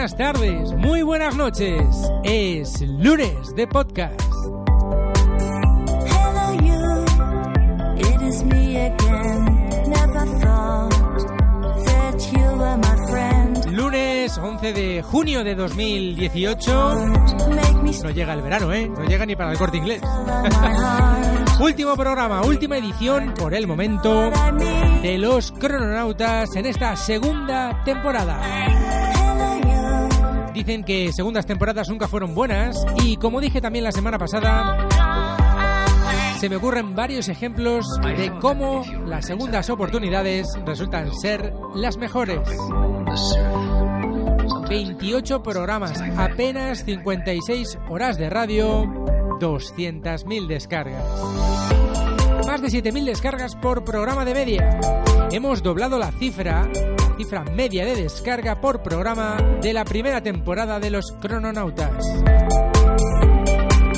buenas tardes, muy buenas noches. Es lunes de podcast. Hello you, it is me again. Never thought that you were my friend. Lunes 11 de junio de 2018. Make me No llega el verano, ¿eh? No llega ni para el corte inglés. Último programa, última edición por el momento de los crononautas en esta segunda temporada. Dicen que segundas temporadas nunca fueron buenas y como dije también la semana pasada, se me ocurren varios ejemplos de cómo las segundas oportunidades resultan ser las mejores. 28 programas, apenas 56 horas de radio, 200.000 descargas. Más de 7.000 descargas por programa de media. Hemos doblado la cifra, cifra media de descarga por programa de la primera temporada de los Crononautas.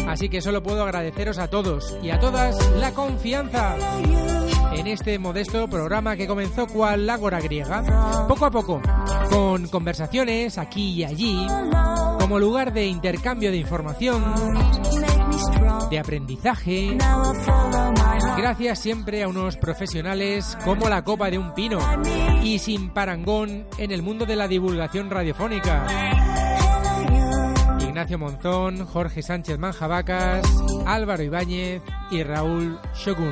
Así que solo puedo agradeceros a todos y a todas la confianza en este modesto programa que comenzó cual ágora griega, poco a poco, con conversaciones aquí y allí, como lugar de intercambio de información. De aprendizaje, gracias siempre a unos profesionales como la copa de un pino y sin parangón en el mundo de la divulgación radiofónica. Ignacio Monzón, Jorge Sánchez Manjabacas, Álvaro Ibáñez y Raúl Shogun.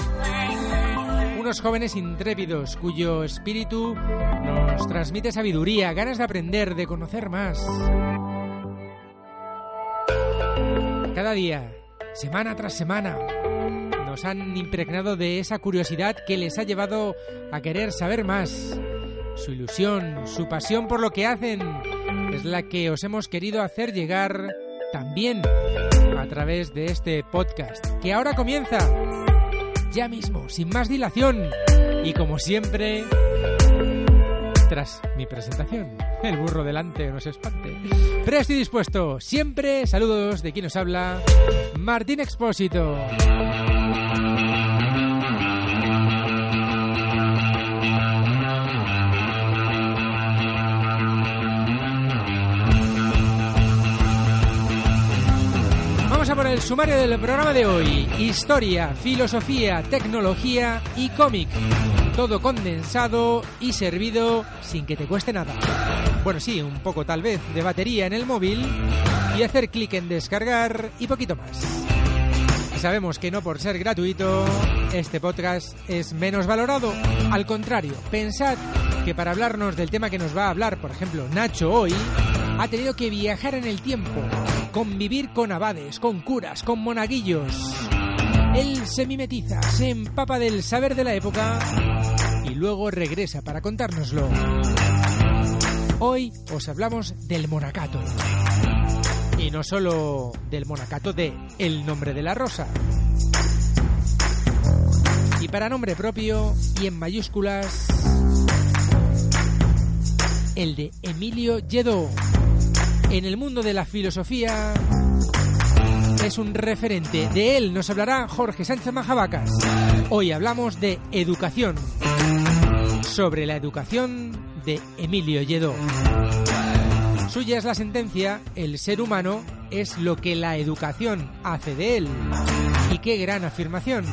Unos jóvenes intrépidos cuyo espíritu nos transmite sabiduría, ganas de aprender, de conocer más. Cada día, semana tras semana, nos han impregnado de esa curiosidad que les ha llevado a querer saber más. Su ilusión, su pasión por lo que hacen, es la que os hemos querido hacer llegar también a través de este podcast, que ahora comienza ya mismo, sin más dilación, y como siempre, tras mi presentación. El burro delante no se espante. Pero estoy dispuesto. Siempre saludos de quien nos habla, Martín Expósito. A por el sumario del programa de hoy. Historia, filosofía, tecnología y cómic. Todo condensado y servido sin que te cueste nada. Bueno, sí, un poco tal vez de batería en el móvil y hacer clic en descargar y poquito más. Sabemos que no por ser gratuito, este podcast es menos valorado. Al contrario, pensad que para hablarnos del tema que nos va a hablar, por ejemplo, Nacho hoy, ha tenido que viajar en el tiempo, convivir con abades, con curas, con monaguillos. Él se mimetiza, se empapa del saber de la época y luego regresa para contárnoslo. Hoy os hablamos del monacato. Y no solo del monacato de El nombre de la rosa. Y para nombre propio y en mayúsculas, el de Emilio Lledó. En el mundo de la filosofía es un referente. De él nos hablará Jorge Sánchez Majabacas. Hoy hablamos de educación. Sobre la educación de Emilio Lledó. Suya es la sentencia, el ser humano es lo que la educación hace de él. Y qué gran afirmación.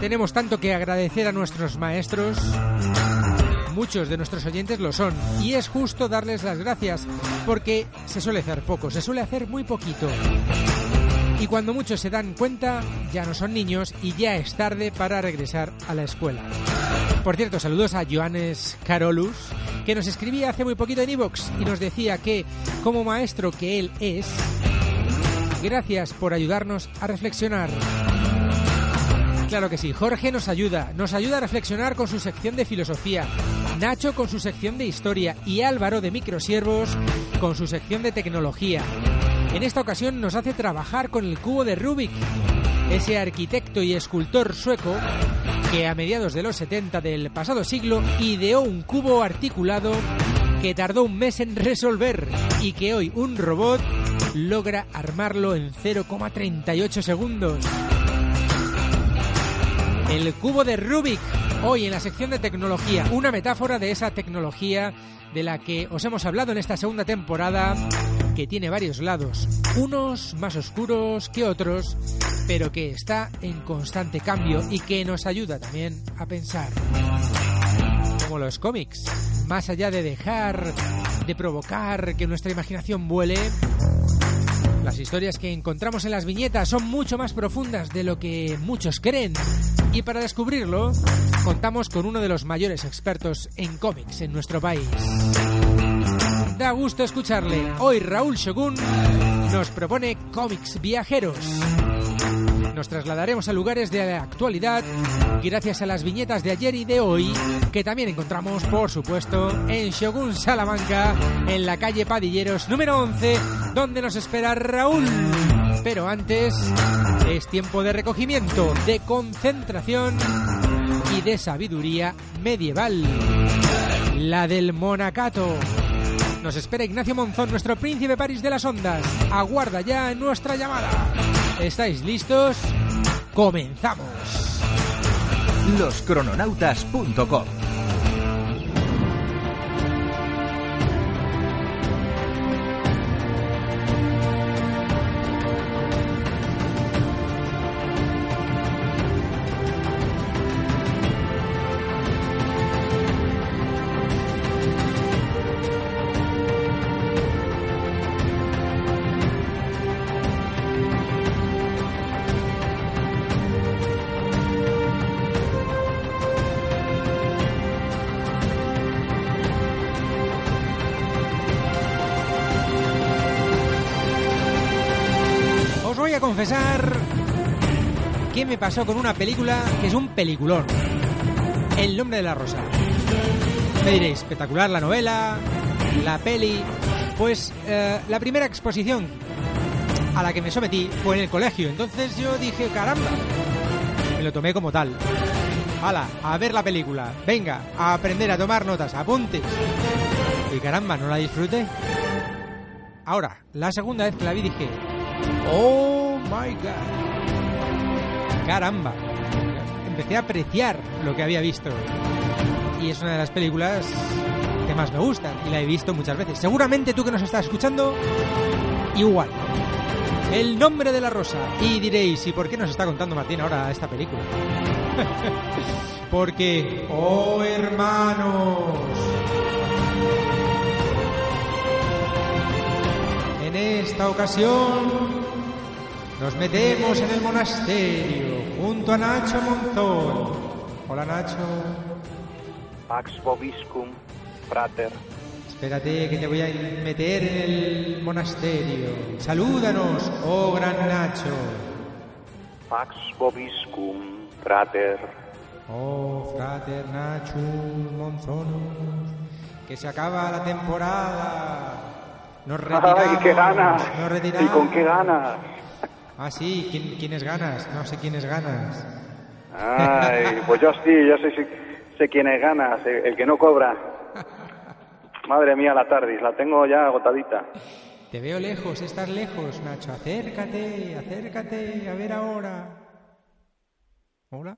Tenemos tanto que agradecer a nuestros maestros. Muchos de nuestros oyentes lo son. Y es justo darles las gracias, porque se suele hacer poco, se suele hacer muy poquito. Y cuando muchos se dan cuenta, ya no son niños y ya es tarde para regresar a la escuela. Por cierto, saludos a Johannes Carolus, que nos escribía hace muy poquito en iVox y nos decía que, como maestro que él es, gracias por ayudarnos a reflexionar. Claro que sí, Jorge nos ayuda, nos ayuda a reflexionar con su sección de filosofía, Nacho con su sección de historia y Álvaro de Microsiervos con su sección de tecnología. En esta ocasión nos hace trabajar con el cubo de Rubik, ese arquitecto y escultor sueco que a mediados de los 70 del pasado siglo ideó un cubo articulado que tardó un mes en resolver y que hoy un robot logra armarlo en 0,38 segundos. El cubo de Rubik, hoy en la sección de tecnología, una metáfora de esa tecnología de la que os hemos hablado en esta segunda temporada, que tiene varios lados, unos más oscuros que otros, pero que está en constante cambio y que nos ayuda también a pensar. Como los cómics, más allá de dejar de provocar que nuestra imaginación vuele, las historias que encontramos en las viñetas son mucho más profundas de lo que muchos creen. Y para descubrirlo, contamos con uno de los mayores expertos en cómics en nuestro país. Da gusto escucharle. Hoy Raúl Shogun nos propone cómics viajeros. Nos trasladaremos a lugares de la actualidad gracias a las viñetas de ayer y de hoy, que también encontramos, por supuesto, en Shogun Salamanca, en la calle Padilleros número 11, donde nos espera Raúl. Pero antes es tiempo de recogimiento, de concentración y de sabiduría medieval. La del Monacato. Nos espera Ignacio Monzón, nuestro príncipe París de las ondas. Aguarda ya nuestra llamada. ¿Estáis listos? ¡Comenzamos! Loscrononautas.com a confesar qué me pasó con una película que es un peliculón. El nombre de la rosa. Me diréis, espectacular la novela, la peli. Pues eh, la primera exposición a la que me sometí fue en el colegio. Entonces yo dije, caramba, me lo tomé como tal. Hala, a ver la película. Venga, a aprender a tomar notas, apuntes. Y caramba, no la disfruté. Ahora, la segunda vez que la vi dije, Oh my god. Caramba. Empecé a apreciar lo que había visto. Y es una de las películas que más me gustan y la he visto muchas veces. Seguramente tú que nos estás escuchando, igual. El nombre de la rosa. Y diréis, ¿y por qué nos está contando Martín ahora esta película? Porque, oh hermanos, en esta ocasión nos metemos en el monasterio junto a Nacho Monzón. Hola Nacho. Pax vobiscum, frater. Espérate que te voy a meter en el monasterio. Salúdanos, oh gran Nacho. Pax vobiscum, frater. Oh, frater Nacho Monzón. Que se acaba la temporada. Nos retiramos. ¡Ay, qué ganas! Nos ¿Y retiramos. con qué ganas? Ah, sí, ¿quién, quiénes ganas? No sé quiénes ganas. Ay, pues yo sí, yo sé, sé, sé quién es ganas, el, el que no cobra. Madre mía, la tardis, la tengo ya agotadita. Te veo lejos, estás lejos, Nacho. Acércate, acércate, a ver ahora. ¿Hola?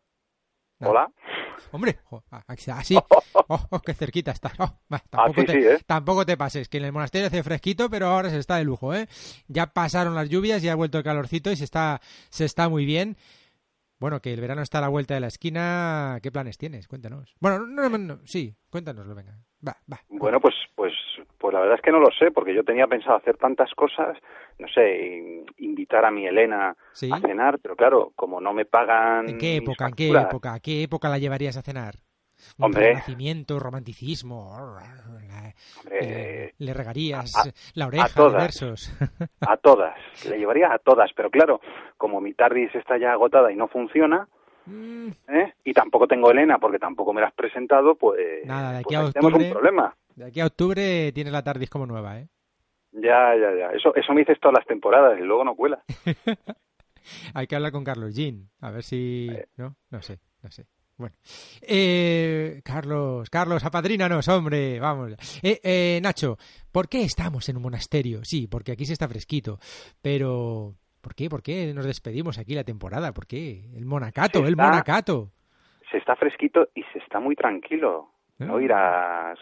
No. ¿Hola? Hombre, jo, ah, así. Oh, oh, qué cerquita está. Oh, va, tampoco, Así te, sí, ¿eh? tampoco te pases, que en el monasterio hace fresquito, pero ahora se está de lujo, ¿eh? Ya pasaron las lluvias, ya ha vuelto el calorcito y se está, se está muy bien. Bueno, que el verano está a la vuelta de la esquina. ¿Qué planes tienes? Cuéntanos. Bueno, no, no, no, sí, cuéntanoslo, venga. Va, va. Bueno, pues, pues, pues la verdad es que no lo sé, porque yo tenía pensado hacer tantas cosas, no sé, in- invitar a mi Elena Sí. a cenar, pero claro, como no me pagan. ¿En qué época? ¿En qué época? ¿A qué época la llevarías a cenar? Un Hombre. renacimiento, romanticismo. la- hombre, le, le regarías a- la oreja de todas. versos. A todas, le llevaría a todas, pero claro, como mi TARDIS está ya agotada y no funciona, Mm, ¿eh? y tampoco tengo Elena porque tampoco me la has presentado, pues, Nada, de aquí pues a tenemos un problema. De aquí a octubre tienes la TARDIS como nueva, ¿eh? Ya, ya, ya. Eso, eso me dices todas las temporadas y luego no cuela. Hay que hablar con Carlos Jean, a ver si... Eh. ¿No? No sé, no sé. Bueno. Eh, Carlos, Carlos, apadrínanos, hombre, vamos. Eh, eh, Nacho, ¿por qué estamos en un monasterio? Sí, porque aquí se está fresquito, pero... ¿Por qué? ¿Por qué nos despedimos aquí la temporada? ¿Por qué? El monacato, el monacato. se está fresquito y se está muy tranquilo. No Ah. irás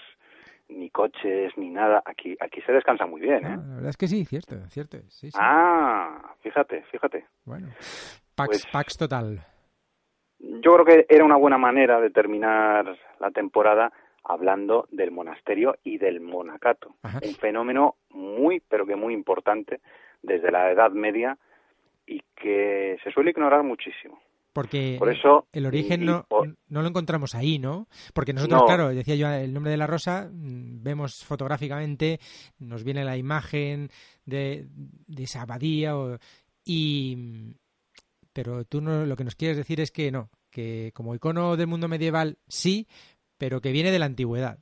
ni coches ni nada. Aquí, aquí se descansa muy bien, Ah, ¿eh? la verdad es que sí, cierto, cierto. Sí, sí. Ah, fíjate, fíjate. Bueno, Pax, Pues- Pax total. Yo creo que era una buena manera de terminar la temporada hablando del monasterio y del monacato. Ajá. Un fenómeno muy, pero que muy importante desde la Edad Media y que se suele ignorar muchísimo. Porque Por eso, el origen y- y no, por- no lo encontramos ahí, ¿no? Porque nosotros, No. claro, decía yo el nombre de la rosa, mm, vemos fotográficamente, nos viene la imagen de, de esa abadía, o- y, pero tú no, lo que nos quieres decir es que no, que como icono del mundo medieval sí, pero que viene de la antigüedad.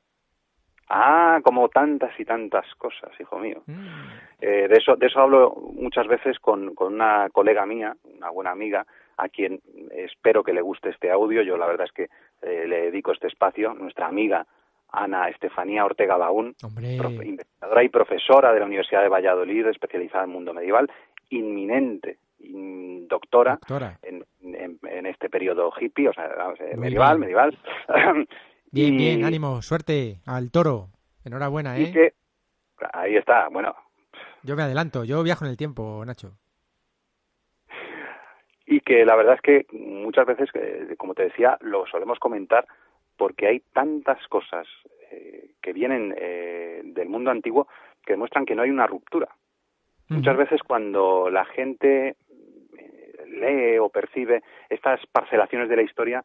Ah, como tantas y tantas cosas, hijo mío. Mm, Eh, de eso de eso hablo muchas veces con, con una colega mía, una buena amiga, a quien espero que le guste este audio. Yo la verdad es que eh, le dedico este espacio. Nuestra amiga Ana Estefanía Ortega Baún, profe- investigadora y profesora de la Universidad de Valladolid, especializada en mundo medieval, inminente in- doctora doctora. en, en- en este periodo hippie, o sea, eh, medieval, bien. medieval. Bien, Y- bien, ánimo, suerte al toro. Enhorabuena, Y ¿eh? que, ahí está, bueno, Yo me adelanto, yo viajo en el tiempo, Nacho. Y que la verdad es que muchas veces, eh, como te decía, lo solemos comentar porque hay tantas cosas eh, que vienen eh, del mundo antiguo que demuestran que no hay una ruptura. Muchas veces cuando la gente eh, lee o percibe estas parcelaciones de la historia,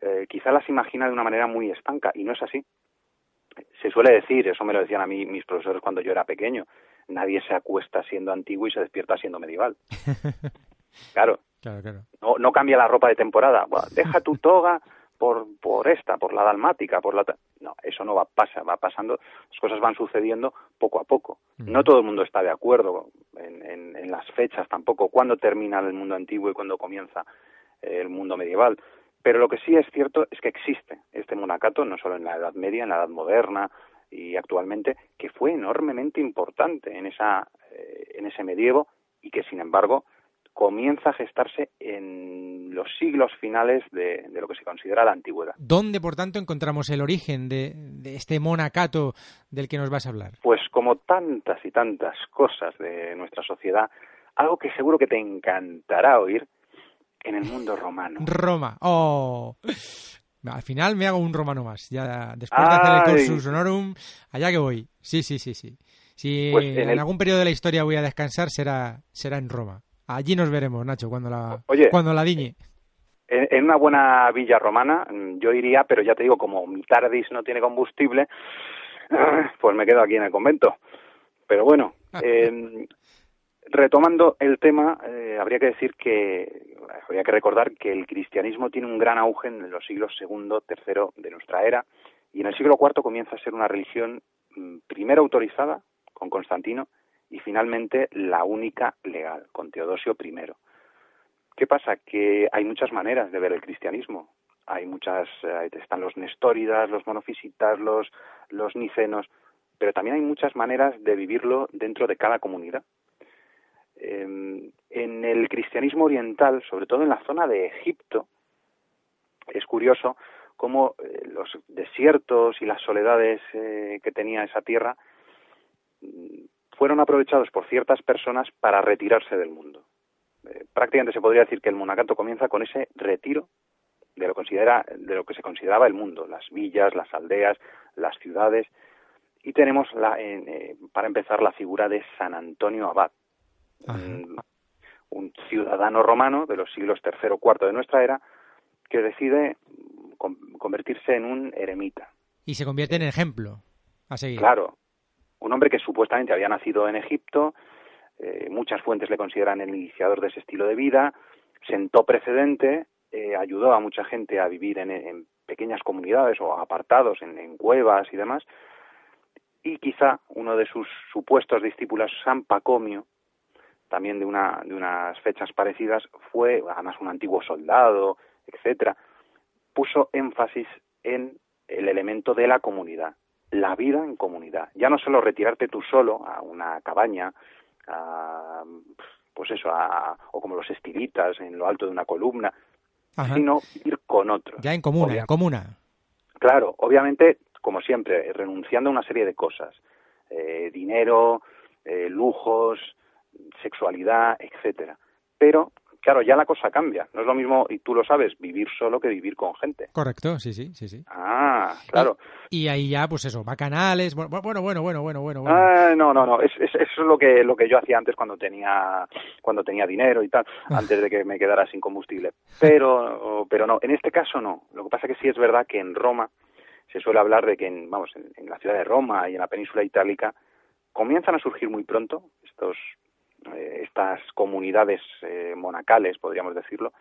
eh, quizá las imagina de una manera muy estanca y no es así. Se suele decir, eso me lo decían a mí mis profesores cuando yo era pequeño, nadie se acuesta siendo antiguo y se despierta siendo medieval. Claro, Claro, claro. no, no cambia la ropa de temporada. Deja tu toga por, por esta, por la dalmática, por la... No, eso no va pasa, va pasando, las cosas van sucediendo poco a poco. Ujú. No todo el mundo está de acuerdo en, en- en las fechas tampoco, cuándo termina el mundo antiguo y cuándo comienza el mundo medieval. Pero lo que sí es cierto es que existe este monacato, no solo en la Edad Media, en la Edad Moderna y actualmente, que fue enormemente importante en, esa, eh, en ese medievo y que, sin embargo, comienza a gestarse en los siglos finales de, de lo que se considera la antigüedad. ¿Dónde, por tanto, encontramos el origen de, de este monacato del que nos vas a hablar? Pues como tantas y tantas cosas de nuestra sociedad, algo que seguro que te encantará oír en el mundo romano. Roma. ¡Oh! Al final me hago un romano más. Ya después de hacer el cursus honorum, allá que voy. Sí, sí, sí, sí. Si Pues en en el- algún periodo de la historia voy a descansar, será, será en Roma. Allí nos veremos, Nacho, cuando la, Oye. cuando la diñe. En, en una buena villa romana, mm, yo iría, pero ya te digo, como mi tardis no tiene combustible, pues me quedo aquí en el convento. Pero bueno, eh, retomando el tema, eh, habría que decir que, habría que recordar que el cristianismo tiene un gran auge en los siglos segundo, tercero de nuestra era, y en el siglo cuarto comienza a ser una religión mm, primero autorizada con Constantino y finalmente la única legal con Teodosio I. ¿Qué pasa? Que hay muchas maneras de ver el cristianismo. Hay muchas, eh, están los nestóridas, los monofisitas, los, los nicenos, pero también hay muchas maneras de vivirlo dentro de cada comunidad. Eh, en el cristianismo oriental, sobre todo en la zona de Egipto, es curioso cómo eh, los desiertos y las soledades eh, que tenía esa tierra fueron aprovechados por ciertas personas para retirarse del mundo. Eh, prácticamente se podría decir que el monacato comienza con ese retiro de lo, considera, de lo que se consideraba el mundo, las villas, las aldeas, las ciudades, y tenemos la, eh, para empezar la figura de San Antonio Abad, un, un ciudadano romano de los siglos III o IV de nuestra era que decide con- convertirse en un eremita. Y se convierte en ejemplo a seguir. Claro, un hombre que supuestamente había nacido en Egipto, eh, muchas fuentes le consideran el iniciador de ese estilo de vida, sentó precedente, eh, ayudó a mucha gente a vivir en, pequeñas comunidades o apartados, en, en cuevas y demás, y quizá uno de sus supuestos discípulos, San Pacomio, también de, una, de unas fechas parecidas, fue además un antiguo soldado, etcétera, puso énfasis en el elemento de la comunidad, la vida en comunidad. Ya no solo retirarte tú solo a una cabaña, a, pues eso, a- o como los estilitas en lo alto de una columna, Ajá. sino ir con otros. Ya en comuna, en comuna. Claro, obviamente, como siempre, renunciando a una serie de cosas. Eh, dinero, eh, lujos, sexualidad, etcétera. Pero, claro, ya la cosa cambia. No es lo mismo, y tú lo sabes, vivir solo que vivir con gente. Correcto, sí, sí, sí, sí. Ah, claro. Y ahí ya, pues eso, bacanales, bueno, bueno, bueno, bueno, bueno, bueno. bueno. Ah, no, no, no. Es, es- eso es lo que lo que yo hacía antes cuando tenía cuando tenía dinero y tal, Ah. antes de que me quedara sin combustible. Pero pero no. En este caso no. Lo que pasa que sí es verdad que en Roma se suele hablar de que en, vamos en, en la ciudad de Roma y en la península itálica comienzan a surgir muy pronto estos estas comunidades eh, monacales, podríamos decirlo.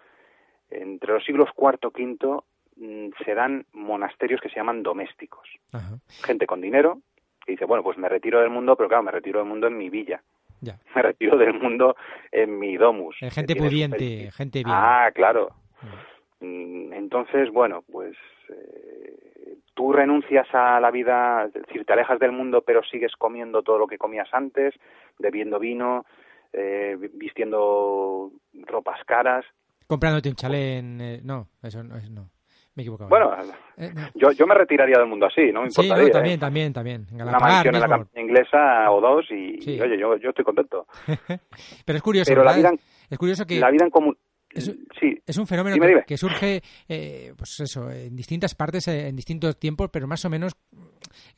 Entre los siglos IV V mm, se dan monasterios que se llaman domésticos Ajá, gente con dinero que dice, bueno, pues me retiro del mundo, pero claro, me retiro del mundo en mi villa. ya. Me retiro del mundo en mi domus. Eh, gente pudiente, gente bien. Ah, claro. Mm, Entonces, bueno, pues eh, tú renuncias a la vida, es decir, te alejas del mundo, pero sigues comiendo todo lo que comías antes, bebiendo vino, eh, vi- vistiendo ropas caras. Comprándote un chalet en... eh, no, eso no. Me he equivocado. Bueno, Eh, no. yo, yo me retiraría del mundo así, no me Sí, importaría. no, ¿eh? también, también, también. Una mansión en la campaña inglesa o dos y, Sí. y, oye, yo, yo estoy contento. Pero es curioso, Pero la ¿verdad? vida, en- Es curioso que la vida en común... Sí, es un fenómeno Dime, que, dime. que surge, eh, pues eso, en distintas partes, eh, en distintos tiempos, pero más o menos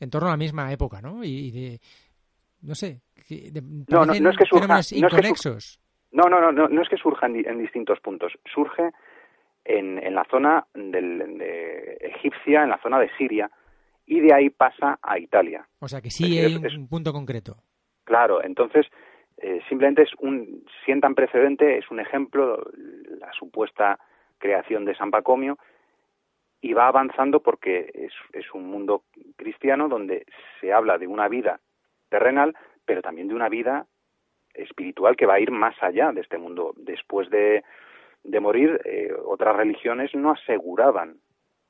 en torno a la misma época, ¿no? Y, y de, no sé, de- no, no es que no es que sur- inconexos. No, no, no, no, no es que surja en, di- en distintos puntos. Surge en, en la zona del, de egipcia, en la zona de Siria, y de ahí pasa a Italia. O sea que sí Es- hay un, es- un punto concreto. Claro, entonces eh, simplemente es un sientan precedente, es un ejemplo la supuesta creación de San Pacomio y va avanzando porque es, es un mundo cristiano donde se habla de una vida terrenal, pero también de una vida espiritual que va a ir más allá de este mundo. Después de, de morir, eh, otras religiones no aseguraban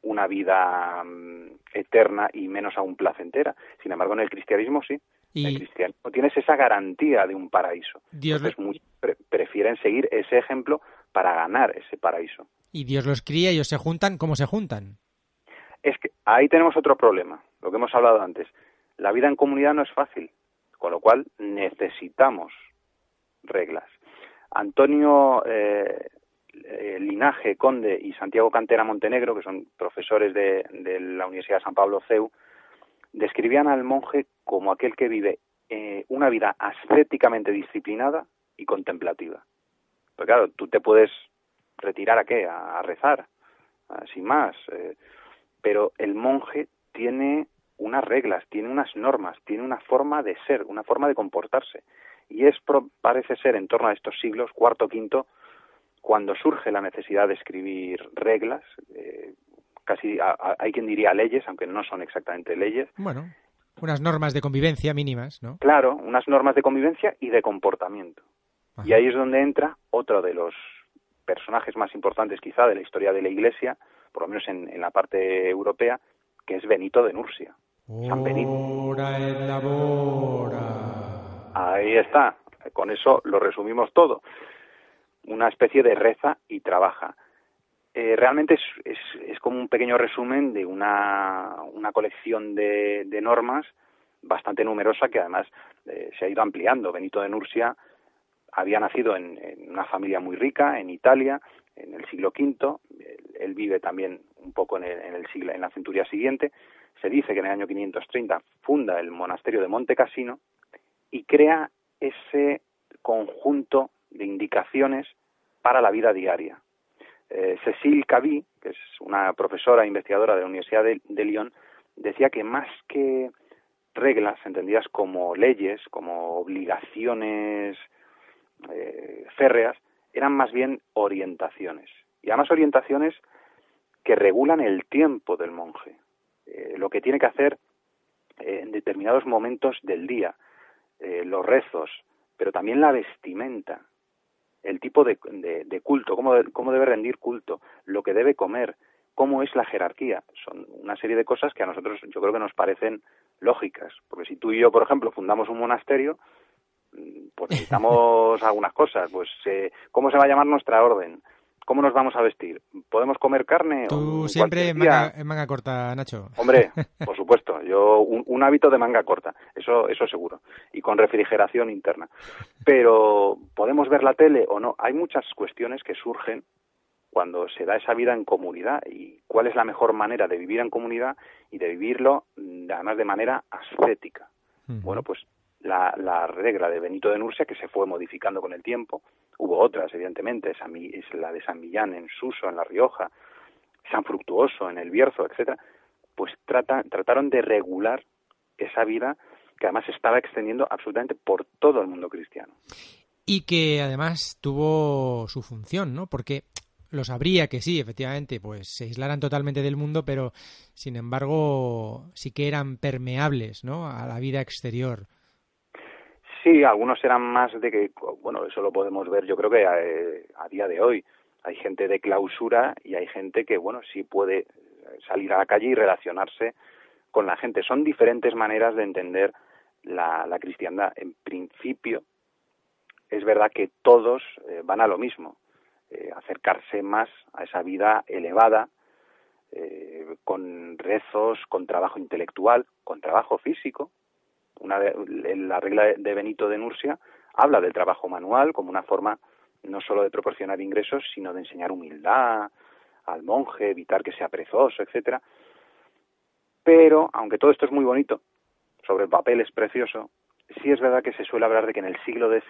una vida mm, eterna y menos aún placentera. Sin embargo, en el cristianismo sí. En el Y cristianismo tienes esa garantía de un paraíso. Dios, Entonces, muchos pre- prefieren seguir ese ejemplo para ganar ese paraíso. y Dios los cría y ellos se juntan como se juntan. Es que ahí tenemos otro problema, lo que hemos hablado antes. La vida en comunidad no es fácil, con lo cual necesitamos reglas. Antonio eh, Linaje Conde y Santiago Cantera Montenegro, que son profesores de, la Universidad de San Pablo CEU, describían al monje como aquel que vive eh, una vida ascéticamente disciplinada y contemplativa. Pero claro, tú te puedes retirar a qué? A, rezar, sin más. eh, pero el monje tiene unas reglas, tiene unas normas, tiene una forma de ser, una forma de comportarse. Y es, parece ser, en torno a estos siglos, cuarto, quinto, cuando surge la necesidad de escribir reglas, eh, casi a- a- hay quien diría leyes, aunque no son exactamente leyes, Bueno, unas normas de convivencia mínimas, ¿no? claro, unas normas de convivencia y de comportamiento. Ajá. Y ahí es donde entra otro de los personajes más importantes quizá de la historia de la Iglesia, por lo menos en, en la parte europea, que es Benito de Nursia. San Benito. Ahí está, con eso lo resumimos todo. Una especie de reza y trabaja. Eh, realmente es, es, es como un pequeño resumen de una, una colección de, de normas bastante numerosa que además eh, se ha ido ampliando. Benito de Nursia había nacido en, en una familia muy rica en Italia en el siglo V. Él, vive también un poco en, el, en, el siglo, en la centuria siguiente. Se dice que en el año 530 funda el monasterio de Monte Cassino y crea ese conjunto de indicaciones para la vida diaria. Eh, Cécile Cabi, que es una profesora e investigadora de la Universidad de, de Lyon, decía que más que reglas entendidas como leyes, como obligaciones eh, férreas, eran más bien orientaciones. Y además orientaciones que regulan el tiempo del monje, eh, lo que tiene que hacer en determinados momentos del día, eh, los rezos, pero también la vestimenta, el tipo de, de, culto, cómo, cómo debe rendir culto, lo que debe comer, cómo es la jerarquía. Son una serie de cosas que a nosotros yo creo que nos parecen lógicas, porque si tú y yo, por ejemplo, fundamos un monasterio, pues necesitamos algunas cosas, pues eh, cómo se va a llamar nuestra orden, ¿Cómo nos vamos a vestir? ¿Podemos comer carne? Tú siempre en manga, corta, Nacho. Hombre, por supuesto. Yo un, hábito de manga corta, eso, eso seguro. Y con refrigeración interna. Pero, ¿podemos ver la tele o no? Hay muchas cuestiones que surgen cuando se da esa vida en comunidad y cuál es la mejor manera de vivir en comunidad y de vivirlo mm, además de manera ascética. Bueno, pues la, la, regla de Benito de Nursia que se fue modificando con el tiempo. Hubo otras, evidentemente, es la de San Millán en Suso, en La Rioja, San Fructuoso en El Bierzo, etcétera. Pues trata, trataron de regular esa vida que además estaba extendiendo absolutamente por todo el mundo cristiano. Y que además tuvo su función, ¿no? Porque lo sabría que sí, efectivamente, pues se aislaran totalmente del mundo, pero sin embargo sí que eran permeables, ¿no? A la vida exterior. Sí, algunos eran más de que, bueno, eso lo podemos ver yo creo que eh, a, día de hoy. Hay gente de clausura y hay gente que, bueno, sí puede salir a la calle y relacionarse con la gente. Son diferentes maneras de entender la, la cristiandad. En principio, es verdad que todos eh, van a lo mismo, eh, acercarse más a esa vida elevada, con rezos, con trabajo intelectual, con trabajo físico, una la regla de Benito de Nursia habla del trabajo manual como una forma no solo de proporcionar ingresos, sino de enseñar humildad al monje, evitar que sea perezoso, etcétera. Pero, aunque todo esto es muy bonito, sobre el papel es precioso, sí es verdad que se suele hablar de que en el siglo X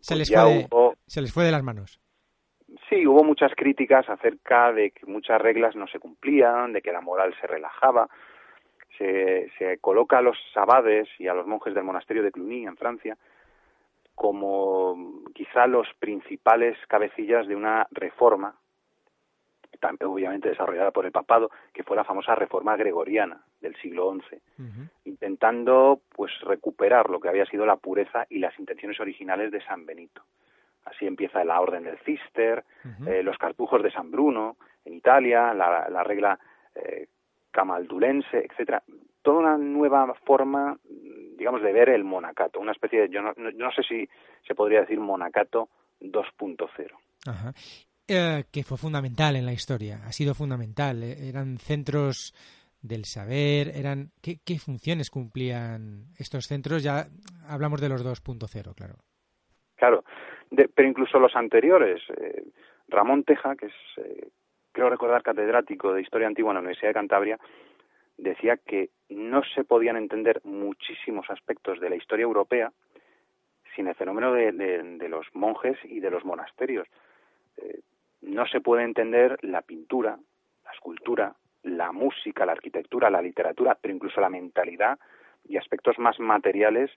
se, pues les fue se les fue de las manos. Sí, hubo muchas críticas acerca de que muchas reglas no se cumplían, de que la moral se relajaba, se, coloca a los abades y a los monjes del monasterio de Cluny, en Francia, como quizá los principales cabecillas de una reforma, también, obviamente desarrollada por el papado, que fue la famosa reforma gregoriana del siglo XI, intentando pues recuperar lo que había sido la pureza y las intenciones originales de San Benito. Así empieza la orden del Cister, eh, los cartujos de San Bruno en Italia, la, regla eh, camaldulense, etcétera, toda una nueva forma, digamos, de ver el monacato, una especie de, yo no, sé si se podría decir monacato 2.0. Ajá. Eh, que fue fundamental en la historia, ha sido fundamental. Eh, eran centros del saber, eran ¿qué, funciones cumplían estos centros? Ya hablamos de los 2.0, claro. Claro, pero incluso los anteriores. Eh, Ramón Teja, que es creo recordar catedrático de Historia Antigua en la Universidad de Cantabria, decía que no se podían entender muchísimos aspectos de la historia europea sin el fenómeno de, los monjes y de los monasterios. Eh, no se puede entender la pintura, la escultura, la música, la arquitectura, la literatura, pero incluso la mentalidad y aspectos más materiales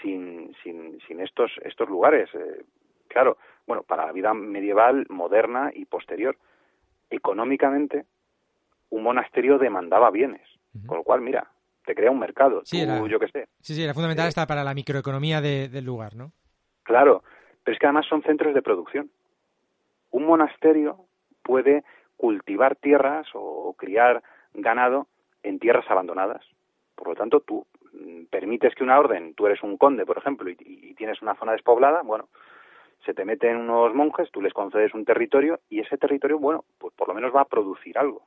sin, sin, sin estos, estos lugares. Eh, claro, bueno, para la vida medieval, moderna y posterior económicamente un monasterio demandaba bienes, con lo cual, mira, te crea un mercado, sí, yo qué sé. Sí, sí, era fundamental esta para la microeconomía del lugar, ¿no? Claro, pero es que además son centros de producción. Un monasterio puede cultivar tierras o criar ganado en tierras abandonadas. Por lo tanto, tú mm, permites que una orden, tú eres un conde, por ejemplo, y, y tienes una zona despoblada, bueno, se te meten unos monjes, tú les concedes un territorio y ese territorio, bueno, pues por lo menos va a producir algo.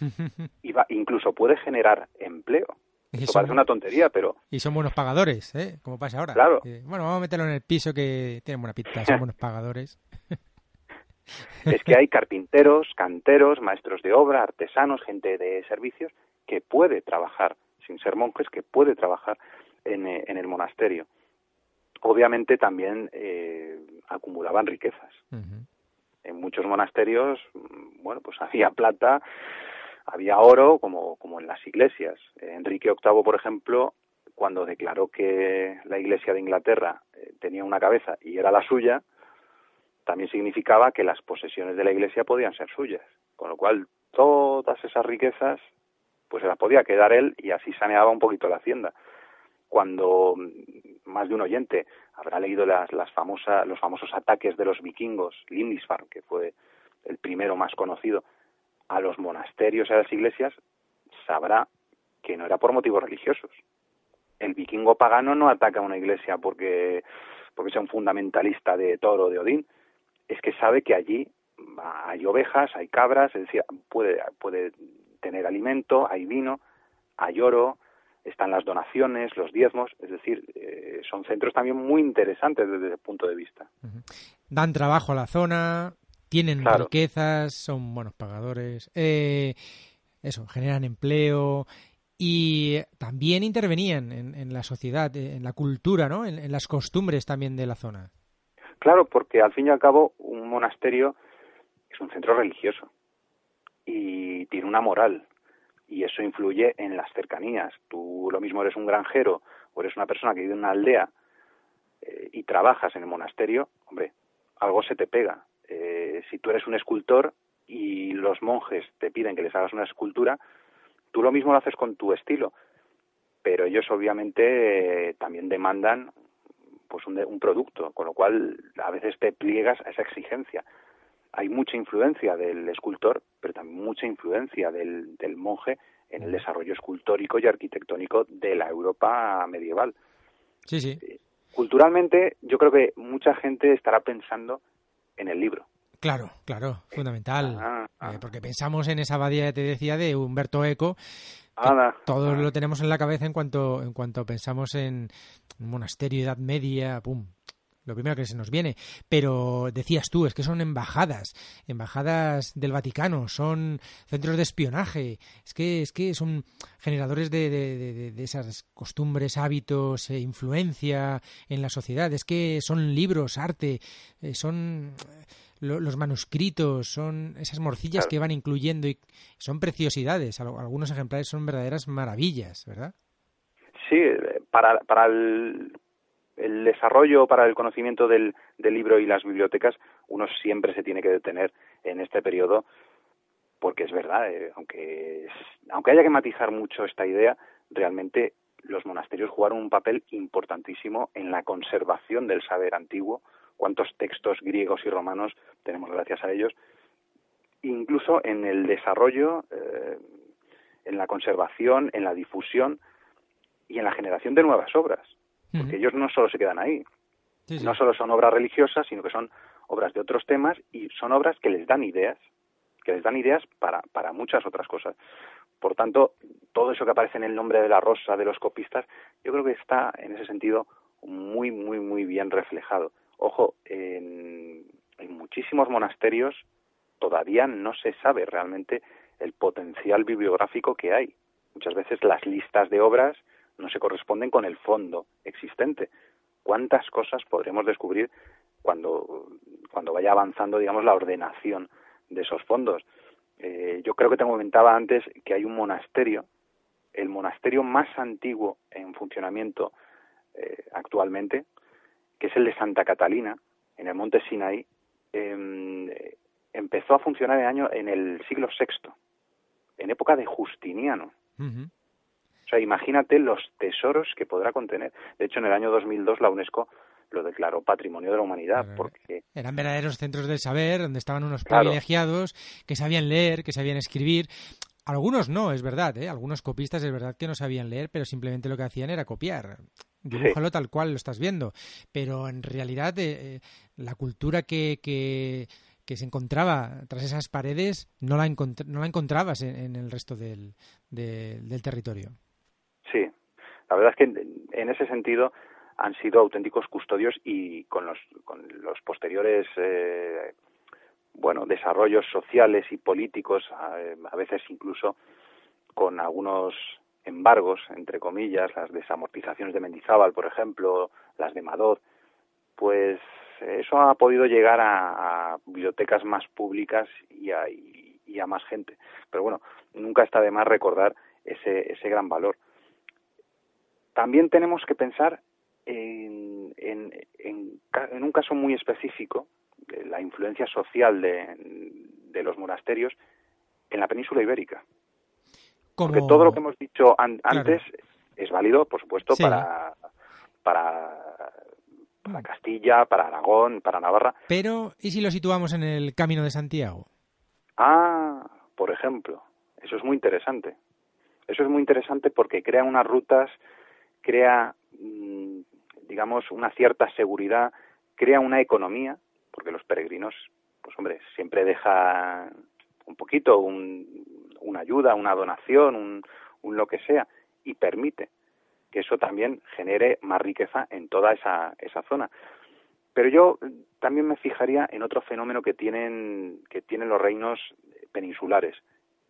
y va, incluso puede generar empleo. Eso parece una tontería, pero... Y son buenos pagadores, ¿eh? Como pasa ahora. Claro. bueno, vamos a meterlo en el piso que tiene buena pinta, son buenos pagadores. es que hay carpinteros, canteros, maestros de obra, artesanos, gente de servicios que puede trabajar, sin ser monjes, que puede trabajar en, eh, en el monasterio obviamente también eh, acumulaban riquezas. En muchos monasterios, mm, bueno, pues había plata, había oro, como, como en las iglesias. Enrique VIII, por ejemplo, cuando declaró que la Iglesia de Inglaterra eh, tenía una cabeza y era la suya, también significaba que las posesiones de la Iglesia podían ser suyas. Con lo cual, todas esas riquezas, pues se las podía quedar él y así saneaba un poquito la hacienda cuando más de un oyente habrá leído las, las los famosos ataques de los vikingos, Lindisfarne, que fue el primero más conocido, a los monasterios y a las iglesias, sabrá que no era por motivos religiosos. El vikingo pagano no ataca a una iglesia porque, porque sea un fundamentalista de Toro o de Odín. es que sabe que allí hay ovejas, hay cabras, es decir, puede, puede tener alimento, hay vino, hay oro, están las donaciones, los diezmos, es decir, eh, son centros también muy interesantes desde ese punto de vista. Dan trabajo a la zona, tienen riquezas, son buenos pagadores, eh, eso, generan empleo y también intervenían en, la sociedad, en la cultura, ¿no? En, las costumbres también de la zona. Claro, porque al fin y al cabo un monasterio es un centro religioso y tiene una moral y eso influye en las cercanías. Tú lo mismo eres un granjero o eres una persona que vive en una aldea eh, y trabajas en el monasterio, hombre, algo se te pega. Eh, si tú eres un escultor y los monjes te piden que les hagas una escultura, Tú lo mismo lo haces con tu estilo, pero ellos obviamente eh, también demandan pues un, un, producto, con lo cual a veces te pliegas a esa exigencia. Hay mucha influencia del escultor, pero también mucha influencia del, del monje en el desarrollo escultórico y arquitectónico de la Europa medieval. Sí, sí. Eh, culturalmente, yo creo que mucha gente estará pensando en el libro. Claro, claro, fundamental. Ah, ah. Eh, porque pensamos en esa abadía que te decía de Humberto Eco. todos lo tenemos en la cabeza en cuanto, en cuanto pensamos en un monasterio, Edad Media, pum, lo primero que se nos viene. Pero decías tú, es que son embajadas, embajadas del Vaticano, son centros de espionaje, es que, es que son generadores de, de, de esas costumbres, hábitos, e influencia en la sociedad, es que son libros, arte, eh, son los manuscritos, son esas morcillas que van incluyendo y son preciosidades. Algunos ejemplares son verdaderas maravillas, ¿verdad? Sí, para, para el, desarrollo, para el conocimiento del, del libro y las bibliotecas, uno siempre se tiene que detener en este periodo porque es verdad, eh, aunque, aunque haya que matizar mucho esta idea, realmente los monasterios jugaron un papel importantísimo en la conservación del saber antiguo, cuántos textos griegos y romanos tenemos gracias a ellos, incluso en el desarrollo, eh, en la conservación, en la difusión y en la generación de nuevas obras, porque ellos no solo se quedan ahí, no solo son obras religiosas, sino que son obras de otros temas y son obras que les dan ideas, que les dan ideas para, para muchas otras cosas. Por tanto, todo eso que aparece en el nombre de la rosa de los copistas, yo creo que está en ese sentido muy, muy, muy bien reflejado. Ojo, en, muchísimos monasterios todavía no se sabe realmente el potencial bibliográfico que hay. Muchas veces las listas de obras no se corresponden con el fondo existente. ¿Cuántas cosas podremos descubrir cuando, cuando vaya avanzando, digamos, la ordenación de esos fondos? Eh, yo creo que te comentaba antes que hay un monasterio, el monasterio más antiguo en funcionamiento eh, actualmente, que es el de Santa Catalina, en el monte Sinaí, em, empezó a funcionar en, año, en el siglo VI, en época de Justiniano. O sea, imagínate los tesoros que podrá contener. De hecho, en el año 2002 la UNESCO lo declaró Patrimonio de la Humanidad. porque Eran verdaderos centros del saber, donde estaban unos privilegiados que sabían leer, que sabían escribir. Algunos no, es verdad, ¿eh? algunos copistas es verdad que no sabían leer, pero simplemente lo que hacían era copiar dibújalo tal cual lo estás viendo. Pero en realidad eh, eh, la cultura que, que, se encontraba tras esas paredes no la, no la encontrabas en, el resto del, del territorio. La verdad es que en, ese sentido han sido auténticos custodios y con los, con los posteriores eh, bueno desarrollos sociales y políticos a veces incluso con algunos embargos, entre comillas, las desamortizaciones de Mendizábal, por ejemplo, las de Madod, pues eso ha podido llegar a, bibliotecas más públicas y a, y a, más gente. Pero bueno, nunca está de más recordar ese, ese gran valor. También tenemos que pensar en, en, en, en un caso muy específico, de la influencia social de, de los monasterios en la península ibérica. Porque todo lo que hemos dicho antes es válido, por supuesto, para, para, para Castilla, para Aragón, para Navarra. Pero, ¿y si lo situamos en el Camino de Santiago? Ah, por ejemplo, eso es muy interesante. Eso es muy interesante porque crea unas rutas, crea, mm, digamos, una cierta seguridad, crea una economía porque los peregrinos, pues hombre, siempre deja un poquito, un, una ayuda, una donación, un, un lo que sea, y permite que eso también genere más riqueza en toda esa, esa zona. Pero yo también me fijaría en otro fenómeno que tienen, que tienen los reinos peninsulares,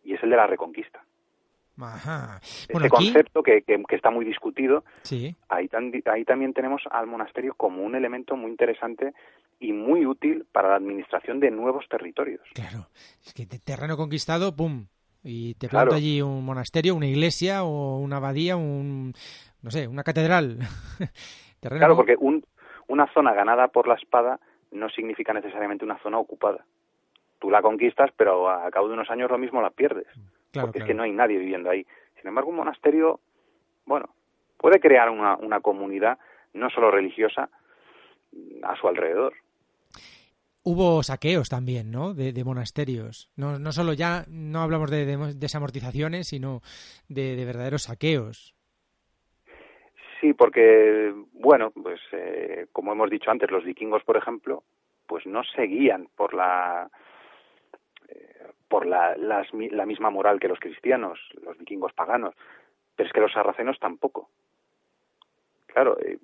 y es el de la reconquista. Ajá. Este aquí, concepto que, que, que está muy discutido, sí, ahí, tan- ahí también tenemos al monasterio como un elemento muy interesante y muy útil para la administración de nuevos territorios. claro. Es que de terreno conquistado, ¡pum! Y te Claro. planto allí un monasterio, una iglesia o una abadía, un, no sé, una catedral. terreno Claro, porque un, una zona ganada por la espada no significa necesariamente una zona ocupada. Tú la conquistas, pero a cabo de unos años lo mismo la pierdes, Claro, porque es que no hay nadie viviendo ahí. Sin embargo, un monasterio, bueno, puede crear una, una comunidad no solo religiosa a su alrededor. Hubo saqueos también, ¿no? De, de monasterios. No, no solo ya, no hablamos de, de desamortizaciones, sino de, de verdaderos saqueos. Sí, porque, bueno, pues eh, como hemos dicho antes, los vikingos, por ejemplo, pues no seguían por la por la, las la misma moral que los cristianos, los vikingos paganos, pero es que los sarracenos tampoco. Claro, eh,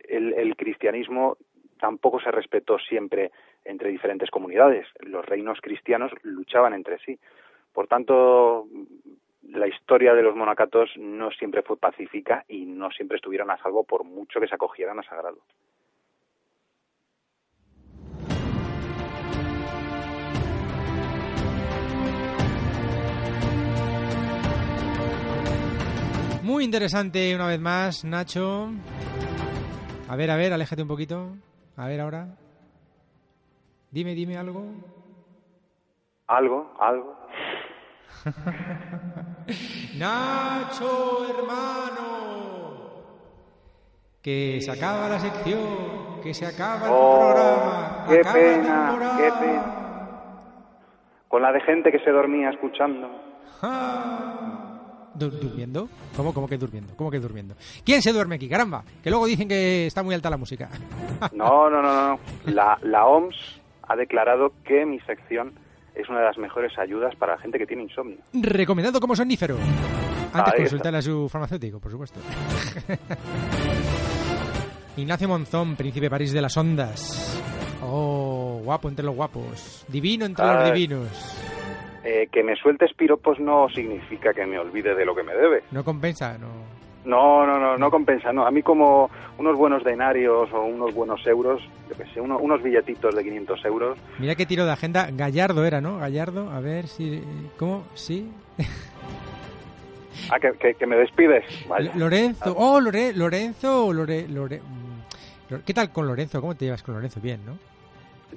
el, el cristianismo tampoco se respetó siempre entre diferentes comunidades. Los reinos cristianos luchaban entre sí. Por tanto, la historia de los monacatos no siempre fue pacífica y no siempre estuvieron a salvo por mucho que se acogieran a sagrado. Muy interesante una vez más, Nacho. A ver, a ver, aléjate un poquito. A ver ahora. Dime, dime algo. Algo, algo. Nacho, hermano. Que se acaba la sección, que se acaba el Oh, programa. qué acaba pena, temporada. qué pena. Con la de gente que se dormía escuchando. Du- ¿Durmiendo? ¿Cómo, ¿Cómo que durmiendo? ¿Cómo que durmiendo? ¿Quién se duerme aquí? Caramba, que luego dicen que está muy alta la música. No, no, no, no. La, la OMS ha declarado que mi sección es una de las mejores ayudas para la gente que tiene insomnio. Recomendado como somnífero. Antes consultar a su farmacéutico, por supuesto. Ignacio Monzón, príncipe París de las ondas. Oh, guapo entre los guapos. Divino entre los divinos. Eh, que me sueltes piropos no significa que me olvide de lo que me debe. No compensa, no. No, no, no, no compensa, no. A mí como unos buenos denarios o unos buenos euros, yo qué sé, uno- unos billetitos de 500 euros, Mira qué tiro de agenda. Gallardo era, ¿no? Gallardo, a ver si... ¿Cómo? ¿Sí? ah, que, que- que me despides. Vaya. Lorenzo. Oh, Lore- Lorenzo. Lore, Lore- mm, Lore- ¿Qué tal con Lorenzo? ¿Cómo te llevas con Lorenzo? Bien, ¿no?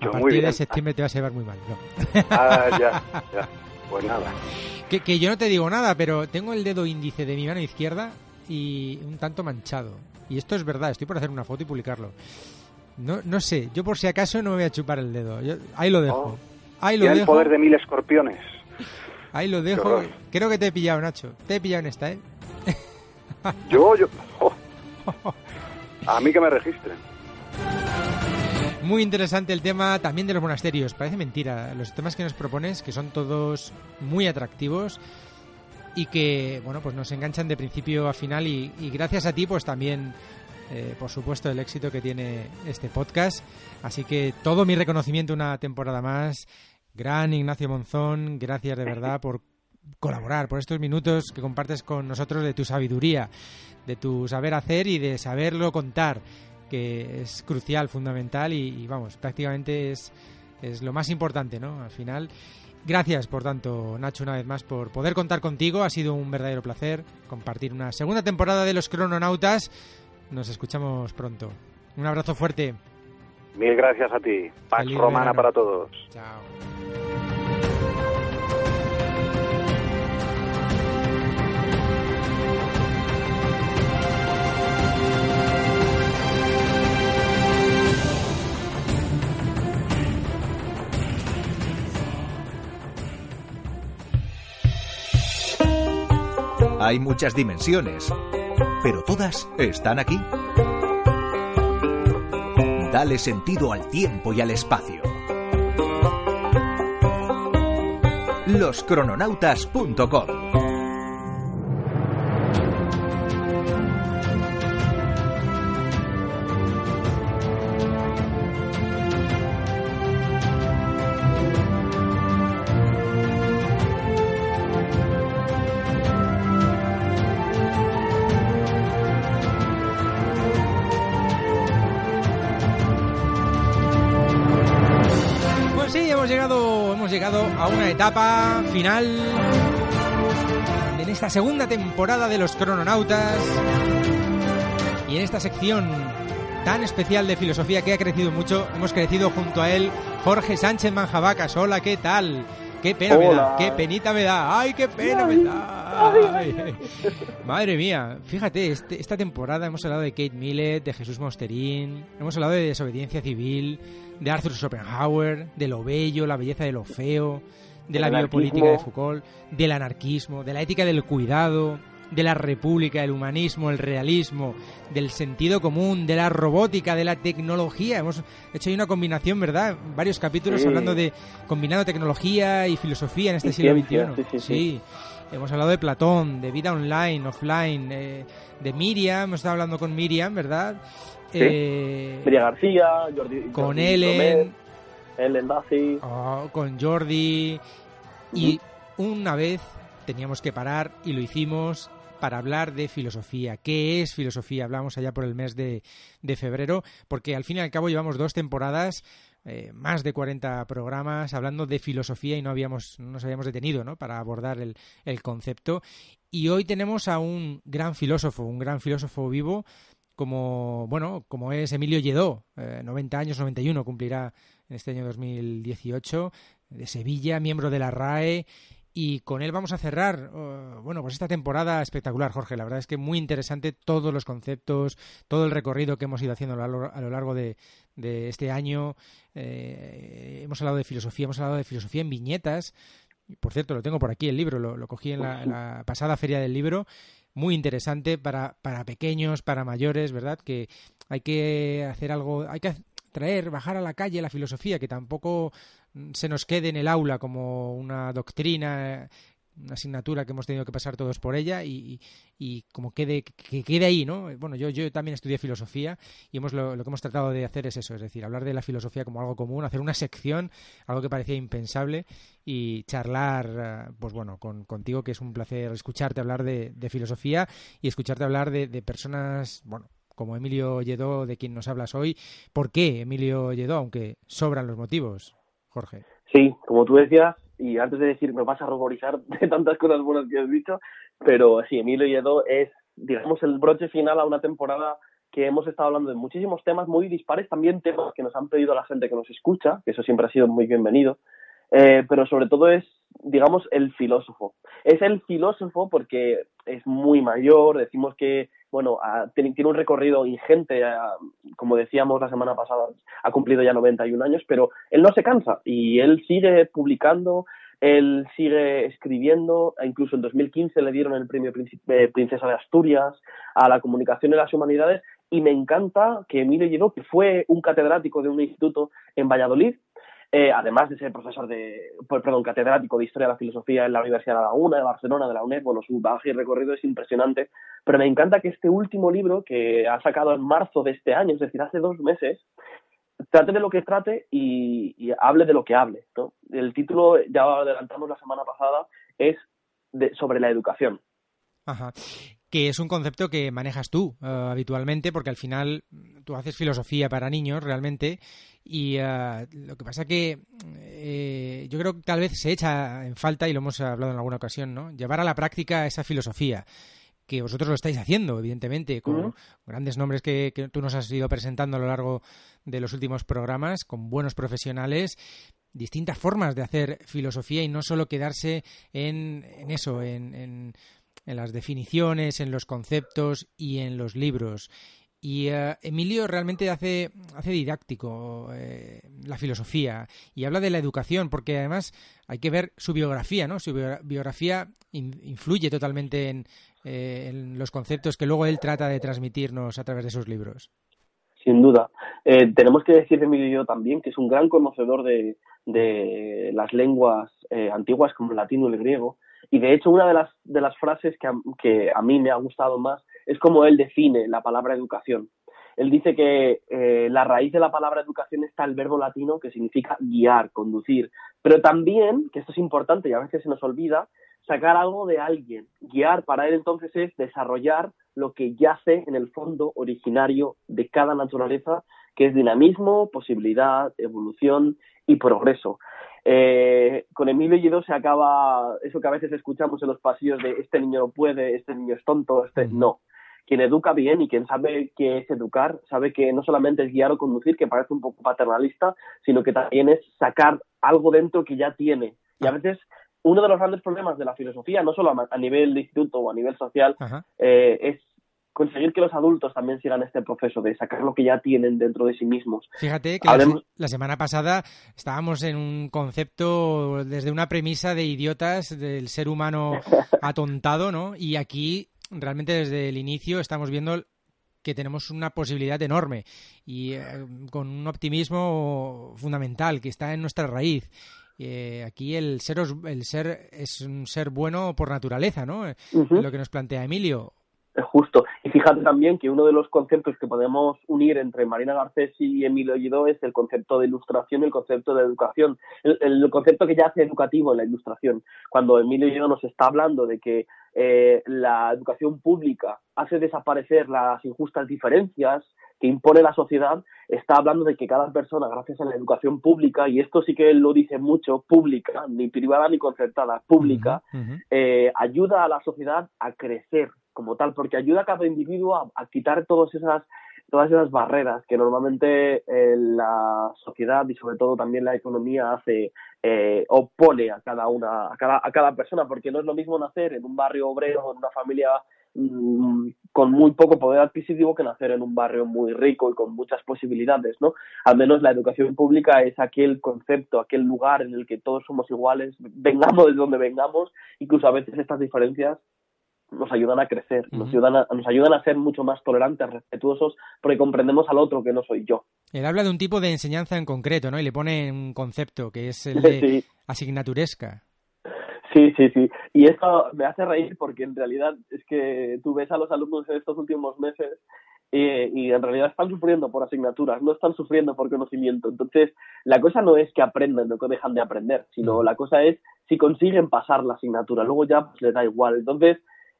Yo a muy partir bien. de septiembre te vas a llevar muy mal. no. Ah, ya, ya. Pues nada. Que, que yo no te digo nada, pero tengo el dedo índice de mi mano izquierda y un tanto manchado. Y esto es verdad, estoy por hacer una foto y publicarlo. No, no sé, yo por si acaso no me voy a chupar el dedo. Yo- ahí lo dejo. Oh. Ahí lo Tiene el dejo. poder de mil escorpiones. Ahí lo dejo. Creo que te he pillado, Nacho. Te he pillado en esta, ¿eh? Yo, yo... oh. A mí que me registren. Muy interesante el tema también de los monasterios. Parece mentira. Los temas que nos propones, que son todos muy atractivos y que, bueno, pues nos enganchan de principio a final y, gracias a ti, pues también, eh, por supuesto, el éxito que tiene este podcast. Así que todo mi reconocimiento una temporada más. Gran Ignacio Monzón, gracias de verdad por colaborar, por estos minutos que compartes con nosotros de tu sabiduría, de tu saber hacer y de saberlo contar que es crucial, fundamental y, y, vamos, prácticamente es, es lo más importante, ¿no? Al final, gracias por tanto, Nacho, una vez más, por poder contar contigo. Ha sido un verdadero placer compartir una segunda temporada de Los Crononautas. Nos escuchamos pronto. Un abrazo fuerte. Mil gracias a ti. Pax Romana verano. para todos. Chao. Hay muchas dimensiones, pero todas están aquí. Dale sentido al tiempo y al espacio. Loscrononautas.com etapa final en esta segunda temporada de los crononautas y en esta sección tan especial de filosofía que ha crecido mucho, hemos crecido junto a él Jorge Sánchez Manjabacas. Hola, ¿qué tal? Qué pena me da, Hola. qué penita me da, ay, qué pena me da. Ay. Madre mía, fíjate, este- esta temporada hemos hablado de Kate Millett, de Jesús Mosterín, hemos hablado de desobediencia civil, de Arthur Schopenhauer, de lo bello, la belleza de lo feo, de la biopolítica de. Foucault, del anarquismo, de la ética del cuidado, de la república, el humanismo, el realismo, del sentido común, de la robótica, de la tecnología. Hemos hecho ahí una combinación, ¿verdad? Varios capítulos Sí. hablando de combinando tecnología y filosofía en este Y siglo XXI. sí, sí, sí. Hemos hablado de Platón, de vida online, offline, eh, de Miriam, hemos estado hablando con Miriam, ¿verdad? Eh, María García, Jordi. con Jordi Ellen, Ellen Daci. oh, con Jordi. Y una vez teníamos que parar y lo hicimos para hablar de filosofía. ¿Qué es filosofía? Hablamos allá por el mes de, de febrero, porque al fin y al cabo llevamos dos temporadas, eh, más de 40 programas hablando de filosofía y no habíamos, no nos habíamos detenido ¿no? para abordar el, el concepto. Y hoy tenemos a un gran filósofo, un gran filósofo vivo, como bueno, como es Emilio Lledó, eh, 90 años, 91 cumplirá en este año 2018, de Sevilla, miembro de la RAE. Y con él vamos a cerrar, eh, bueno, pues esta temporada espectacular, Jorge. La verdad es que muy interesante todos los conceptos, todo el recorrido que hemos ido haciendo a lo largo, de este año. Eh, hemos hablado de filosofía, hemos hablado de filosofía en viñetas. Por cierto, lo tengo por aquí el libro, lo, lo cogí en la, en la pasada feria del libro. Muy interesante para, para pequeños, para mayores, ¿verdad? Que hay que hacer algo, hay que traer, bajar a la calle la filosofía, que tampoco mm, se nos quede en el aula como una doctrina, eh, una asignatura que hemos tenido que pasar todos por ella y, como quede, que quede ahí, ¿no? Bueno, yo, yo también estudié filosofía y hemos lo, lo que hemos tratado de hacer es eso, es decir, hablar de la filosofía como algo común, hacer una sección, algo que parecía impensable y charlar, eh, pues bueno, con, contigo, que es un placer escucharte hablar de, de filosofía y escucharte hablar de, de personas, bueno, como Emilio Lledó, de quien nos hablas hoy. ¿Por qué Emilio Lledó? Aunque sobran los motivos, Jorge. Sí, como tú decías, y antes de decir me vas a ruborizar de tantas cosas buenas que has dicho, pero sí, Emilio Lledó es, digamos, el broche final a una temporada que hemos estado hablando de muchísimos temas muy dispares, también temas que nos han pedido la gente que nos escucha, que eso siempre ha sido muy bienvenido, eh, pero sobre todo es, digamos, el filósofo. Es el filósofo porque es muy mayor, decimos que, bueno, tiene, un recorrido ingente, como decíamos la semana pasada, ha cumplido ya 91 años, pero él no se cansa y él sigue publicando, él sigue escribiendo, e incluso en 2015 le dieron el premio eh, Princesa de Asturias a la comunicación y las humanidades y me encanta que Emilio Lledó, que fue un catedrático de un instituto en Valladolid, eh, además de ser profesor de, pues, perdón, catedrático de Historia de la Filosofía en la Universidad de Laguna, de Barcelona, de la UNED, bueno, su bagaje y recorrido es impresionante, pero me encanta que este último libro que ha sacado en marzo de este año, es decir, hace dos meses, trate de lo que trate y, y hable de lo que hable. ¿no? El título, ya lo adelantamos la semana pasada, es de, sobre la educación. Ajá. Que es un concepto que manejas tú eh, habitualmente, porque al final tú haces filosofía para niños realmente, y eh, lo que pasa que eh, yo creo que tal vez se echa en falta, y lo hemos hablado en alguna ocasión, ¿no? Llevar a la práctica esa filosofía que vosotros lo estáis haciendo, evidentemente, con grandes nombres que, que tú nos has ido presentando a lo largo de los últimos programas, con buenos profesionales, distintas formas de hacer filosofía y no solo quedarse en, en eso, en, en- en las definiciones, en los conceptos y en los libros. Y eh, Emilio realmente hace, hace didáctico eh, la filosofía y habla de la educación, porque además hay que ver su biografía, ¿no? Su bio- biografía in- influye totalmente en, eh, en los conceptos que luego él trata de transmitirnos a través de sus libros. sin duda. Eh, tenemos que decir de Emilio también que es un gran conocedor de, de las lenguas eh, antiguas como el latino y el griego. Y de hecho, una de las, de las frases que a, que a mí me ha gustado más es como él define la palabra educación. Él dice que eh, la raíz de la palabra educación está el verbo latino que significa guiar, conducir, pero también, que esto es importante y a veces se nos olvida, sacar algo de alguien. Guiar para él entonces es desarrollar lo que yace en el fondo originario de cada naturaleza, que es dinamismo, posibilidad, evolución y progreso. Eh, con Emilio Lledó se acaba eso que a veces escuchamos en los pasillos de este niño no puede, este niño es tonto, este no quien educa bien y quien sabe qué es educar, sabe que no solamente es guiar o conducir, que parece un poco paternalista, sino que también es sacar algo dentro que ya tiene. Y a veces uno de los grandes problemas de la filosofía, no solo a, nivel de instituto o a nivel social, eh, es conseguir que los adultos también sigan este proceso de sacar lo que ya tienen dentro de sí mismos. Fíjate que la, la, semana pasada estábamos en un concepto desde una premisa de idiotas del ser humano atontado, ¿no? Y aquí realmente desde el inicio estamos viendo que tenemos una posibilidad enorme y eh, con un optimismo fundamental que está en nuestra raíz. Eh, aquí el ser, el ser es un ser bueno por naturaleza, ¿no? Lo que nos plantea Emilio. Justo. Fíjate también que uno de los conceptos que podemos unir entre Marina Garcés y Emilio Guido es el concepto de ilustración y el concepto de educación. El, concepto que ya hace educativo en la ilustración. Cuando Emilio Guido nos está hablando de que eh, la educación pública hace desaparecer las injustas diferencias que impone la sociedad, está hablando de que cada persona, gracias a la educación pública, y esto sí que él lo dice mucho, pública, ni privada ni concertada, pública, eh, ayuda a la sociedad a crecer, como tal, porque ayuda a cada individuo a, quitar todas esas todas esas barreras que normalmente eh, la sociedad y sobre todo también la economía hace eh, opone a cada una a cada, a cada persona porque no es lo mismo nacer en un barrio obrero en una familia mm, con muy poco poder adquisitivo que nacer en un barrio muy rico y con muchas posibilidades, ¿no? Al menos la educación pública es aquel concepto, aquel lugar en el que todos somos iguales, vengamos de donde vengamos, incluso a veces estas diferencias nos ayudan a crecer, nos, ayudan a, nos ayudan a ser mucho más tolerantes, respetuosos, porque comprendemos al otro que no soy yo. Él habla de un tipo de enseñanza en concreto, ¿no? Y le pone un concepto que es el de asignaturesca. Sí, sí, sí. Y esto me hace reír porque en realidad es que tú ves a los alumnos en estos últimos meses y, en realidad están sufriendo por asignaturas, no están sufriendo por conocimiento. Entonces, la cosa no es que aprendan o que dejan de aprender, sino la cosa es si consiguen pasar la asignatura. Luego ya pues, les da igual. Entonces,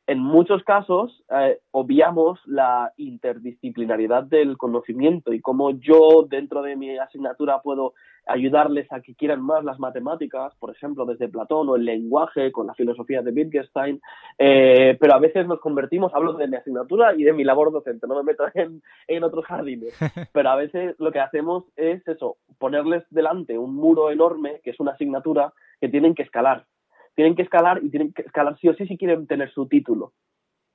en muchos casos eh, obviamos la interdisciplinariedad del conocimiento y cómo yo dentro de mi asignatura puedo ayudarles a que quieran más las matemáticas, por ejemplo, desde Platón o el lenguaje con la filosofía de Wittgenstein, eh, pero a veces nos convertimos, hablo de mi asignatura y de mi labor docente, no me meto en, en otros jardines, pero a veces lo que hacemos es eso, ponerles delante un muro enorme, que es una asignatura, que tienen que escalar tienen que escalar y tienen que escalar sí o sí si quieren tener su título.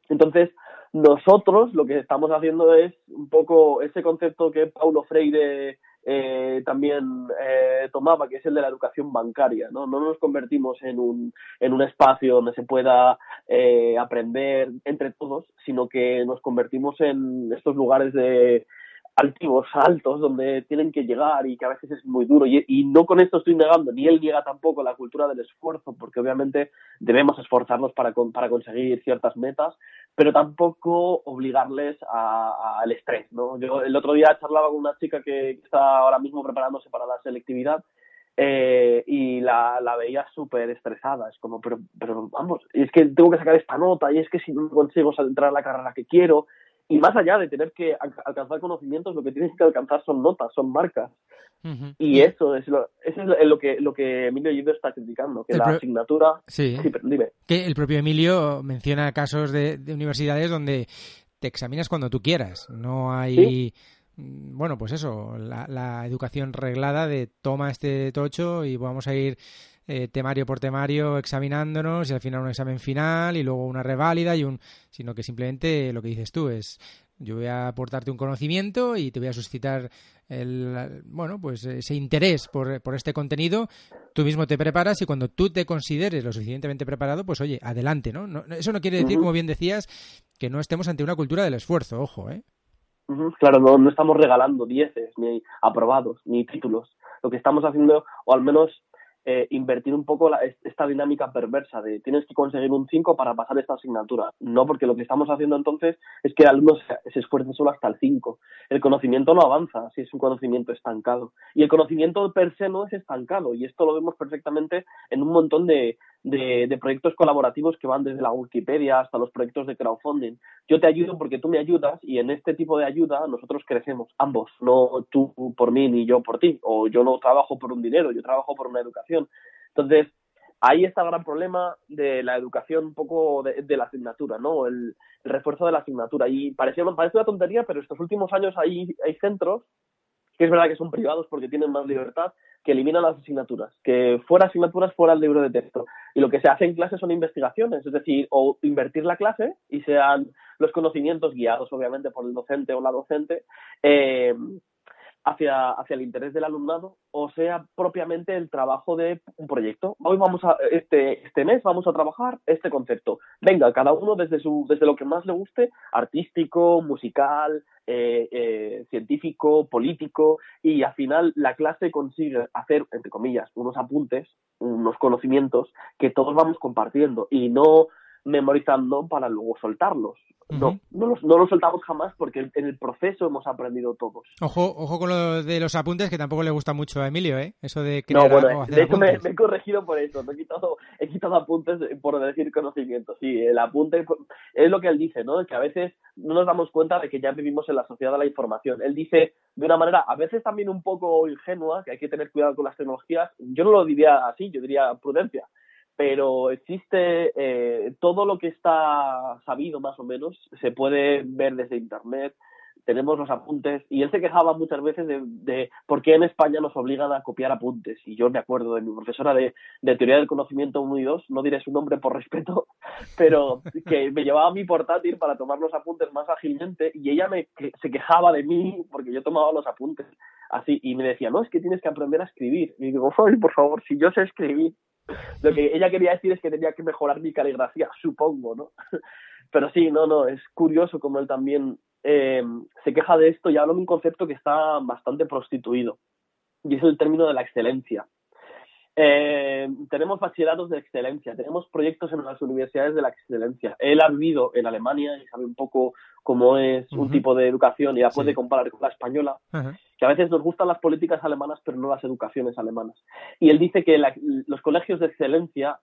Entonces, nosotros lo que estamos haciendo es un poco ese concepto que Paulo Freire eh, también eh, tomaba, que es el de la educación bancaria. No, no nos convertimos en un, en un espacio donde se pueda eh, aprender entre todos, sino que nos convertimos en estos lugares de, altivos, altos, donde tienen que llegar y que a veces es muy duro. Y, no con esto estoy negando, ni él niega tampoco la cultura del esfuerzo, porque obviamente debemos esforzarnos para, para conseguir ciertas metas, pero tampoco obligarles al estrés. ¿no? Yo el otro día charlaba con una chica que está ahora mismo preparándose para la selectividad eh, y la, la veía súper estresada. Es como, pero, pero vamos, es que tengo que sacar esta nota y es que si no consigo entrar a la carrera que quiero y más allá de tener que alcanzar conocimientos, lo que tienes que alcanzar son notas, son marcas. Y eso es lo, eso es lo que, lo que Emilio Gido está criticando, que la asignatura... Sí, dime. Que el propio Emilio menciona casos de, universidades donde te examinas cuando tú quieras. No hay... Mm, bueno, pues eso, la, la, educación reglada de toma este tocho y vamos a ir eh, temario por temario examinándonos y al final un examen final y luego una reválida y un sino que simplemente lo que dices tú es yo voy a aportarte un conocimiento y te voy a suscitar el bueno pues ese interés por, por este contenido. Tú mismo te preparas y cuando tú te consideres lo suficientemente preparado pues oye adelante no, eso no quiere decir como bien decías que no estemos ante una cultura del esfuerzo ojo eh Claro, no, no estamos regalando dieces, ni aprobados, ni títulos. Lo que estamos haciendo, o al menos eh, invertir un poco la- es- esta dinámica perversa de tienes que conseguir un 5 para pasar esta asignatura. No, porque lo que estamos haciendo entonces es que el alumno se, se solo hasta el 5. El conocimiento no avanza si es un conocimiento estancado. Y el conocimiento per se no es estancado. Y esto lo vemos perfectamente en un montón de, de, de proyectos colaborativos que van desde la Wikipedia hasta los proyectos de crowdfunding. Yo te ayudo porque tú me ayudas y en este tipo de ayuda nosotros crecemos, ambos, no tú por mí ni yo por ti, o yo no trabajo por un dinero, yo trabajo por una educación. Entonces, ahí está el gran problema de la educación un poco de, de la asignatura, ¿no? El, refuerzo de la asignatura. Y parecía, parece una tontería, pero estos últimos años hay, hay centros que es verdad que son privados porque tienen más libertad, que eliminan las asignaturas, que fuera asignaturas fuera el libro de texto. Y lo que se hace en clase son investigaciones, es decir, o invertir la clase y sean los conocimientos guiados, obviamente, por el docente o la docente, eh, hacia, hacia el interés del alumnado, o sea, propiamente el trabajo de un proyecto. Hoy vamos a, este, este mes vamos a trabajar este concepto. Venga, cada uno desde su, desde lo que más le guste, artístico, musical, eh, eh, científico, político, y al final la clase consigue hacer, entre comillas, unos apuntes, unos conocimientos que todos vamos compartiendo y no memorizando para luego soltarlos. No, no los, no los soltamos jamás porque en el proceso hemos aprendido todos. Ojo, ojo con lo de los apuntes, que tampoco le gusta mucho a Emilio, ¿eh? Eso de No, crear bueno, hacer de hecho me, he corregido por eso, me he quitado, he quitado apuntes por decir conocimiento. Sí, el apunte es lo que él dice, ¿no? Que a veces no nos damos cuenta de que ya vivimos en la sociedad de la información. Él dice de una manera a veces también un poco ingenua, que hay que tener cuidado con las tecnologías. Yo no lo diría así, yo diría prudencia. Pero existe eh, todo lo que está sabido más o menos, se puede ver desde internet, tenemos los apuntes y él se quejaba muchas veces de, por qué en España nos obligan a copiar apuntes y yo me acuerdo de mi profesora de, teoría del conocimiento 1 y 2 no diré su nombre por respeto pero que me llevaba mi portátil para tomar los apuntes más ágilmente y ella me que- se quejaba de mí porque yo tomaba los apuntes así y me decía no es que tienes que aprender a escribir y digo "Ay, por favor si yo sé escribir lo que ella quería decir es que tenía que mejorar mi caligrafía supongo no pero sí no no es curioso como él también eh, se queja de esto y habla de un concepto que está bastante prostituido y es el término de la excelencia. Eh, tenemos bachilleratos de excelencia, tenemos proyectos en las universidades de la excelencia. Él ha vivido en Alemania y sabe un poco cómo es un Ujú. tipo de educación y la puede Sí. comparar con la española Ajá. que a veces nos gustan las políticas alemanas, pero no las educaciones alemanas. Y él dice que la- los colegios de excelencia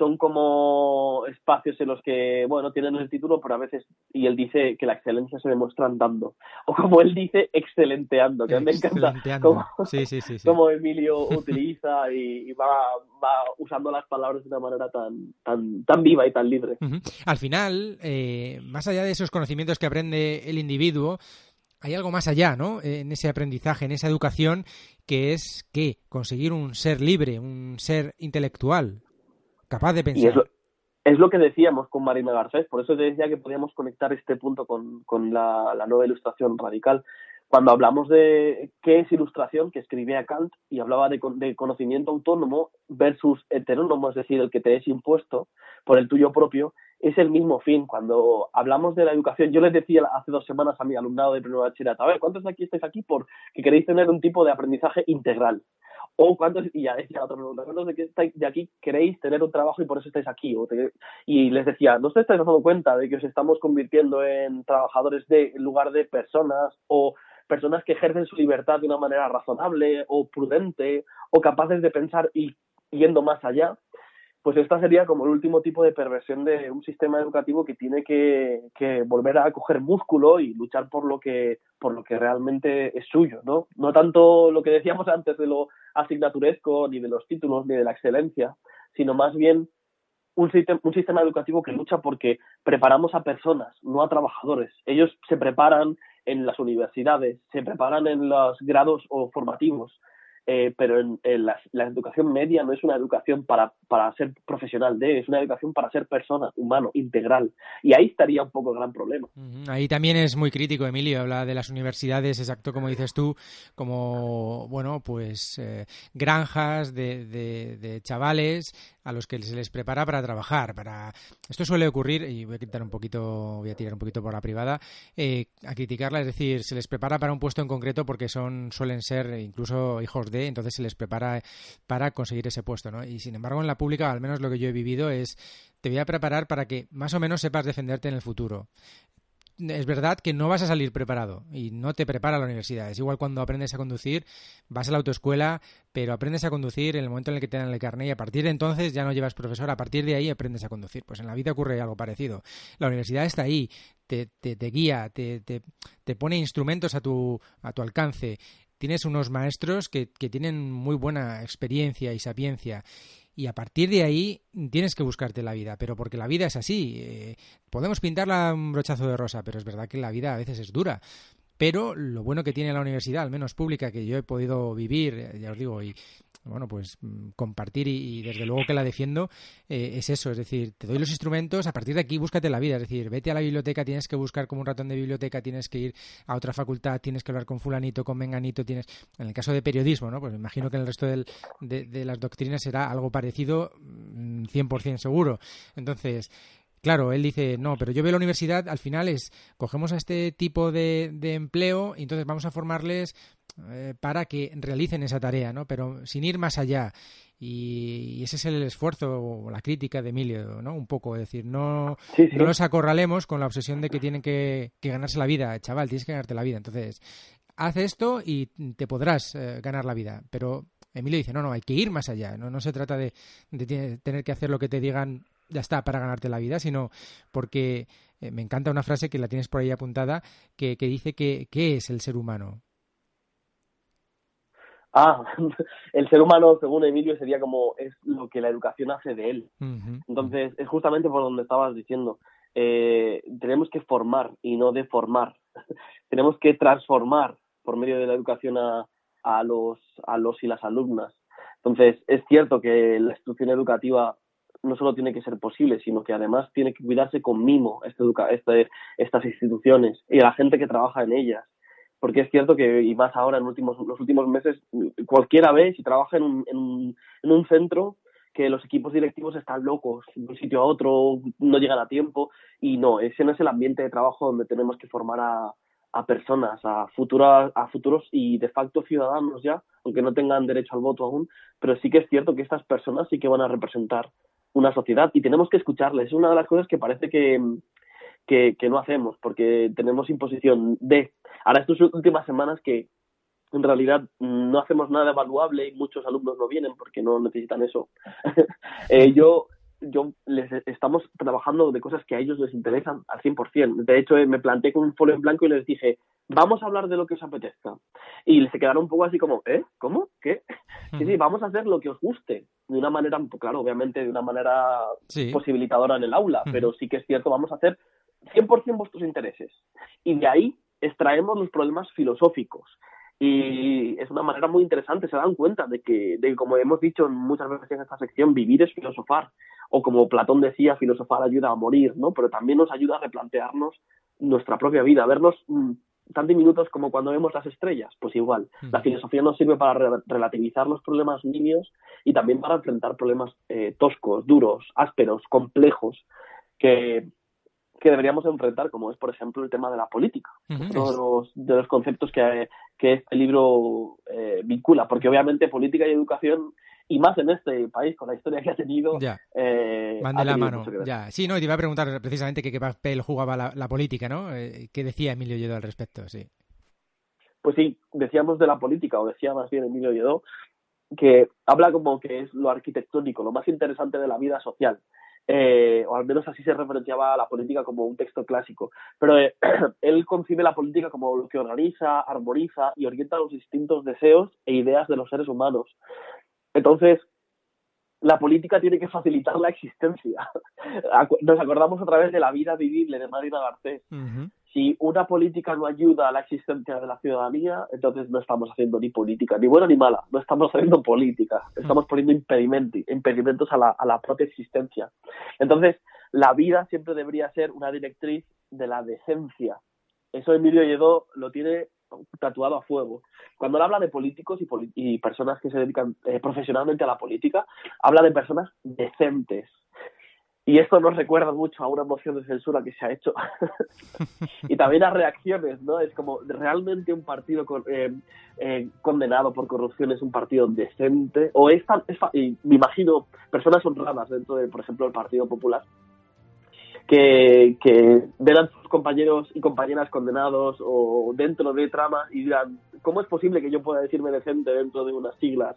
son como espacios en los que, bueno, tienen el título, pero a veces, y él dice que la excelencia se demuestra andando. O como él dice, excelenteando, que a mí me encanta Excelenteando. cómo, Sí, sí, sí. cómo Emilio utiliza y, y va, va usando las palabras de una manera tan, tan, tan viva y tan libre. Ujú. Al final, eh, más allá de esos conocimientos que aprende el individuo, hay algo más allá, ¿no? En ese aprendizaje, en esa educación, que es que conseguir un ser libre, un ser intelectual, capaz de Y pensar. es lo, es lo que decíamos con Marina Garcés, por eso te decía que podíamos conectar este punto con, con la, la nueva ilustración radical. Cuando hablamos de qué es ilustración, que escribía Kant y hablaba de, de conocimiento autónomo versus heterónomo, es decir, el que te es impuesto por el tuyo propio, es el mismo fin. Cuando hablamos de la educación, yo les decía hace dos semanas a mi alumnado de primer bachillerato, a ver, ¿cuántos de aquí estáis aquí porque queréis tener un tipo de aprendizaje integral? O cuántos, y ya decía pregunta, ¿cuántos de, aquí estáis- de aquí queréis tener un trabajo y por eso estáis aquí? Y les decía, ¿no os estáis dando cuenta de que os estamos convirtiendo en trabajadores de, en lugar de personas o personas que ejercen su libertad de una manera razonable o prudente o capaces de pensar y yendo más allá? Pues esta sería como el último tipo de perversión de un sistema educativo que tiene que, que volver a coger músculo y luchar por lo que por lo que realmente es suyo, ¿no? No tanto lo que decíamos antes de lo asignaturesco, ni de los títulos, ni de la excelencia, sino más bien un sistema, un sistema educativo que lucha porque preparamos a personas, no a trabajadores. Ellos se preparan en las universidades, se preparan en los grados o formativos, eh, pero en, en la, la, educación media no es una educación para, para ser profesional de, es una educación para ser persona, humano, integral. Y ahí estaría un poco el gran problema. Ahí también es muy crítico, Emilio, habla de las universidades, exacto como dices tú, como, bueno, pues eh, granjas de, de, de chavales a los que se les prepara para trabajar. Para esto suele ocurrir y voy a quitar un poquito, voy a tirar un poquito por la privada, eh, a criticarla, es decir, se les prepara para un puesto en concreto porque son suelen ser incluso hijos entonces se les prepara para conseguir ese puesto, ¿no? Y sin embargo en la pública, al menos lo que yo he vivido es te voy a preparar para que más o menos sepas defenderte en el futuro es verdad que no vas a salir preparado y no te prepara la universidad. Es igual cuando aprendes a conducir, vas a la autoescuela, pero aprendes a conducir en el momento en el que te dan el carnet y a partir de entonces ya no llevas profesor, a partir de ahí aprendes a conducir. Pues en la vida ocurre algo parecido. La universidad está ahí, te, te, te guía, te, te, te pone instrumentos a tu, a tu alcance. Tienes unos maestros que, que tienen muy buena experiencia y sapiencia y a partir de ahí tienes que buscarte la vida, pero porque la vida es así. Eh, podemos pintarla un brochazo de rosa, pero es verdad que la vida a veces es dura. Pero lo bueno que tiene la universidad, al menos pública, que yo he podido vivir, eh, ya os digo, y bueno, pues mm, compartir y, desde luego que la defiendo, eh, es eso, es decir, te doy los instrumentos, a partir de aquí búscate la vida, es decir, vete a la biblioteca, tienes que buscar como un ratón de biblioteca, tienes que ir a otra facultad, tienes que hablar con fulanito, con menganito, tienes, en el caso de periodismo, ¿no? Pues me imagino que en el resto del, de, de las doctrinas será algo parecido, 100% mm, seguro. Entonces, Claro, él dice, no, pero yo veo la universidad, al final es, cogemos a este tipo de, de empleo y entonces vamos a formarles eh, para que realicen esa tarea, ¿no? Pero sin ir más allá. Y, y ese es el esfuerzo o la crítica de Emilio, ¿no? Un poco, es decir, no, Sí, sí. no nos acorralemos con la obsesión de que tienen que, que ganarse la vida, chaval, tienes que ganarte la vida. Entonces, haz esto y te podrás eh, ganar la vida. Pero Emilio dice, no, no, hay que ir más allá. No, no se trata de, de te- tener que hacer lo que te digan, ya está, para ganarte la vida, sino porque eh, me encanta una frase que la tienes por ahí apuntada, que, que dice que ¿qué es el ser humano? Ah, el ser humano, según Emilio, sería como es lo que la educación hace de él. Entonces, es justamente por donde estabas diciendo. Eh, tenemos que formar y no deformar. tenemos que transformar por medio de la educación a, a, los, a los y las alumnas. Entonces, es cierto que la instrucción educativa no solo tiene que ser posible, sino que además tiene que cuidarse con mimo este este, estas instituciones y la gente que trabaja en ellas. Porque es cierto que, y más ahora en últimos, los últimos meses, cualquiera ve, si trabaja en un, en un, en un centro, que los equipos directivos están locos de un sitio a otro, no llegan a tiempo y no, ese no es el ambiente de trabajo donde tenemos que formar a, a personas, a, futuras, a futuros y de facto ciudadanos ya, aunque no tengan derecho al voto aún, pero sí que es cierto que estas personas sí que van a representar una sociedad y tenemos que escucharles. Es una de las cosas que parece que, que, no hacemos porque tenemos imposición de. Ahora, estas últimas semanas que en realidad no hacemos nada evaluable y muchos alumnos no vienen porque no necesitan eso. eh, yo yo les estamos trabajando de cosas que a ellos les interesan al 100%. De hecho, eh, me planté con un folio en blanco y les dije, vamos a hablar de lo que os apetezca. Y se quedaron un poco así como, ¿eh? ¿Cómo? ¿Qué? Sí, sí, vamos a hacer lo que os guste. De una manera, claro, obviamente de una manera Sí. posibilitadora en el aula, pero sí que es cierto, vamos a hacer 100% vuestros intereses. Y de ahí extraemos los problemas filosóficos. Y es una manera muy interesante, se dan cuenta de que, de que, como hemos dicho muchas veces en esta sección, vivir es filosofar. O como Platón decía, filosofar ayuda a morir, ¿no? Pero también nos ayuda a replantearnos nuestra propia vida, a vernos mm, tan diminutos como cuando vemos las estrellas. Pues igual, la filosofía nos sirve para re- relativizar los problemas nimios y también para enfrentar problemas eh, toscos, duros, ásperos, complejos, que, que deberíamos enfrentar, como es, por ejemplo, el tema de la política. Uno de los, de los conceptos que, que este libro eh, vincula, porque obviamente política y educación, y más en este país, con la historia que ha tenido, Ya. eh, Van de la mano, ya. Sí, no, y te iba a preguntar precisamente qué papel jugaba la, la política, ¿no? Eh, ¿Qué decía Emilio Lledo al respecto? Sí. Pues sí, decíamos de la política, o decía más bien Emilio Lledó, que habla como que es lo arquitectónico, lo más interesante de la vida social. Eh, o al menos así se referenciaba a la política como un texto clásico. Pero eh, él concibe la política como lo que organiza, armoniza y orienta los distintos deseos e ideas de los seres humanos. Entonces, la política tiene que facilitar la existencia. Nos acordamos otra vez de la vida vivible de Marina Garcés. Si una política no ayuda a la existencia de la ciudadanía, entonces no estamos haciendo ni política, ni buena ni mala, no estamos haciendo política, estamos poniendo impedimentos, impedimentos a la, a la propia existencia. Entonces, la vida siempre debería ser una directriz de la decencia. Eso Emilio Lledó lo tiene tatuado a fuego. Cuando él habla de políticos y, y personas que se dedican eh, profesionalmente a la política, habla de personas decentes. Y esto nos recuerda mucho a una moción de censura que se ha hecho. y también a reacciones, ¿no? Es como, ¿realmente un partido eh, eh, condenado por corrupción es un partido decente? O es tan, es y me imagino personas honradas dentro de, por ejemplo, el Partido Popular, que, que a sus compañeros y compañeras condenados o dentro de tramas y dirán, ¿cómo es posible que yo pueda decirme decente dentro de unas siglas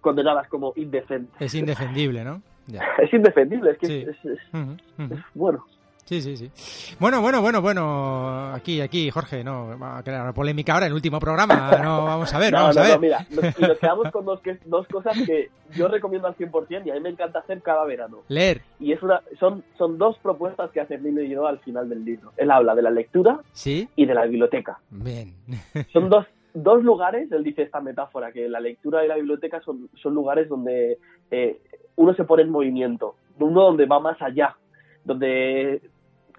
condenadas como indecentes? Es indefendible, ¿no? Es indefendible, es que Sí. es, es- es- Ujú, ujú. es- bueno. Sí, sí, sí. Bueno, bueno, bueno, bueno. Aquí, aquí, Jorge, no, va a crear una polémica ahora en el último programa. No, vamos a ver, no, vamos no, a ver. no, mira, nos, nos quedamos con dos, que- dos cosas que yo recomiendo al 100% y a mí me encanta hacer cada verano. Leer, Y es una, son, son dos propuestas que hace y yo al final del libro. Él habla de la lectura ¿sí? y de la biblioteca. Bien. Son dos, dos lugares, él dice esta metáfora, que la lectura y la biblioteca son, son lugares donde eh, uno se pone en movimiento, uno donde va más allá, donde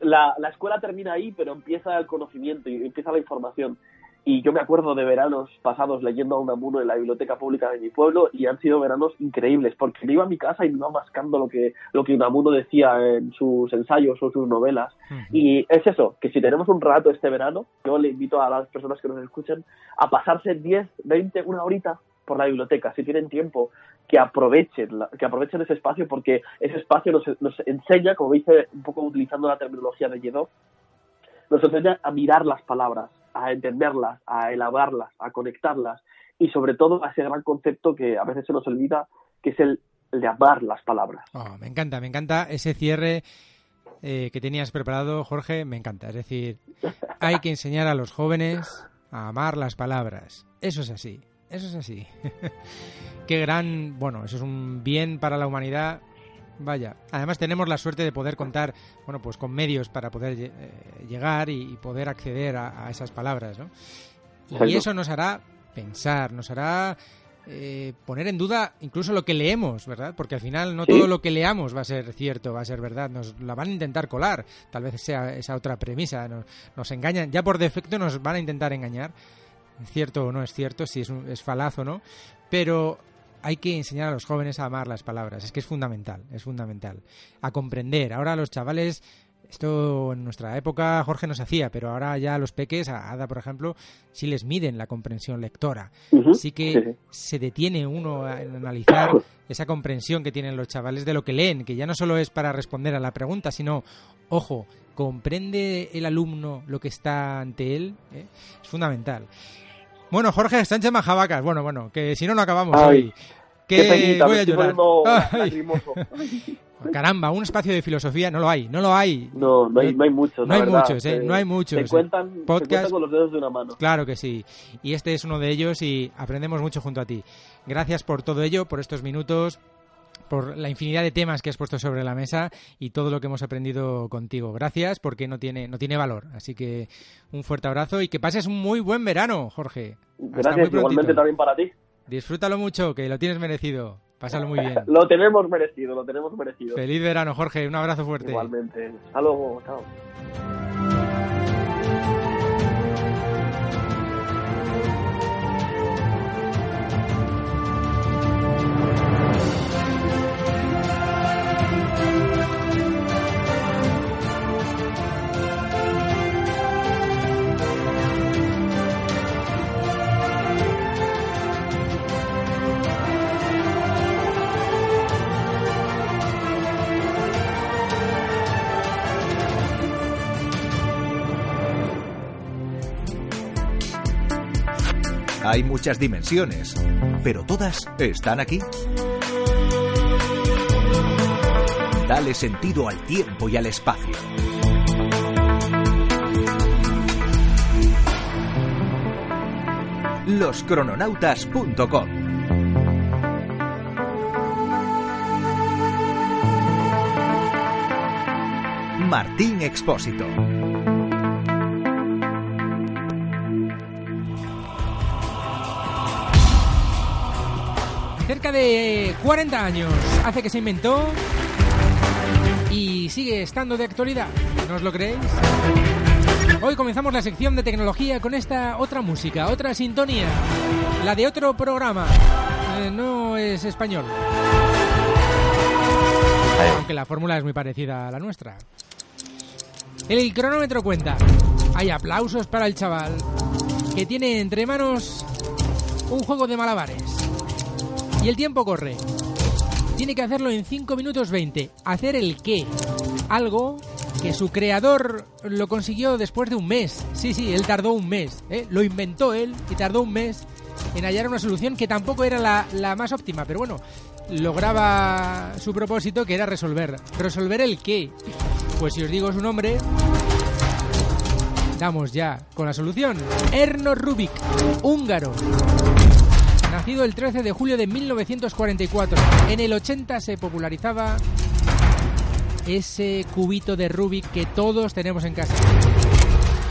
la, la escuela termina ahí, pero empieza el conocimiento y empieza la información. Y yo me acuerdo de veranos pasados leyendo a Unamuno en la biblioteca pública de mi pueblo y han sido veranos increíbles, porque me iba a mi casa y me iba mascando lo que, lo que Unamuno decía en sus ensayos o sus novelas. Y es eso, que si tenemos un rato este verano, yo le invito a las personas que nos escuchen a pasarse 10, 20, una horita por la biblioteca, si tienen tiempo, que aprovechen, que aprovechen ese espacio porque ese espacio nos, enseña, como dice un poco utilizando la terminología de Lledó, nos enseña a mirar las palabras, a entenderlas, a elaborarlas, a conectarlas y sobre todo a ese gran concepto que a veces se nos olvida, que es el, de amar las palabras. Oh, me encanta, me encanta ese cierre eh, que tenías preparado, Jorge, me encanta. Es decir, hay que enseñar a los jóvenes a amar las palabras. Eso es así, eso es así. Qué gran, bueno, eso es un bien para la humanidad. Vaya, además tenemos la suerte de poder contar, bueno, pues con medios para poder eh, llegar y, y poder acceder a, a esas palabras, ¿no? Y eso nos hará pensar, nos hará eh, poner en duda incluso lo que leemos, ¿verdad? Porque al final no Sí. todo lo que leamos va a ser cierto, va a ser verdad, nos la van a intentar colar, tal vez sea esa otra premisa, nos, nos engañan, ya por defecto nos van a intentar engañar, cierto o no es cierto, si es, un- es falaz o no, pero hay que enseñar a los jóvenes a amar las palabras, es que es fundamental, es fundamental, a comprender, ahora los chavales... Esto en nuestra época Jorge nos hacía, pero ahora ya los peques, a Ada por ejemplo, sí les miden la comprensión lectora. Ujú. Sí que Sí, se detiene uno a- analizar esa comprensión que tienen los chavales de lo que leen, que ya no solo es para responder a la pregunta, sino, ojo, ¿comprende el alumno lo que está ante él? ¿Eh? Es fundamental. Bueno, Jorge Sánchez Majabacas, bueno, bueno, que si no, no acabamos Ay, hoy. Qué Que penita, voy me a llorar. Ay, caramba, un espacio de filosofía no lo hay, no lo hay. No, no hay, no hay muchos. No hay verdad. muchos, ¿eh? No hay muchos, Se ¿eh? cuentan, se Podcast- cuentan con los dedos de una mano. Claro que sí. Y este es uno de ellos y aprendemos mucho junto a ti. Gracias por todo ello, por estos minutos, por la infinidad de temas que has puesto sobre la mesa y todo lo que hemos aprendido contigo. Gracias porque no tiene, no tiene valor. Así que un fuerte abrazo y que pases un muy buen verano, Jorge. Hasta Gracias, igualmente también para ti. Disfrútalo mucho, que lo tienes merecido. Pásalo muy bien. Lo tenemos merecido, lo tenemos merecido. Feliz verano, Jorge. Un abrazo fuerte. Igualmente. Hasta luego, chao. Hay muchas dimensiones, pero todas están aquí. Dale sentido al tiempo y al espacio. Loscrononautas.com Martín Expósito. Cerca de 40 años hace que se inventó y sigue estando de actualidad. ¿No os lo creéis? Hoy comenzamos la sección de tecnología con esta otra música, otra sintonía, la de otro programa. Eh, no es español. Aunque la fórmula es muy parecida a la nuestra. El cronómetro cuenta. Hay aplausos para el chaval que tiene entre manos un juego de malabares. Y el tiempo corre. Tiene que hacerlo en 5 minutos 20. ¿Hacer el qué? Algo que su creador lo consiguió después de un mes. Sí, sí, él tardó un mes. ¿eh? Lo inventó él y tardó un mes en hallar una solución que tampoco era la, la más óptima. Pero bueno, lograba su propósito que era resolver. ¿Resolver el qué? Pues si os digo su nombre, damos ya con la solución. Erno Rubik, húngaro. Nacido el 13 de julio de 1944. En el 80 se popularizaba ese cubito de Rubik que todos tenemos en casa.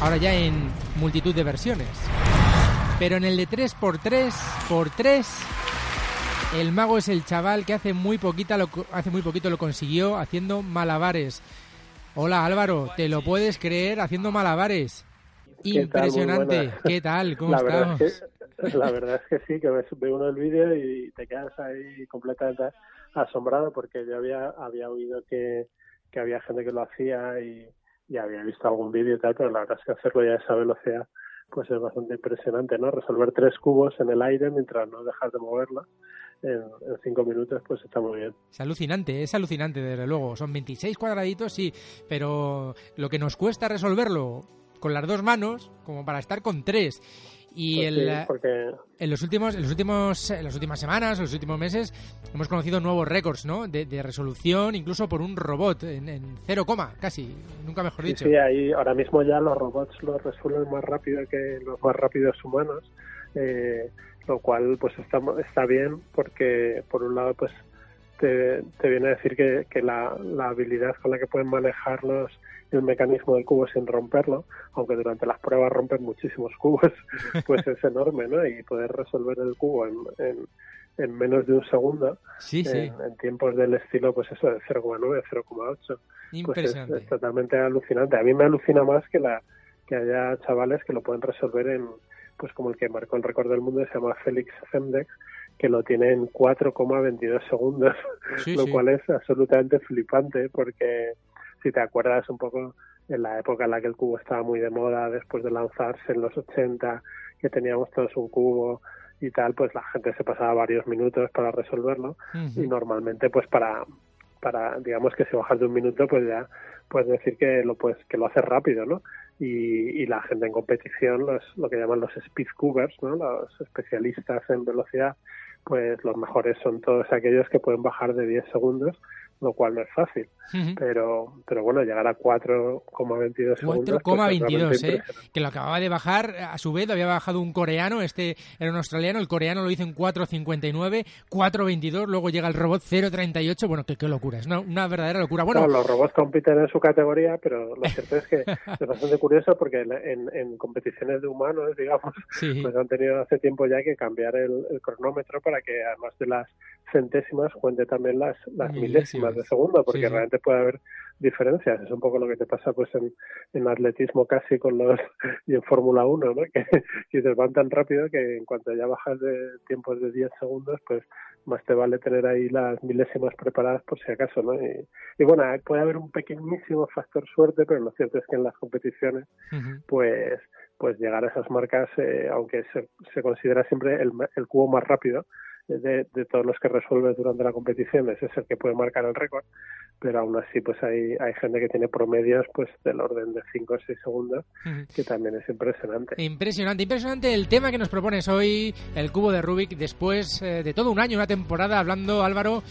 Ahora ya en multitud de versiones. Pero en el de 3x3 por 3 el mago es el chaval que hace muy poquita lo, hace muy poquito lo consiguió haciendo malabares. Hola Álvaro, ¿te lo puedes creer haciendo malabares? Impresionante. ¿Qué tal? ¿Cómo la estamos? Verdad es que, la verdad es que sí, que ves ve uno el vídeo y te quedas ahí completamente asombrado porque yo había había oído que, que había gente que lo hacía y, y había visto algún vídeo y tal, pero la verdad es que hacerlo ya a esa velocidad pues es bastante impresionante, ¿no? Resolver tres cubos en el aire mientras no dejas de moverlo en, en, cinco minutos, pues está muy bien. Es alucinante, es alucinante, desde luego. Son 26 cuadraditos, sí, pero lo que nos cuesta resolverlo con las dos manos, como para estar con tres. Y Pues el, sí, porque en los últimos, en los últimos, en las últimas semanas, en los últimos meses, hemos conocido nuevos récords, ¿no? De, de resolución, incluso por un robot en, en cero coma, casi, nunca mejor dicho. sí, ahí ahora mismo ya los robots lo resuelven más rápido que los más rápidos humanos, eh, lo cual pues está, está bien porque por un lado pues te, te viene a decir que, que la, la habilidad con la que pueden manejarlos el mecanismo del cubo sin romperlo, aunque durante las pruebas rompen muchísimos cubos, pues es enorme, ¿no? Y poder resolver el cubo en, en, en menos de un segundo, Sí, sí, en, en tiempos del estilo, pues eso, de 0,9, 0,8, pues es, impresionante. es totalmente alucinante. A mí me alucina más que la que haya chavales que lo pueden resolver en, pues como el que marcó el récord del mundo, se llama Félix Zemdex, que lo tiene en 4,22 segundos, Sí, lo cual es absolutamente flipante porque si te acuerdas un poco en la época en la que el cubo estaba muy de moda, después de lanzarse en los 80, que teníamos todos un cubo y tal, pues la gente se pasaba varios minutos para resolverlo. Y normalmente pues para para digamos que si bajas de un minuto pues ya puedes decir que lo pues que lo haces rápido no y, y la gente en competición los lo que llaman los speed cubers no los especialistas en velocidad pues los mejores son todos aquellos que pueden bajar de 10 segundos lo cual no es fácil. Pero pero bueno llegar a 4,22 segundos pues, es 4,22, realmente ¿eh? Que lo acababa de bajar, a su vez lo había bajado un coreano, este era un australiano, el coreano lo hizo en 4,59, 4,22, luego llega el robot 0,38, bueno, qué, qué locura, es una, una verdadera locura. Bueno, No, los robots compiten en su categoría, pero lo cierto es que es bastante curioso porque en, en competiciones de humanos, digamos, sí, pues han tenido hace tiempo ya que cambiar el, el cronómetro para que además de las centésimas cuente también las, las Milésimas. de segundo, porque Sí, sí. realmente puede haber diferencias. Es un poco lo que te pasa pues en, en atletismo casi con los y en Fórmula 1, ¿no? Que, que te van tan rápido que en cuanto ya bajas de tiempos de 10 segundos, pues más te vale tener ahí las milésimas preparadas por si acaso, ¿no? Y, y bueno, puede haber un pequeñísimo factor suerte, pero lo cierto es que en las competiciones pues pues llegar a esas marcas, eh, aunque se, se considera siempre el, el cubo más rápido de, de todos los que resuelves durante la competición, ese es el que puede marcar el récord, pero aún así pues hay, hay gente que tiene promedios pues del orden de 5 o 6 segundos, que también es impresionante. Impresionante, impresionante el tema que nos propones hoy, el cubo de Rubik, después eh, de todo un año, una temporada, hablando, Álvaro,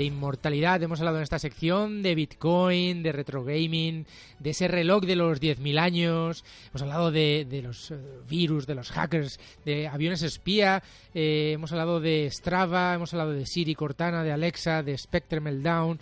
de inmortalidad. Hemos hablado en esta sección de Bitcoin, de retro gaming, de ese reloj de los 10.000 años. Hemos hablado de, de los eh, virus, de los hackers, de aviones espía. eh, hemos hablado de Strava, hemos hablado de Siri Cortana, de Alexa, de Spectre Meltdown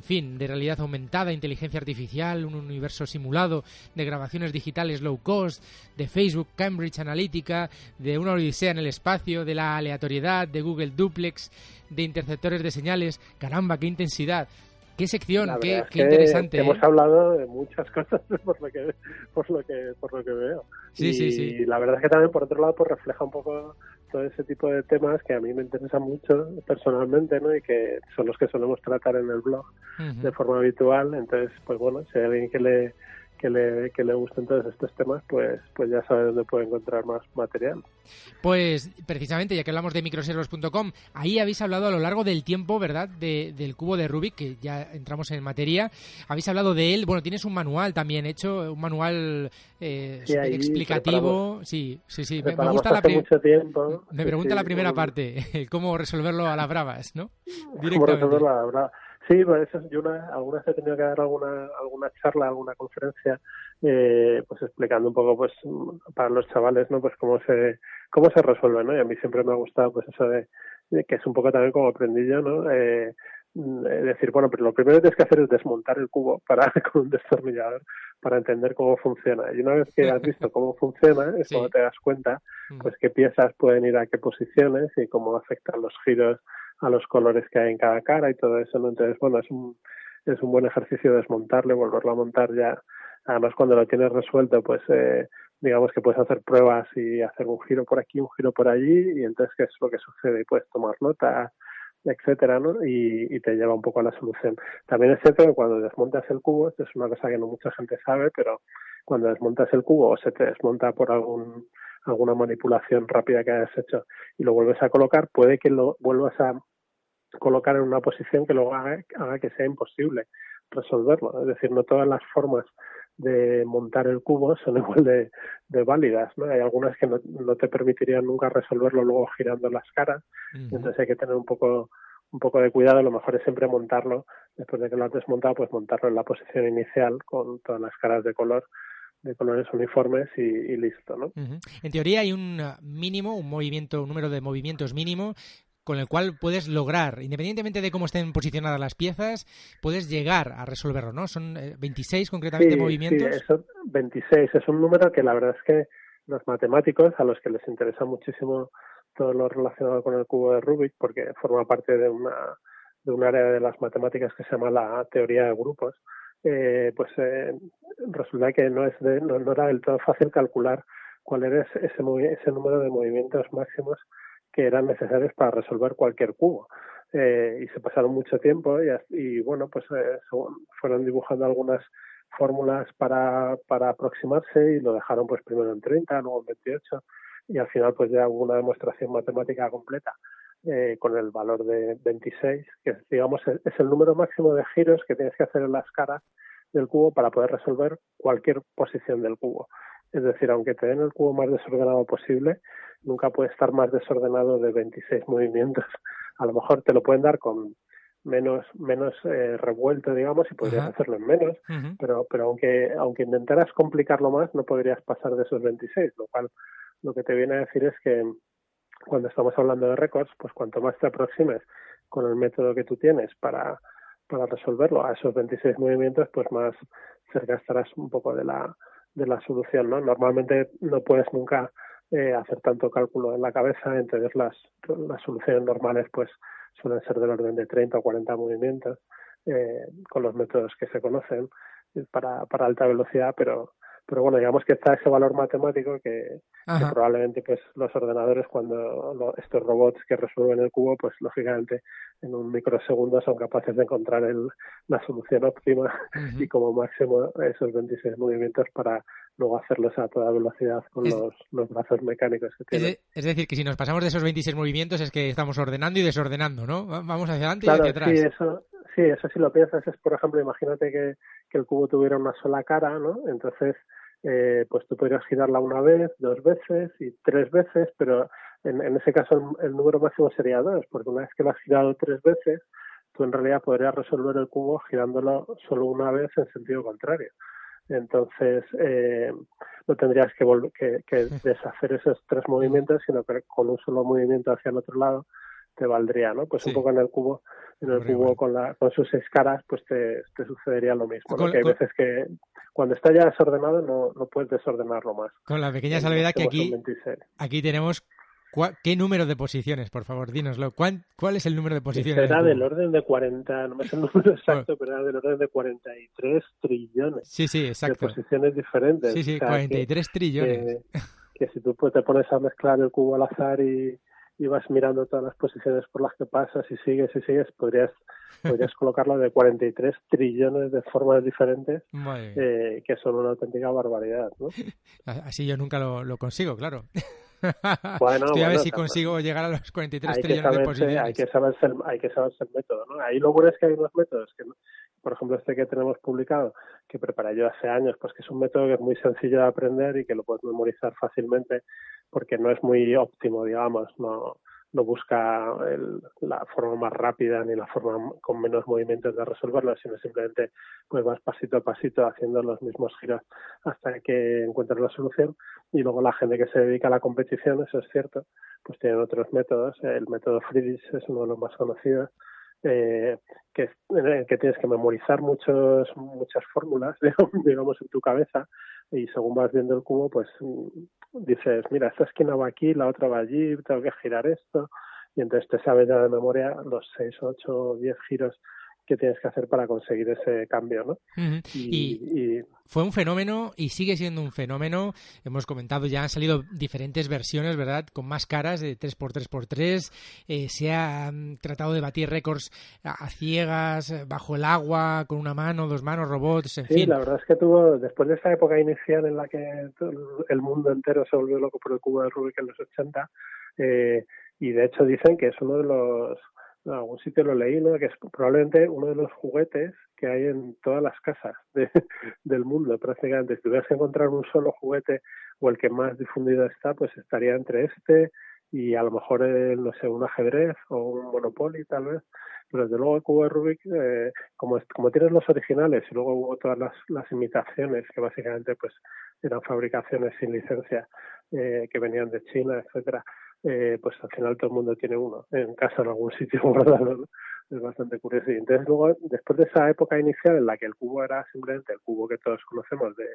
en fin, de realidad aumentada, inteligencia artificial, un universo simulado, de grabaciones digitales low cost, de Facebook, Cambridge Analytica, de una odisea en el espacio, de la aleatoriedad, de Google Duplex, de interceptores de señales. Caramba, qué intensidad. Qué sección, qué, qué interesante. ¿eh? Hemos hablado de muchas cosas por lo que, por lo que, por lo que veo. Sí, y sí, sí. la verdad es que también por otro lado pues refleja un poco todo ese tipo de temas que a mí me interesan mucho personalmente, ¿no? Y que son los que solemos tratar en el blog de forma habitual. Entonces, pues bueno, si hay alguien que le que le, que le gusten todos estos temas, pues pues ya sabe dónde puede encontrar más material. Pues precisamente, ya que hablamos de microservos.com, ahí habéis hablado a lo largo del tiempo, ¿verdad?, de- del cubo de Rubik, que ya entramos en materia. Habéis hablado de él, bueno, tienes un manual también hecho, un manual eh, Sí, explicativo. Sí, sí, sí. Me, gusta la mucho tiempo. Me pregunta sí, la primera parte, cómo resolverlo a las bravas, ¿no? ¿Cómo Directamente. Sí, pues eso, yo una, algunas he tenido que dar alguna, alguna charla, alguna conferencia, eh, pues explicando un poco, pues, para los chavales, ¿no? Pues cómo se, cómo se resuelve, ¿no? Y a mí siempre me ha gustado, pues, eso de, de que es un poco también como aprendí yo, ¿no? Eh, mm, eh, decir, bueno, pero lo primero que tienes que hacer es desmontar el cubo para con un destornillador para entender cómo funciona. Y una vez que has visto cómo funciona, es Sí. cuando te das cuenta, Mm. pues qué piezas pueden ir a qué posiciones y cómo afectan los giros a los colores que hay en cada cara y todo eso, ¿no? Entonces, bueno, es un, es un buen ejercicio desmontarlo y volverlo a montar ya. Además, cuando lo tienes resuelto, pues eh, digamos que puedes hacer pruebas y hacer un giro por aquí, un giro por allí, y entonces qué es lo que sucede y puedes tomar nota, etcétera, ¿no? Y, y te lleva un poco a la solución. También es cierto que cuando desmontas el cubo, esto es una cosa que no mucha gente sabe, pero cuando desmontas el cubo o se te desmonta por algún alguna manipulación rápida que hayas hecho y lo vuelves a colocar, puede que lo vuelvas a colocar en una posición que luego haga, haga que sea imposible resolverlo. Es decir, no todas las formas de montar el cubo son igual de, de válidas. ¿no? Hay algunas que no, no te permitirían nunca resolverlo luego girando las caras, entonces hay que tener un poco un poco de cuidado, lo mejor es siempre montarlo, después de que lo has desmontado, pues montarlo en la posición inicial con todas las caras de color, de colores uniformes y, y listo, ¿no? En teoría hay un uh, mínimo, un movimiento, un número de movimientos mínimo con el cual puedes lograr, independientemente de cómo estén posicionadas las piezas, puedes llegar a resolverlo, ¿no? Son eh, 26 concretamente movimientos. Sí, eso, 26 es un número que la verdad es que los matemáticos, a los que les interesa muchísimo todo lo relacionado con el cubo de Rubik, porque forma parte de una de un área de las matemáticas que se llama la teoría de grupos, eh, pues eh, resulta que no es de, no, era del todo fácil calcular cuál era ese, ese, número de movimientos máximos que eran necesarios para resolver cualquier cubo. Eh, y se pasaron mucho tiempo y, bueno, pues eh, fueron dibujando algunas fórmulas para, para aproximarse y lo dejaron pues primero en 30, luego en 28 y al final pues ya hubo una demostración matemática completa eh, con el valor de 26, que digamos es el número máximo de giros que tienes que hacer en las caras del cubo para poder resolver cualquier posición del cubo. Es decir, aunque te den el cubo más desordenado posible, nunca puede estar más desordenado de 26 movimientos. A lo mejor te lo pueden dar con menos menos eh, revuelto, digamos, y podrías hacerlo en menos, pero pero aunque aunque intentaras complicarlo más, no podrías pasar de esos 26, lo cual lo que te viene a decir es que cuando estamos hablando de récords, pues cuanto más te aproximes con el método que tú tienes para, para resolverlo a esos 26 movimientos, pues más cerca estarás un poco de la, de la solución, ¿no? Normalmente no puedes nunca eh, hacer tanto cálculo en la cabeza, entonces las, las soluciones normales pues suelen ser del orden de 30 o 40 movimientos eh, con los métodos que se conocen eh, para, para alta velocidad, pero pero bueno, digamos que está ese valor matemático que, probablemente pues los ordenadores cuando lo- estos robots que resuelven el cubo pues lógicamente en un microsegundo son capaces de encontrar el, la solución óptima y como máximo esos 26 movimientos para luego hacerlos a toda velocidad con Es- los, los brazos mecánicos que tienen. es decir, que si nos pasamos de esos 26 movimientos es que estamos ordenando y desordenando, ¿no? Va- Vamos hacia adelante Claro, y hacia sí, atrás. eso, sí, eso si lo piensas es, por ejemplo, imagínate que, que el cubo tuviera una sola cara, ¿no? Entonces, eh, pues tú podrías girarla una vez, dos veces y tres veces, pero en, en ese caso el, el número máximo sería dos, porque una vez que lo has girado tres veces, tú en realidad podrías resolver el cubo girándolo solo una vez en sentido contrario. Entonces, eh, no tendrías que, que, que deshacer esos tres movimientos, sino que con un solo movimiento hacia el otro lado te valdría, ¿no? Pues Sí. un poco en el cubo, en el cubo igual. con, la, con sus seis caras, pues te, te sucedería lo mismo, ¿no? Que hay veces que cuando está ya desordenado no, no puedes desordenarlo más. Con la pequeña salvedad que aquí, 26. aquí tenemos... ¿Qué número de posiciones, por favor? Dínoslo. ¿Cuán- ¿Cuál es el número de posiciones? Era del orden de 40, no me sé el número exacto, pero era del orden de 43 trillones Sí, sí, de exacto. posiciones diferentes. Sí, sí, O sea, que- 43 trillones. que, que si tú pues, te pones a mezclar el cubo al azar y, y vas mirando todas las posiciones por las que pasas y sigues y sigues, podrías, podrías colocarlo de 43 trillones de formas diferentes eh, que son una auténtica barbaridad. ¿no? Así yo nunca lo, lo consigo, claro. Bueno, Estoy a ver bueno, si consigo llegar a los 43 hay que trillones de posiciones. hay que saberse el, hay que saberse el método, ¿no? Ahí lo bueno es que hay unos métodos que, por ejemplo, este que tenemos publicado, que preparé yo hace años, pues que es un método que es muy sencillo de aprender y que lo puedes memorizar fácilmente porque no es muy óptimo, digamos, no, no busca el- la forma más rápida ni la forma con menos movimientos de resolverlo, sino simplemente pues vas pasito a pasito haciendo los mismos giros hasta que encuentres la solución y luego la gente que se dedica a la competición, eso es cierto, pues tienen otros métodos. El método Friedrich es uno de los más conocidos, eh, que, que tienes que memorizar muchos, muchas fórmulas, digamos, en tu cabeza y según vas viendo el cubo, pues mm, dices, mira, esta esquina va aquí, la otra va allí, tengo que girar esto y entonces te sabes ya de memoria los 6, 8, 10 giros que tienes que hacer para conseguir ese cambio, ¿no? Y, Y y- fue un fenómeno y sigue siendo un fenómeno. Hemos comentado ya, han salido diferentes versiones, ¿verdad? Con más caras de 3x3x3. Eh, se ha tratado de batir récords a, a ciegas, eh, bajo el agua, con una mano, dos manos, robots, en Sí, fin. la verdad es que tuvo, después de esa época inicial en la que el mundo entero se volvió loco por el cubo de Rubik en los 80, eh, y de hecho dicen que es uno de los, en algún sitio lo leí, ¿no? que es probablemente uno de los juguetes que hay en todas las casas de- del mundo prácticamente. Si tuvieras que encontrar un solo juguete o el que más difundido está, pues estaría entre este y a lo mejor, el, no sé, un ajedrez o un Monopoly tal vez. Pero desde luego el cubo de Rubik, eh, como, como tienes los originales y luego hubo todas las, las imitaciones que básicamente pues eran fabricaciones sin licencia eh, que venían de China, etcétera, eh, pues al final todo el mundo tiene uno en casa en algún sitio guardado. ¿no? Es bastante curioso. Y entonces luego, después de esa época inicial en la que el cubo era simplemente el cubo que todos conocemos de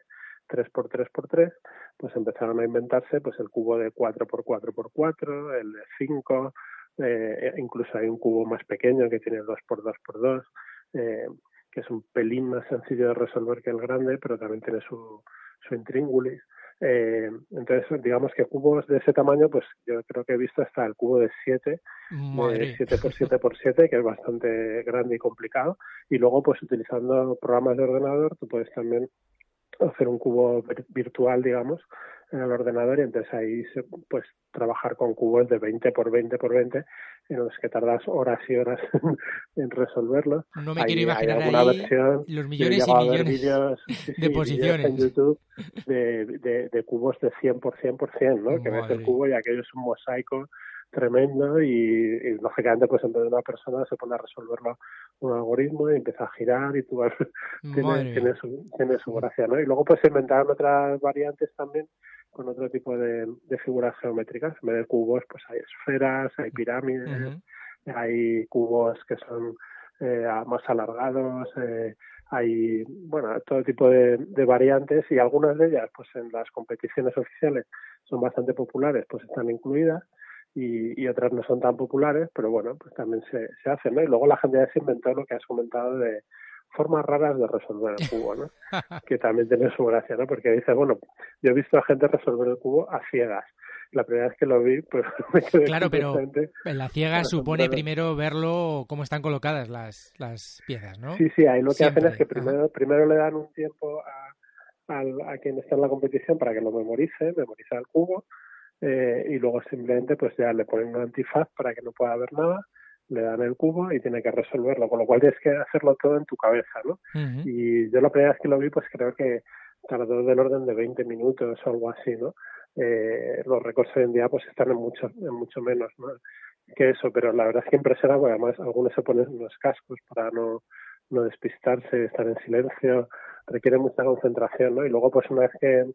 3x3x3, pues empezaron a inventarse pues el cubo de 4x4x4, el de 5, eh, incluso hay un cubo más pequeño que tiene 2x2x2, eh, que es un pelín más sencillo de resolver que el grande, pero también tiene su, su intríngulis. Eh, entonces, digamos que cubos de ese tamaño, pues yo creo que he visto hasta el cubo de 7, Madre. de 7x7x7, que es bastante grande y complicado. Y luego, pues utilizando programas de ordenador, tú puedes también hacer un cubo vir- virtual, digamos, en el ordenador y entonces ahí se, pues trabajar con cubos de 20 por 20 por 20 en los que tardas horas y horas en resolverlos. No me Hay- quiero hay imaginar alguna ahí versión los millones y millones sí, de posiciones. en YouTube de, de, de cubos de 100 por 100 por 100, ¿no? Que ves el cubo y aquello es un mosaico tremendo y, y, lógicamente pues en vez de una persona se pone a resolverlo un algoritmo y empieza a girar y tú vas, tiene, su, tiene su gracia, ¿no? Y luego pues se inventaron otras variantes también con otro tipo de, de figuras geométricas. En vez de cubos pues hay esferas, hay pirámides, hay cubos que son eh, más alargados, eh, hay bueno todo tipo de, de variantes y algunas de ellas pues en las competiciones oficiales son bastante populares pues están incluidas y, y otras no son tan populares pero bueno pues también se, se hacen ¿no? y luego la gente ya se inventó lo que has comentado de formas raras de resolver el cubo ¿no? que también tiene su gracia ¿no? porque dice bueno yo he visto a gente resolver el cubo a ciegas la primera vez que lo vi pues me quedé Claro, pero en la ciega supone primero verlo cómo están colocadas las, las piezas, ¿no? Sí, sí, ahí lo que hacen es que ajá. primero, primero le dan un tiempo a, al- a quien está en la competición para que lo memorice, memoriza el cubo, eh, y luego simplemente pues ya le ponen un antifaz para que no pueda ver nada, le dan el cubo y tiene que resolverlo, con lo cual tienes que hacerlo todo en tu cabeza, ¿no? Y yo la primera vez que lo vi, pues creo que tardó del orden de 20 minutos o algo así, ¿no? Eh, los récords hoy en día pues están en mucho, en mucho menos, ¿no? Que eso, pero la verdad es que impresiona porque además algunos se ponen unos cascos para no, no despistarse, estar en silencio, requiere mucha concentración, ¿no? Y luego pues una vez que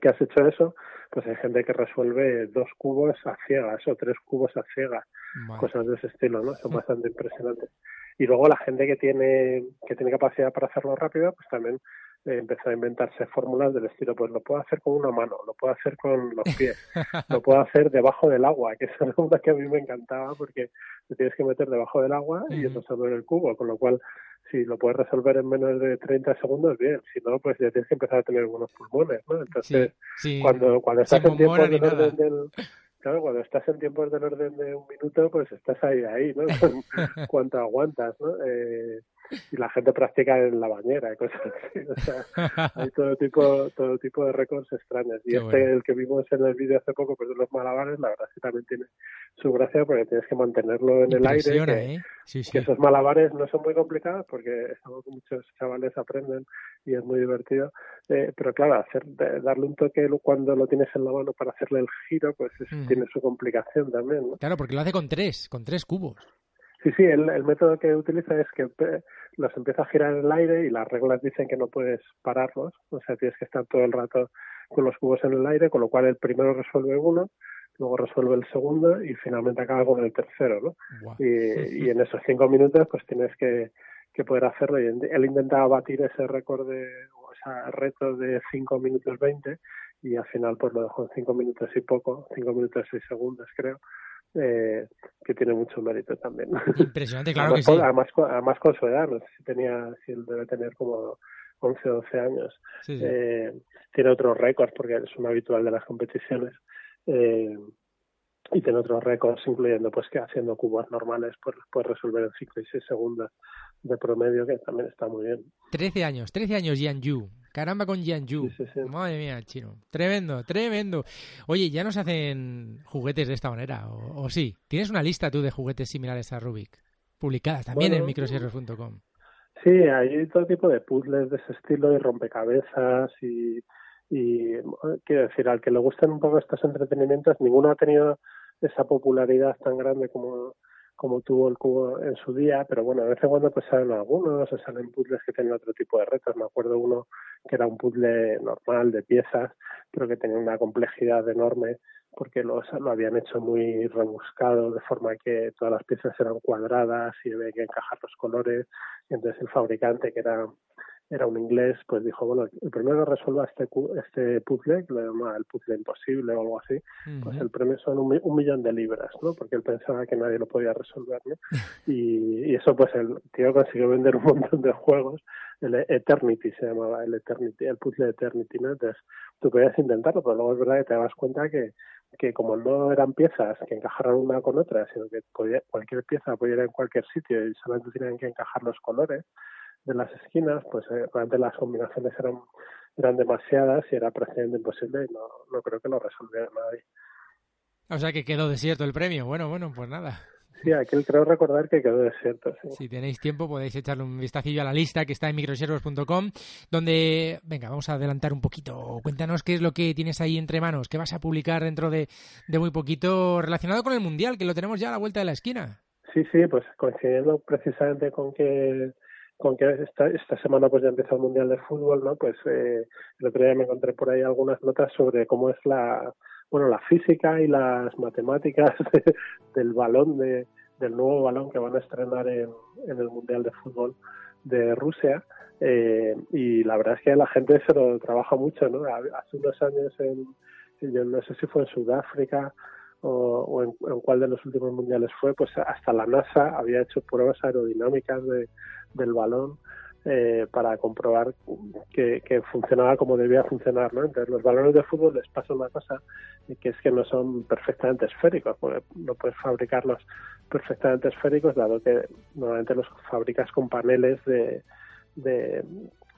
que has hecho eso, pues hay gente que resuelve dos cubos a ciegas o tres cubos a ciegas, Vale. cosas de ese estilo, ¿no? Son bastante impresionantes. Y luego la gente que tiene que tiene capacidad para hacerlo rápido, pues también eh, empezó a inventarse fórmulas del estilo, pues lo puedo hacer con una mano, lo puedo hacer con los pies, lo puedo hacer debajo del agua, que es una que a mí me encantaba porque te tienes que meter debajo del agua y Ujú. resolver el cubo, con lo cual si lo puedes resolver en menos de 30 segundos, bien, si no, pues ya tienes que empezar a tener buenos pulmones, ¿no? Entonces, sí, sí. cuando, cuando estás Sin en ni del orden del claro, cuando estás en tiempos del orden de un minuto, pues estás ahí, ahí, ¿no? Con cuánto aguantas, ¿no? Eh, y la gente practica en la bañera y cosas así, o sea, hay todo tipo, todo tipo de récords extraños. Y Qué este, bueno. el que vimos en el vídeo hace poco, pues de los malabares, la verdad es que también tiene su gracia porque tienes que mantenerlo en el aire, que, ¿eh? Sí, sí. que esos malabares no son muy complicados porque es algo que muchos chavales aprenden y es muy divertido. Eh, pero claro, hacer, darle un toque cuando lo tienes en la mano para hacerle el giro, pues eso Ujú. tiene su complicación también. ¿no? Claro, porque lo hace con tres, con tres cubos. Sí, sí, el, el método que utiliza es que pe- los empieza a girar en el aire y las reglas dicen que no puedes pararlos, o sea, tienes que estar todo el rato con los cubos en el aire, con lo cual el primero resuelve uno, luego resuelve el segundo y finalmente acaba con el tercero, ¿no? Y, y en esos cinco minutos pues tienes que, que poder hacerlo. Y él intentaba batir ese récord de o ese reto de cinco minutos 20 y al final pues lo dejó en cinco minutos y poco cinco minutos y segundos creo eh, que tiene mucho mérito también Impresionante, claro que sí. además, además con su edad no sé si tenía si él debe tener como 11 o 12 años Sí, sí. eh, tiene otros récords porque es un habitual de las competiciones eh, y tiene otros récords incluyendo pues que haciendo cubos normales pues puede resolver en 5 y 6 segundos de promedio que también está muy bien 13 años, 13 años Jian Yu. Caramba con Jian Yu. Sí, sí, sí. Madre mía, chino. Tremendo, tremendo. Oye, ¿ya no se hacen juguetes de esta manera? ¿O, o sí? ¿Tienes una lista tú de juguetes similares a Rubik? Publicadas también Bueno, en microsierros.com. Sí, hay todo tipo de puzzles de ese estilo y rompecabezas y, y quiero decir, al que le gusten un poco estos entretenimientos, ninguno ha tenido esa popularidad tan grande como, como tuvo el cubo en su día, pero bueno, de vez en cuando pues salen algunos o salen puzzles que tienen otro tipo de retos. Me acuerdo uno que era un puzzle normal de piezas, pero que tenía una complejidad enorme porque los, lo habían hecho muy rebuscado, de forma que todas las piezas eran cuadradas y había que encajar los colores. Y entonces el fabricante, que era era un inglés, pues dijo, bueno, el primero que resuelva este, este puzzle, que lo llama el puzzle imposible o algo así, pues el premio son un millón de libras, ¿no? Porque él pensaba que nadie lo podía resolver, ¿no? Y, y eso, pues el tío consiguió vender un montón de juegos. El Eternity se llamaba, el Eternity, el puzzle Eternity, ¿no? Entonces, tú podías intentarlo, pero luego es verdad que te das cuenta que, que como no eran piezas que encajaran una con otra, sino que podía, cualquier pieza podía ir en cualquier sitio y solamente tenían que encajar los colores de las esquinas, pues eh, realmente las combinaciones eran eran demasiadas y era prácticamente imposible y no, no creo que lo resolviera nadie. O sea que quedó desierto el premio. Bueno, bueno, pues nada. Sí, aquel creo recordar que quedó desierto, sí. Si tenéis tiempo podéis echarle un vistacillo a la lista que está en microservos.com donde, venga, vamos a adelantar un poquito. Cuéntanos qué es lo que tienes ahí entre manos, qué vas a publicar dentro de, de muy poquito relacionado con el Mundial, que lo tenemos ya a la vuelta de la esquina. Sí, sí, pues coincidiendo precisamente con que con que esta, esta semana pues ya empieza el Mundial de Fútbol, ¿no? Pues eh, el otro día me encontré por ahí algunas notas sobre cómo es la bueno la física y las matemáticas de- del balón de del nuevo balón que van a estrenar en, en el Mundial de Fútbol de Rusia eh, y la verdad es que la gente se lo trabaja mucho, ¿no? Hace unos años en, yo no sé si fue en Sudáfrica o, en, en cuál de los últimos mundiales fue, pues hasta la NASA había hecho pruebas aerodinámicas de, del balón eh, para comprobar que, que funcionaba como debía funcionar, ¿no? Entonces los balones de fútbol les pasa una cosa eh, que es que no son perfectamente esféricos, porque no puedes fabricarlos perfectamente esféricos, dado que normalmente los fabricas con paneles de, de,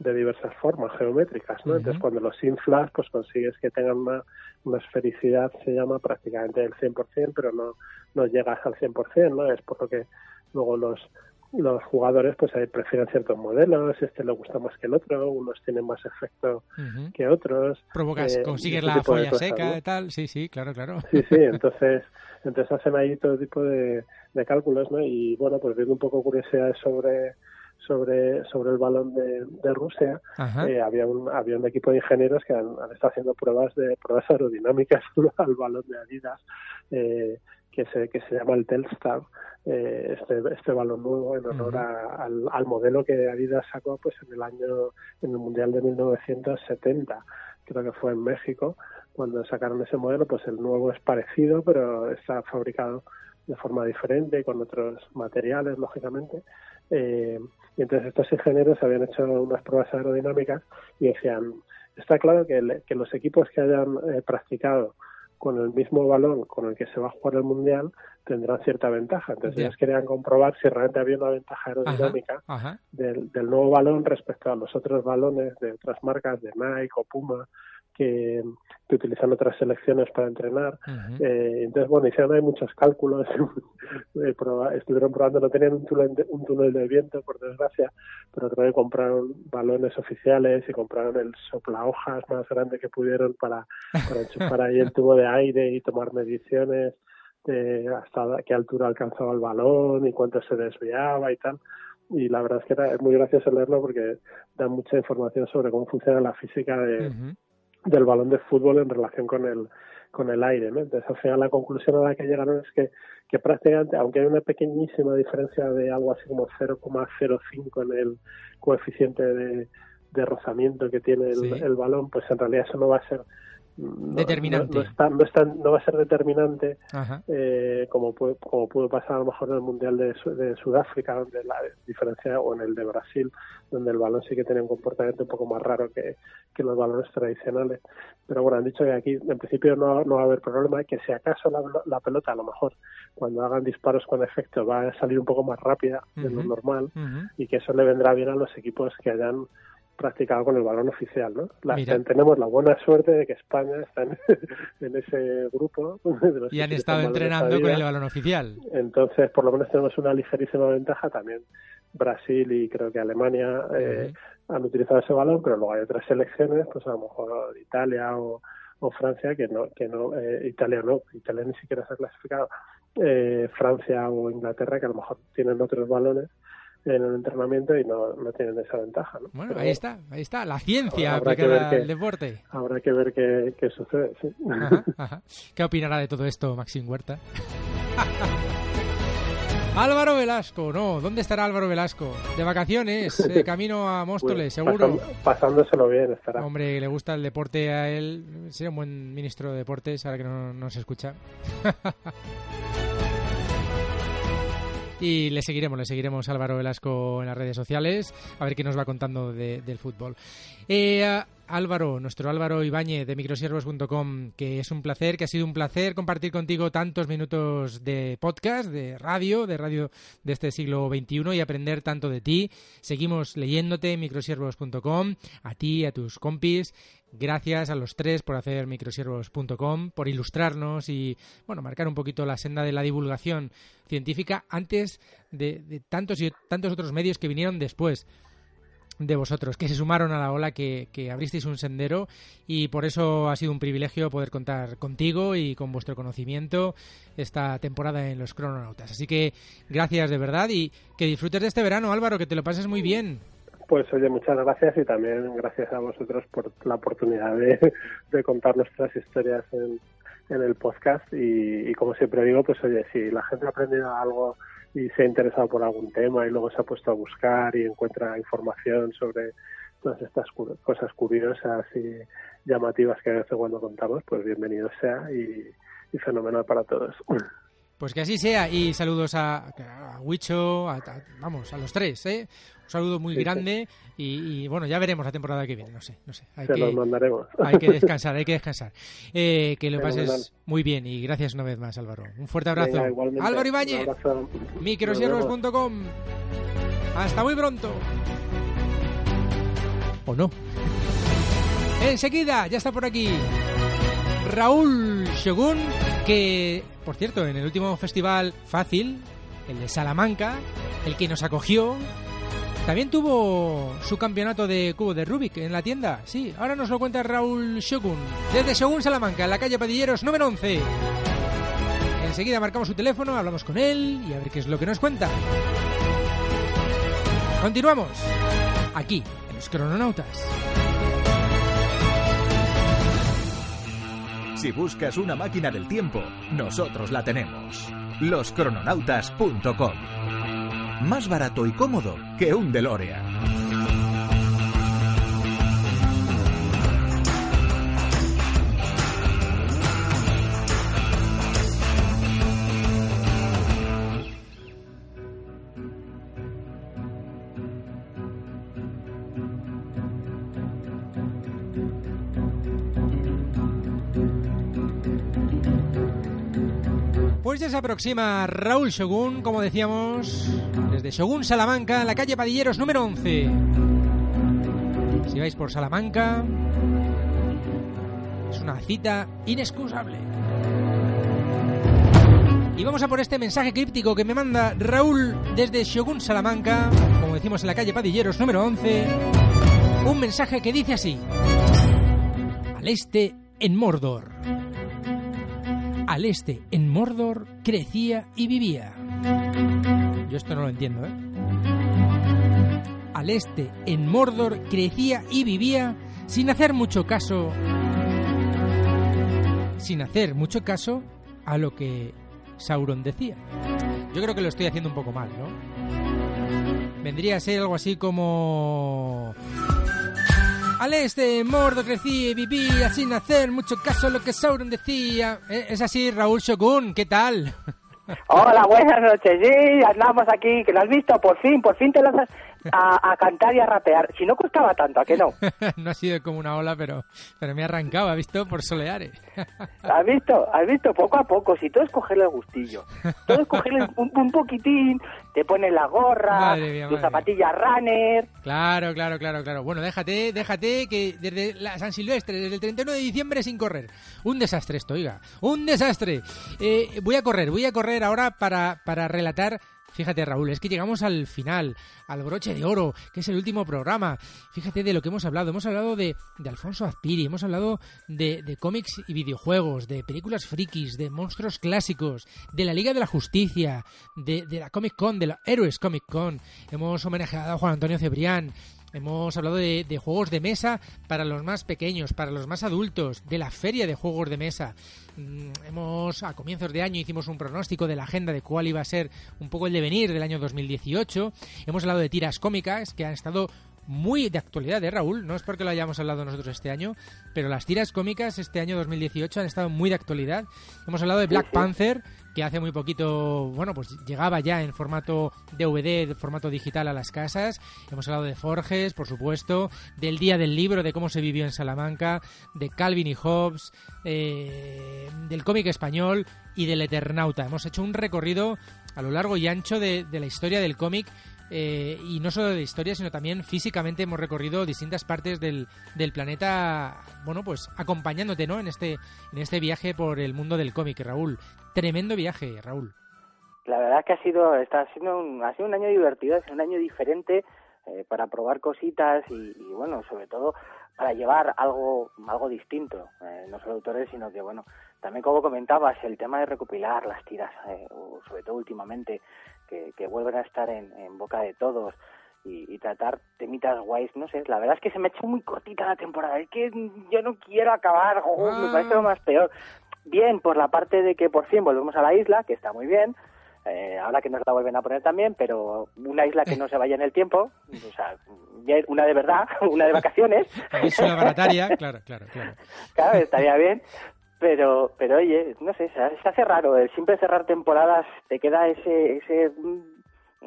de diversas formas geométricas, ¿no? Entonces cuando los inflas, pues consigues que tengan una, una esfericidad, se llama prácticamente del 100%, pero no, no llegas al 100%, ¿no? Es por lo que luego los los jugadores pues ahí prefieren ciertos modelos, este le gusta más que el otro, unos tienen más efecto que otros. Provocas, eh, consigues ese la folla seca y tal. Sí, sí, claro, claro. Sí, sí, entonces, entonces hacen ahí todo tipo de, de cálculos, ¿no? Y bueno, pues viendo un poco curiosidades sobre, sobre, sobre el balón de, de Rusia, eh, había, un, había un equipo de ingenieros que han, han estado haciendo pruebas de pruebas aerodinámicas al balón de Adidas, eh, que, se, que se llama el Telstar, eh, este, este balón nuevo en honor a- al, al modelo que Adidas sacó pues en el año, en el Mundial de 1970, creo que fue en México, cuando sacaron ese modelo, pues el nuevo es parecido, pero está fabricado de forma diferente, con otros materiales, lógicamente. Eh, y entonces estos ingenieros habían hecho unas pruebas aerodinámicas y decían, está claro que los equipos que hayan eh, practicado con el mismo balón con el que se va a jugar el Mundial tendrán cierta ventaja. Entonces ellos querían comprobar si realmente había una ventaja aerodinámica Ajá. del, del nuevo balón respecto a los otros balones de otras marcas, de Nike o Puma, que, que utilizan otras selecciones para entrenar. Eh, entonces, bueno, hicieron ahí muchos cálculos, eh, estuvieron probando, no tenían un túnel, de, un túnel de viento, por desgracia, pero creo que compraron balones oficiales y compraron el soplahojas más grande que pudieron para, para enchufar ahí el tubo de aire y tomar mediciones de hasta qué altura alcanzaba el balón y cuánto se desviaba y tal. Y la verdad es que era es muy gracioso leerlo porque da mucha información sobre cómo funciona la física de. Del balón de fútbol en relación con el con el aire, ¿no? Entonces, al final la conclusión a la que llegaron es que, que prácticamente, aunque hay una pequeñísima diferencia de algo así como 0,05 en el coeficiente de, de rozamiento que tiene el, Sí. el balón, pues en realidad eso no va a ser no- Determinante. No, no está- no está- no va a ser determinante eh, como, puede, como pudo pasar a lo mejor en el Mundial de, Su- de Sudáfrica, donde la diferencia, o en el de Brasil, donde el balón sí que tiene un comportamiento un poco más raro que, que los balones tradicionales. Pero bueno, han dicho que aquí en principio no, no va a haber problema, que si acaso la, la pelota a lo mejor cuando hagan disparos con efecto va a salir un poco más rápida de lo normal y que eso le vendrá bien a los equipos que hayan practicado con el balón oficial, ¿no? La- tenemos la buena suerte de que España está en, en ese grupo de los Y han estado entrenando con el balón oficial. Entonces, por lo menos tenemos una ligerísima ventaja también. Brasil y creo que Alemania eh, han utilizado ese balón, pero luego hay otras selecciones, pues a lo mejor Italia o, o Francia, que no, que no, eh, Italia no, Italia ni siquiera se ha clasificado, eh, Francia o Inglaterra, que a lo mejor tienen otros balones en el entrenamiento y no, no tienen esa ventaja. ¿no? Bueno, Pero ahí está, ahí está, la ciencia Habrá que aplicada ver al deporte. Habrá que ver qué, qué sucede. Sí. Ajá, ajá. ¿Qué opinará de todo esto Maxim Huerta? Álvaro Velasco, no, ¿dónde estará Álvaro Velasco? De vacaciones, de camino a Móstoles, Pues, seguro. pasándoselo bien estará. Hombre, le gusta el deporte a él. Sería un buen ministro de deportes, ahora que no, no se escucha. Y le seguiremos, le seguiremos Álvaro Velasco en las redes sociales, a ver qué nos va contando de- del fútbol. Eh, Álvaro, nuestro Álvaro Ibáñez de microsiervos.com, que es un placer, que ha sido un placer compartir contigo tantos minutos de podcast, de radio, de radio de este siglo XXI y aprender tanto de ti. Seguimos leyéndote en microsiervos.com, a ti, a tus compis. Gracias a los tres por hacer microsiervos.com, por ilustrarnos y bueno, marcar un poquito la senda de la divulgación científica antes de, tantos y tantos otros medios que vinieron después de vosotros, que se sumaron a la ola, que, que abristeis un sendero y por eso ha sido un privilegio poder contar contigo y con vuestro conocimiento esta temporada en los crononautas. Así que gracias de verdad y que disfrutes de este verano, Álvaro, que te lo pases muy bien. Pues oye, muchas gracias y también gracias a vosotros por la oportunidad de, de contar nuestras historias en, en el podcast y, y como siempre digo, pues oye, si la gente ha aprendido algo y se ha interesado por algún tema y luego se ha puesto a buscar y encuentra información sobre todas estas cosas curiosas y llamativas que a veces cuando contamos, pues bienvenido sea y, fenomenal para todos. Pues que así sea y saludos a, a Huicho, a- vamos, a los tres, ¿eh? Un saludo muy Sí, grande y, y, bueno, ya veremos la temporada que viene, no sé, no sé. Hay Se que, los mandaremos. hay que descansar, hay que descansar. Eh, que lo Fenomenal. pases muy bien y gracias una vez más, Álvaro. Un fuerte abrazo. Venga. Álvaro Ibáñez, microsiervos.com. Hasta muy pronto. ¿O no? Enseguida, ya está por aquí Raúl Shogun, que, por cierto, en el último festival fácil, el de Salamanca, el que nos acogió, también tuvo su campeonato de cubo de Rubik en la tienda. Sí, ahora nos lo cuenta Raúl Shogun, desde Shogun Salamanca, en la calle Padilleros número 11. Enseguida marcamos su teléfono, hablamos con él y a ver qué es lo que nos cuenta. Continuamos aquí, en los crononautas. Si buscas una máquina del tiempo, nosotros la tenemos. Loscrononautas.com. Más barato y cómodo que un DeLorean. Se aproxima Raúl Shogun, como decíamos, desde Shogun Salamanca, la calle Padilleros número 11. Si vais por Salamanca, es una cita inexcusable. Y vamos a por este mensaje críptico que me manda Raúl desde Shogun Salamanca, como decimos en la calle Padilleros número 11. Un mensaje que dice así: Al este en Mordor. Al este en Mordor crecía y vivía. Yo esto no lo entiendo, ¿eh? Al este en Mordor crecía y vivía sin hacer mucho caso. Sin hacer mucho caso a lo que Sauron decía. Yo creo que lo estoy haciendo un poco mal, ¿no? Vendría a ser algo así como... Al este, Mordor crecía y vivía sin hacer mucho caso a lo que Sauron decía. Eh, Es así, Raúl Shogun, ¿qué tal? Hola, buenas noches. Sí, andamos aquí, que lo has visto, por fin, por fin te lanzas a, a cantar y a rapear. Si no costaba tanto, ¿a que no? no ha sido como una ola, pero, pero me ha arrancado, ¿ha visto? Por soleares. ¿Has visto? ¿Has visto? Poco a poco, si todo es cogerle el gustillo. Todo es cogerle un, un poquitín, te pones la gorra, mía, tus zapatillas runner. Claro, claro, claro, claro. Bueno, déjate, déjate que desde la San Silvestre, desde el 31 de diciembre sin correr. Un desastre esto, oiga. Un desastre. Eh, voy a correr, voy a correr ahora para, para relatar. Fíjate, Raúl, es que llegamos al final, al broche de oro, que es el último programa. Fíjate de lo que hemos hablado. Hemos hablado de, de Alfonso Azpiri, hemos hablado de, de cómics y videojuegos, de películas frikis, de monstruos clásicos, de la Liga de la Justicia, de, de la Comic Con, de la Héroes Comic Con. Hemos homenajeado a Juan Antonio Cebrián. Hemos hablado de, de juegos de mesa para los más pequeños, para los más adultos, de la feria de juegos de mesa. Mm, Hemos, a comienzos de año, hicimos un pronóstico de la agenda de cuál iba a ser un poco el devenir del año 2018. Hemos hablado de tiras cómicas que han estado muy de actualidad, ¿eh, Raúl? No es porque lo hayamos hablado nosotros este año, pero las tiras cómicas este año 2018 han estado muy de actualidad. Hemos hablado de Black. Panther, que hace muy poquito, bueno, pues llegaba ya en formato DVD, formato digital a las casas. Hemos hablado de Forges, por supuesto, del Día del Libro, de cómo se vivió en Salamanca, de Calvin y Hobbes, eh, del cómic español y del Eternauta. Hemos hecho un recorrido a lo largo y ancho de, de la historia del cómic eh, y no solo de historia, sino también físicamente hemos recorrido distintas partes del, del planeta, bueno, pues acompañándote, ¿no? En este, en este viaje por el mundo del cómic, Raúl. Tremendo viaje, Raúl. La verdad que ha sido, está siendo un, ha sido un año divertido, ha sido un año diferente eh, para probar cositas y, y, bueno, sobre todo para llevar algo, algo distinto, eh, no solo autores, sino que bueno, también como comentabas, el tema de recopilar las tiras, eh, o sobre todo últimamente, que, que vuelven a estar en, en boca de todos y, y tratar temitas guays, no sé, la verdad es que se me ha hecho muy cortita la temporada, es que yo no quiero acabar, oh, me parece lo más peor. Bien, por la parte de que por fin volvemos a la isla, que está muy bien, eh, ahora que nos la vuelven a poner también, pero una isla que no se vaya en el tiempo, o sea, bien, una de verdad, una de vacaciones. Es una barataria, claro, claro, claro. Claro, estaría bien. Pero, pero oye, no sé, se hace- raro. El siempre cerrar temporadas te queda ese, ese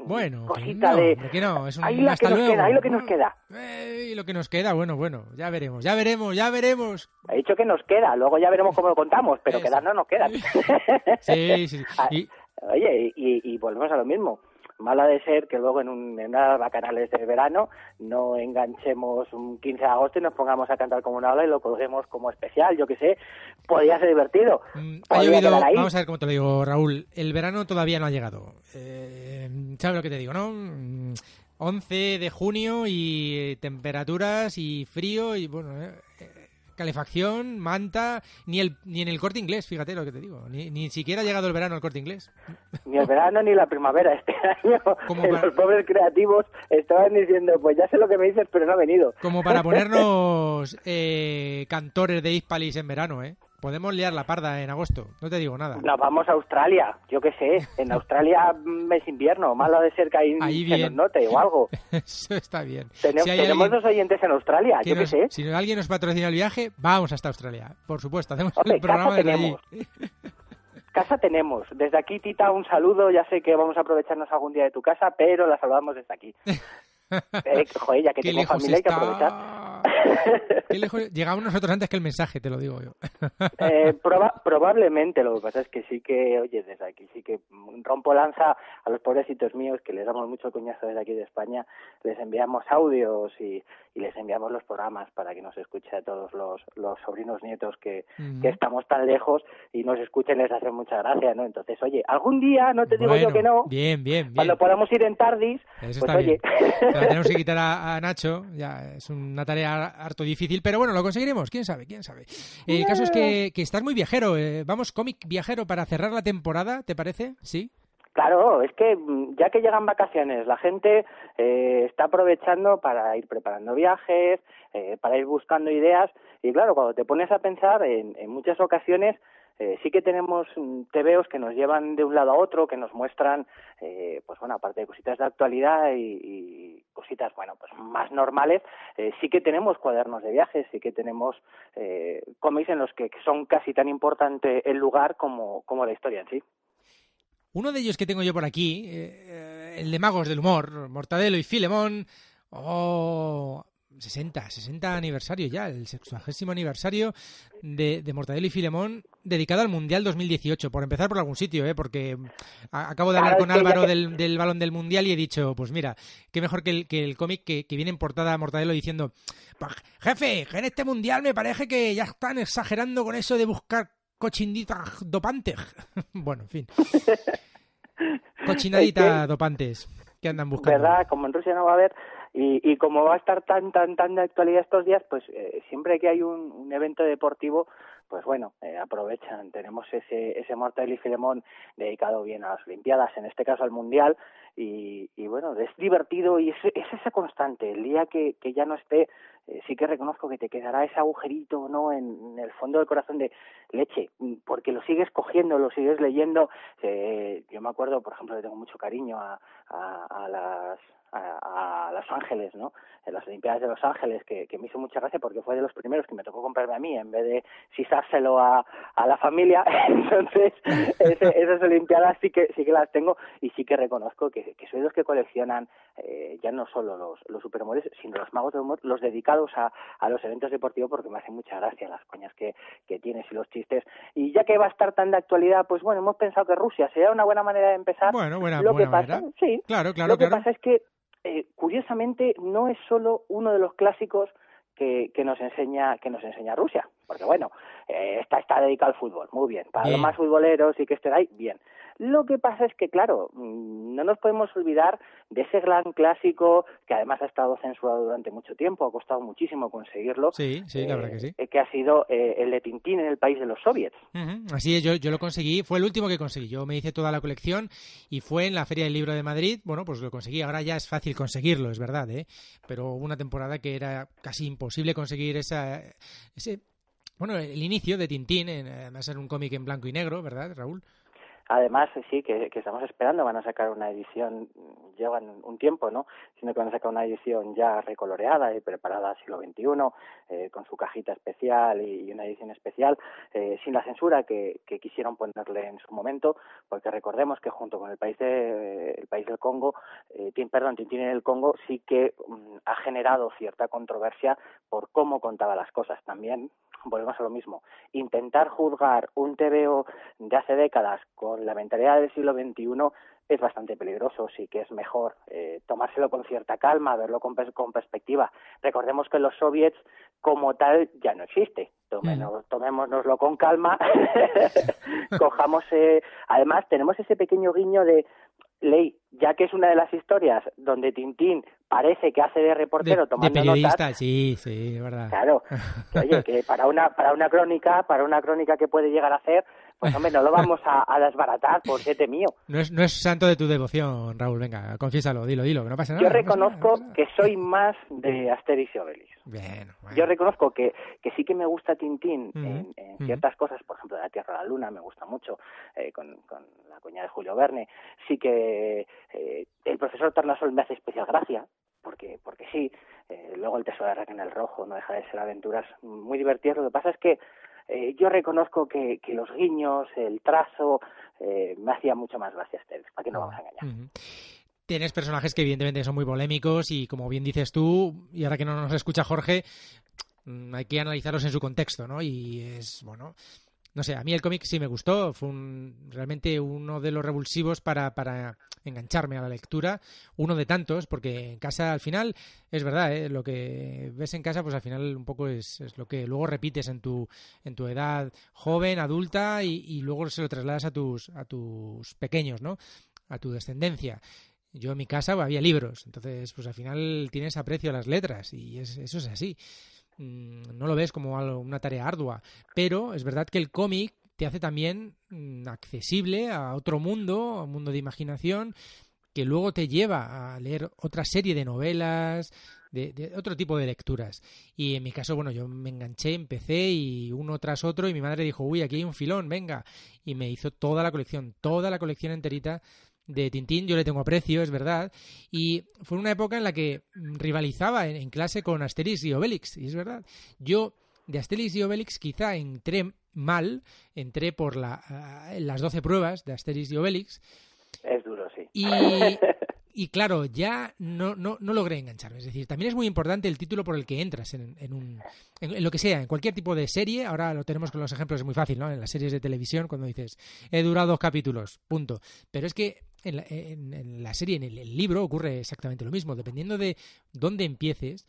Bueno, cosita no, de que no, es un ahí la que nos queda, ahí lo que nos queda. Eh, y lo que nos queda, bueno, bueno, ya veremos, ya veremos, ya veremos. He dicho que nos queda, luego ya veremos cómo lo contamos, pero Eso. quedar no nos queda. Sí, sí, sí. Ah, Y, Oye, y, y volvemos a lo mismo. Mala de ser que luego en, un, en unas bacanales de verano no enganchemos un 15 de agosto y nos pongamos a cantar como una ola y lo colguemos como especial, yo que sé. Podría ser divertido. Mm, ha llovido, vamos a ver cómo te lo digo, Raúl. El verano todavía no ha llegado. Eh, ¿Sabes lo que te digo, no? Mm, 11 de junio y temperaturas y frío y bueno, eh, calefacción, manta, ni el ni en el corte inglés, fíjate lo que te digo. Ni, ni siquiera ha llegado el verano al corte inglés. Ni el verano ni la primavera este año. Como que para- Los pobres creativos estaban diciendo, pues ya sé lo que me dices, pero no ha venido. Como para ponernos eh, cantores de Hispalis en verano, ¿eh? Podemos liar la parda en agosto, no te digo nada. Nos vamos a Australia, yo qué sé. En Australia mm, es invierno, malo de ser que ahí, Ahí se nos note o algo. Eso está bien. Tenemos, Si hay tenemos alguien dos oyentes en Australia, que yo qué sé. Si alguien nos patrocina el viaje, vamos hasta Australia. Por supuesto, hacemos Hombre, el programa casa desde allí. tenemos. Casa tenemos. Desde aquí, Tita, un saludo. Ya sé que vamos a aprovecharnos algún día de tu casa, pero la saludamos desde aquí. Eh, joder, ya que Qué tengo familia hay que está. aprovechar. Qué lejos- Llegamos nosotros antes que el mensaje, te lo digo yo. Eh, proba- probablemente, lo que pasa es que sí que, oye, desde aquí sí que rompo lanza a los pobrecitos míos que les damos mucho coñazo desde aquí de España, les enviamos audios y, y les enviamos los programas para que nos escuche a todos los, los sobrinos nietos que, que estamos tan lejos y nos escuchen les hace mucha gracia, ¿no? Entonces, oye, algún día, no te digo yo que no, Bien, bien, bien. cuando podamos ir en Tardis, Eso pues oye, bien. Tenemos que quitar a, a Nacho, ya es una tarea harto difícil, pero bueno, lo conseguiremos, quién sabe, quién sabe. Eh, el caso es que, que estás muy viajero, eh, vamos, cómic viajero para cerrar la temporada, ¿te parece? ¿Sí? Claro, es que mm, ya que llegan vacaciones, la gente eh, está aprovechando para ir preparando viajes, eh, para ir buscando ideas y claro, cuando te pones a pensar, en, en muchas ocasiones eh, sí que tenemos mm, tebeos que nos llevan de un lado a otro, que nos muestran, eh, pues bueno, aparte de cositas de actualidad y, cositas, bueno, pues más normales, eh, sí que tenemos cuadernos de viajes, sí que tenemos eh, cómics en los que son casi tan importante el lugar como, la historia en sí. Uno de ellos que tengo yo por aquí, el de Magos del Humor, Mortadelo y Filemón, oh, 60, 60 aniversario ya, el 60 aniversario de, de Mortadelo y Filemón dedicado al Mundial 2018, por empezar por algún sitio, ¿eh? porque a- acabo de hablar con Álvaro del, del balón del Mundial y he dicho, pues mira, qué mejor que el, que el cómic que, que viene en portada Mortadelo diciendo, "Pues, jefe, en este Mundial me parece que ya están exagerando con eso de buscar cochinditas dopantes. bueno, en fin. Cochinaditas dopantes que andan buscando. ¿verdad? Como en Rusia no va a haber y, y como va a estar tan tan tan de actualidad estos días, pues eh, siempre que hay un, evento deportivo, pues bueno, eh, aprovechan. Tenemos ese ese Mortal y Filemón dedicado bien a las Olimpiadas, en este caso al Mundial y, y bueno, es divertido y es, es esa constante. El día que, que ya no esté, eh, sí que reconozco que te quedará ese agujerito, ¿no? En, en el fondo del corazón de leche, porque lo sigues cogiendo, lo sigues leyendo. Eh, yo me acuerdo, por ejemplo, le tengo mucho cariño a, a las a, a Los Ángeles, ¿no? En las Olimpiadas de Los Ángeles, que, que me hizo mucha gracia porque fue de los primeros que me tocó comprarme a mí en vez de sisárselo a, a la familia. Entonces, ese- esas Olimpiadas sí que sí que las tengo y sí que reconozco que, que soy los que coleccionan eh, ya no solo los, los superhumores, sino los magos humor, los dedicados a, a los eventos deportivos porque me hacen mucha gracia las coñas que, que tienes y los chistes. Y ya que va a estar tan de actualidad, pues bueno, hemos pensado que Rusia sería una buena manera de empezar. Bueno, buena, Lo que buena pasa, manera. sí, Claro, claro, lo que claro. pasa es que, eh, curiosamente, no es solo uno de los clásicos que, que nos enseña que nos enseña Rusia, porque bueno, eh, está está dedicado al fútbol, muy bien. Para Bien. los más futboleros y que estén ahí, bien. Lo que pasa es que, claro, mm, no nos podemos olvidar de ese gran clásico que además ha estado censurado durante mucho tiempo, ha costado muchísimo conseguirlo. Sí, sí, la verdad que sí. eh, que ha sido eh, el de Tintín en el país de los soviets. Así es, yo, yo lo conseguí, fue el último que conseguí. Yo me hice toda la colección y fue en la Feria del Libro de Madrid. Bueno, pues lo conseguí. Ahora ya es fácil conseguirlo, es verdad, ¿eh? Pero hubo una temporada que era casi imposible conseguir esa, ese, bueno, el inicio de Tintín, en- además era un cómic en blanco y negro, ¿verdad, Raúl? Además, sí, que, estamos esperando, van a sacar una edición, llevan un tiempo, ¿no? Sino que van a sacar una edición ya recoloreada y preparada siglo XXI, eh, con su cajita especial y, una edición especial, eh, sin la censura que, que quisieron ponerle en su momento, porque recordemos que junto con el país de, el país del Congo, eh, perdón, Tintín en el Congo sí que mm, ha generado cierta controversia por cómo contaba las cosas. También volvemos a lo mismo. Intentar juzgar un TVO de hace décadas con la mentalidad del siglo XXI es bastante peligroso, sí que es mejor eh, tomárselo con cierta calma, verlo con, pers- con perspectiva. Recordemos que los soviets como tal ya no existe. Tomémonos, tomémonoslo con calma, cojamos, eh, además tenemos ese pequeño guiño de leí, ya que es una de las historias donde Tintín parece que hace de reportero de, de tomando periodista, notas. sí, sí, es verdad. Claro, que, oye, que para una para una crónica, para una crónica que puede llegar a hacer, pues hombre, no lo vamos a, a desbaratar por siete mío. No es, no es santo de tu devoción, Raúl, venga, confiésalo, dilo, dilo, que no pasa nada. Yo reconozco no pasa nada. que soy más de Asterix y Obelix. Bien, bueno. Yo reconozco que, que sí que me gusta Tintín en, ciertas cosas, por ejemplo, de la Tierra a la Luna me gusta mucho, eh, con, con la coña de Julio Verne. Sí que eh, el profesor Tornasol me hace especial gracia, porque porque sí. Eh, luego el Tesoro de Raquel el Rojo no deja de ser aventuras muy divertidas. Lo que pasa es que eh, yo reconozco que, que los guiños, el trazo, eh, me hacía mucho más gracia Asterix, para que no vamos a engañar. Tienes personajes que evidentemente son muy polémicos y como bien dices tú, y ahora que no nos escucha Jorge, mm, hay que analizarlos en su contexto, ¿no? Y es, bueno, no sé, a mí el cómic sí me gustó, fue un, realmente uno de los revulsivos para, para engancharme a la lectura, uno de tantos, porque en casa al final, es verdad, ¿eh? lo que ves en casa, pues al final un poco es, es lo que luego repites en tu, en tu edad joven, adulta, y, y luego se lo trasladas a tus, a tus pequeños, ¿no? A tu descendencia. Yo en mi casa había libros, entonces pues al final tienes aprecio a las letras y es- eso es así. Mm, No lo ves como algo- una tarea ardua, pero es verdad que el cómic te hace también mm, accesible a otro mundo, a un mundo de imaginación, que luego te lleva a leer otra serie de novelas, de, de otro tipo de lecturas. Y en mi caso, bueno, yo me enganché, empecé y uno tras otro y mi madre dijo, uy, aquí hay un filón, venga. Y me hizo toda la colección, toda la colección enterita de Tintín, yo le tengo aprecio, es verdad, y fue una época en la que mm, rivalizaba en, en clase con Asterix y Obelix, y es verdad. Yo de Asterix y Obelix quizá entré mal, entré por la, ah, las 12 pruebas de Asterix y Obelix, Es duro, sí. y, y claro, ya no, no, no logré engancharme. Es decir, también es muy importante el título por el que entras en, en un, en, lo que sea, en cualquier tipo de serie. Ahora lo tenemos con los ejemplos, es muy fácil, ¿no? En las series de televisión, cuando dices, he durado dos capítulos, punto. Pero es que en la, en- la serie, en el, el libro, ocurre exactamente lo mismo. Dependiendo de dónde empieces,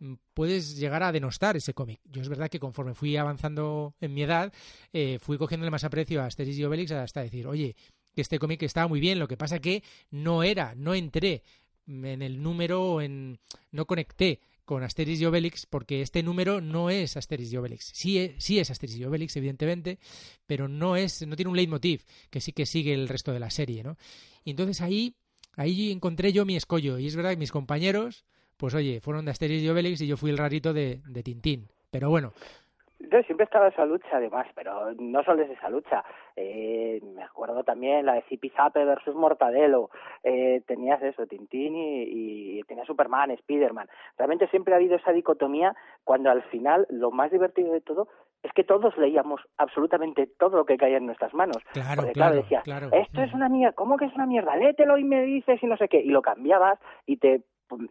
mm, puedes llegar a denostar ese cómic. Yo es verdad que conforme fui avanzando en mi edad, eh, fui cogiéndole más aprecio a Asterix y Obelix hasta decir, oye, que este cómic estaba muy bien, lo que pasa que no era, no entré en el número, en, no conecté con Asterix y Obelix porque este número no es Asterix y Obelix. Sí, e- sí es Asterix y Obelix, evidentemente, pero no es, no tiene un leitmotiv que sí que sigue el resto de la serie, ¿no? Y entonces ahí, ahí encontré yo mi escollo y es verdad que mis compañeros, pues oye, fueron de Asterix y Obelix y yo fui el rarito de, de Tintín. Pero bueno, Yo siempre estaba esa lucha, además, pero no solo es esa lucha. Eh, me acuerdo también la de Zipizape versus Mortadelo. Eh, tenías eso, Tintín y, y tenías Superman, Spiderman. Realmente siempre ha habido esa dicotomía cuando al final lo más divertido de todo es que todos leíamos absolutamente todo lo que caía en nuestras manos. Claro, Porque claro, decías, claro. esto es una mierda, ¿cómo que es una mierda? Léetelo y me dices y no sé qué. Y lo cambiabas y te...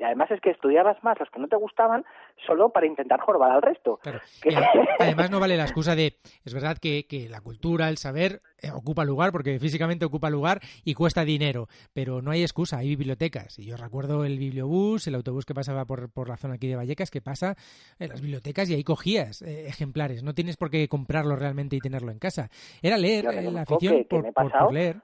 Además es que estudiabas más los que no te gustaban solo para intentar jorobar al resto. Claro. Que- además no vale la excusa de, es verdad que, que la cultura, el saber eh, ocupa lugar, porque físicamente ocupa lugar y cuesta dinero, pero no hay excusa, hay bibliotecas. Y yo recuerdo el bibliobús, el autobús que pasaba por, por la zona aquí de Vallecas, que pasa en las bibliotecas y ahí cogías eh, ejemplares. No tienes por qué comprarlo realmente y tenerlo en casa. Era leer, eh, la afición que- por, por- leer.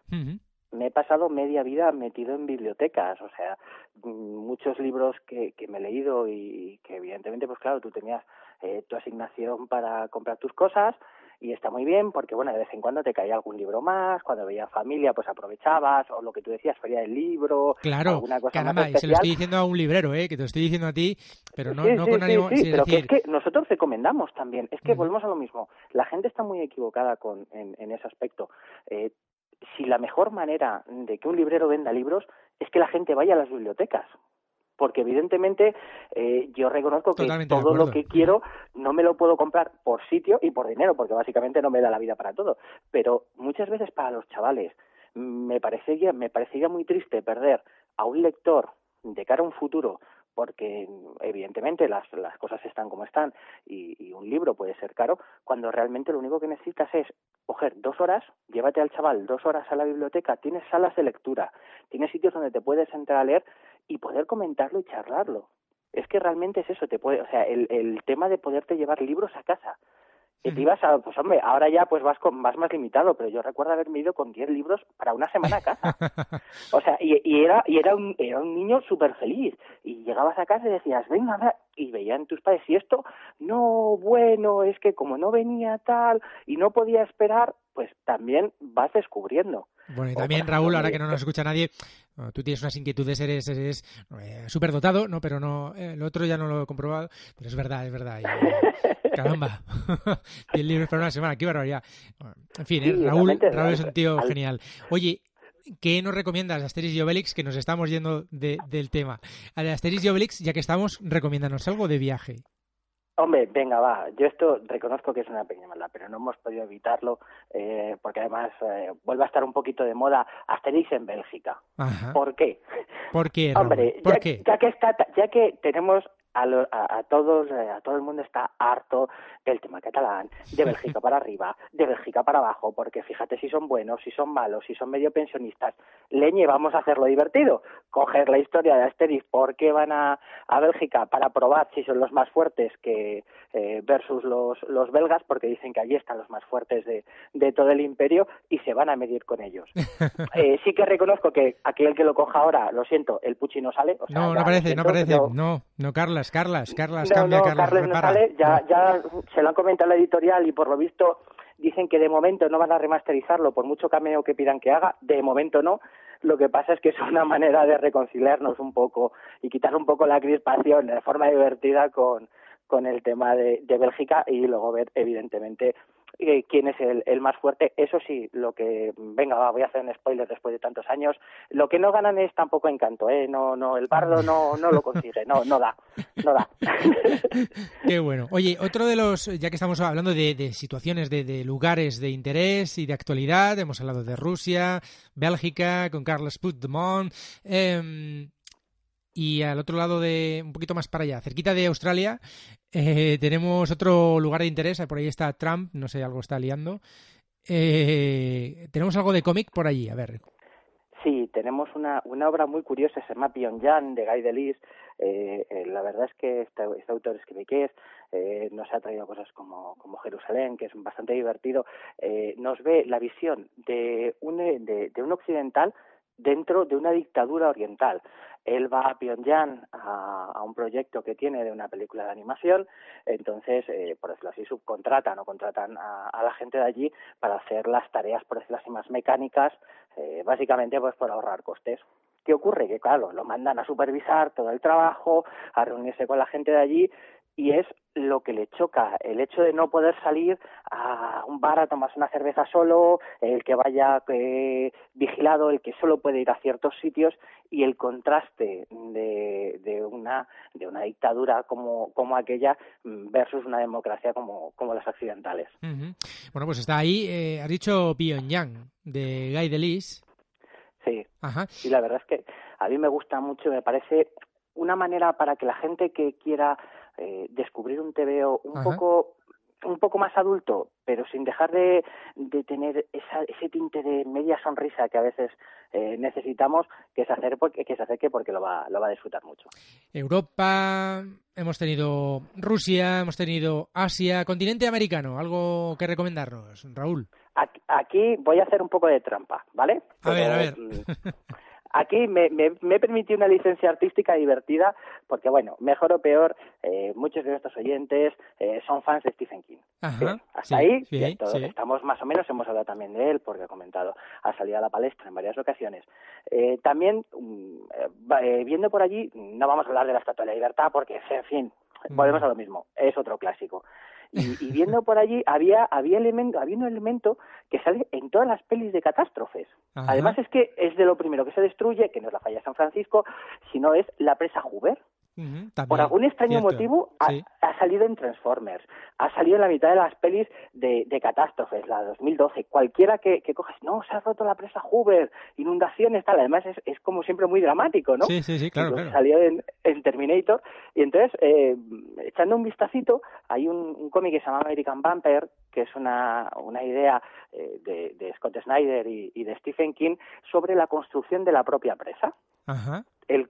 Me he pasado media vida metido en bibliotecas, o sea, mm, muchos libros que, que me he leído y que evidentemente, pues claro, tú tenías eh, tu asignación para comprar tus cosas y está muy bien porque, bueno, de vez en cuando te caía algún libro más, cuando veía familia, pues aprovechabas, o lo que tú decías, feria del libro, Claro, alguna cosa caramba, más y se lo especial. estoy diciendo a un librero, ¿eh? que te lo estoy diciendo a ti, pero no, Sí, no sí, con sí, ánimo, sí, sin pero decir, que es que nosotros recomendamos también. Es que volvemos a lo mismo. La gente está muy equivocada con, en, en ese aspecto. Eh, si la mejor manera de que un librero venda libros es que la gente vaya a las bibliotecas. Porque evidentemente eh, yo reconozco que Totalmente todo lo que quiero no me lo puedo comprar por sitio y por dinero, porque básicamente no me da la vida para todo. Pero muchas veces para los chavales me parecería, me parecería muy triste perder a un lector de cara a un futuro porque evidentemente las, las cosas están como están y, y un libro puede ser caro, cuando realmente lo único que necesitas es coger dos horas, llévate al chaval dos horas a la biblioteca, tienes salas de lectura, tienes sitios donde te puedes entrar a leer y poder comentarlo y charlarlo. Es que realmente es eso, te puede, o sea, el, el tema de poderte llevar libros a casa, Y te ibas a, pues hombre, ahora ya pues vas con, vas más limitado, pero yo recuerdo haberme ido con 10 libros para una semana a casa. O sea, y, y era y era un, era un niño súper feliz. Y llegabas a casa y decías, venga, va", y veían tus padres, y esto, no, bueno, es que como no venía tal y no podía esperar, pues también vas descubriendo. Bueno, y también Raúl, ahora que no nos escucha nadie, bueno, tú tienes unas inquietudes, eres, eres eh, superdotado, ¿no? Pero no, eh, el otro ya no lo he comprobado, pero es verdad, es verdad. y- caramba, 10 libros para una semana, qué barbaridad. Bueno, En fin, ¿eh? Raúl, Raúl es un tío al- genial. Oye, ¿qué nos recomiendas, Asterix y Obelix? Que nos estamos yendo de- del tema. A Asterix y Obelix, ya que estamos, recomiéndanos algo de viaje. Hombre, venga, va. Yo esto reconozco que es una pequeña maldad, pero no hemos podido evitarlo eh, porque además eh, vuelve a estar un poquito de moda Asterix en Bélgica. Ajá. ¿Por qué? ¿Por qué, Raúl? Hombre, ¿Por ya, qué? ya que está, ya que tenemos a, lo- a, a todos, eh, a todo el mundo está harto del tema catalán, de Bélgica para arriba, de Bélgica para abajo, porque fíjate si son buenos, si son malos, si son medio pensionistas. Leñe, vamos a hacerlo divertido. Coger la historia de Asterix, ¿por qué van a, a Bélgica? Para probar si son los más fuertes que eh, versus los, los belgas, porque dicen que allí están los más fuertes de, de todo el imperio y se van a medir con ellos. Eh, sí que reconozco que aquel que lo coja ahora, lo siento, el Puchi no sale. o sea, No, no aparece, no aparece. No, no, Carlas, Carlas, Carlas, no, cambia, no, Carlas, Carles no sale, ya, ya se lo han comentado en la editorial y por lo visto dicen que de momento no van a remasterizarlo, por mucho cameo que pidan que haga, de momento no. Lo que pasa es que es una manera de reconciliarnos un poco y quitar un poco la crispación de forma divertida con, con el tema de, de Bélgica y luego ver, evidentemente, eh, quién es el, más fuerte. Eso sí, lo que, venga, voy a hacer un spoiler después de tantos años. Lo que no ganan es tampoco encanto, ¿eh? No, no, el bardo no, no lo consigue, no, no da, no da. Qué bueno. Oye, otro de los, ya que estamos hablando de, situaciones, de, lugares de interés y de actualidad, hemos hablado de Rusia, Bélgica, con Carles Puigdemont, em, y al otro lado de, un poquito más para allá, cerquita de Australia, eh, tenemos otro lugar de interés, por ahí está Trump, no sé, algo está liando. Eh, tenemos algo de cómic por allí, a ver. Sí, tenemos una, una obra muy curiosa, se llama Pyongyang, de Guy Delis. Eh, eh, la verdad es que este, este autor es, eh, nos ha traído cosas como, como Jerusalén, que es bastante divertido. Eh, nos ve la visión de un, eh, de, de un occidental dentro de una dictadura oriental. Él va a Pyongyang a, un proyecto que tiene de una película de animación, entonces, eh, por decirlo así, subcontratan o contratan a, a la gente de allí para hacer las tareas, por decirlo así, más mecánicas, eh, básicamente pues por ahorrar costes. ¿Qué ocurre? Que claro, lo mandan a supervisar todo el trabajo, a reunirse con la gente de allí y es lo que le choca, el hecho de no poder salir a un bar a tomarse una cerveza solo, el que vaya eh, vigilado, el que solo puede ir a ciertos sitios y el contraste de, de una de una dictadura como, como aquella versus una democracia como, como las occidentales. Bueno, pues está ahí, eh, has dicho Pyongyang, de Guy Delis. Sí, Ajá. y la verdad es que a mí me gusta mucho, me parece una manera para que la gente que quiera eh, descubrir un TVO un Ajá. poco un poco más adulto, pero sin dejar de, de tener esa, ese tinte de media sonrisa que a veces eh, necesitamos, que se, hacer porque, que se acerque porque lo va, lo va a disfrutar mucho. Europa, hemos tenido Rusia, hemos tenido Asia, continente americano, algo que recomendarnos, Raúl. Aquí, aquí voy a hacer un poco de trampa, ¿vale? A ver, a ver. Aquí me, me, me he permitido una licencia artística divertida porque, bueno, mejor o peor, eh, muchos de nuestros oyentes eh, son fans de Stephen King. Ajá, hasta sí, ahí, sí, estamos más o menos, hemos hablado también de él porque ha comentado, ha salido a la palestra en varias ocasiones. Eh, también, mm, eh, eh, viendo por allí, no vamos a hablar de la Estatua de la Libertad porque, en fin, volvemos a lo mismo, es otro clásico. Y, y viendo por allí había había elemento había un elemento que sale en todas las pelis de catástrofes. Ajá. Además es que es de lo primero que se destruye, que no es la falla de San Francisco, sino es la presa Hoover. Por algún extraño cierto. motivo ha, Sí. ha salido en Transformers, ha salido en la mitad de las pelis de, de catástrofes, la de 2012. Cualquiera que, que cojas, no, se ha roto la presa Hoover, inundaciones, tal. Además es, es como siempre muy dramático, ¿no? Sí, sí, sí, claro, claro. Salió en, en Terminator. Y entonces, eh, echando un vistacito, hay un, un cómic que se llama American Vampire, que es una, una idea eh, de, de Scott Snyder y, y de Stephen King sobre la construcción de la propia presa Ajá. el,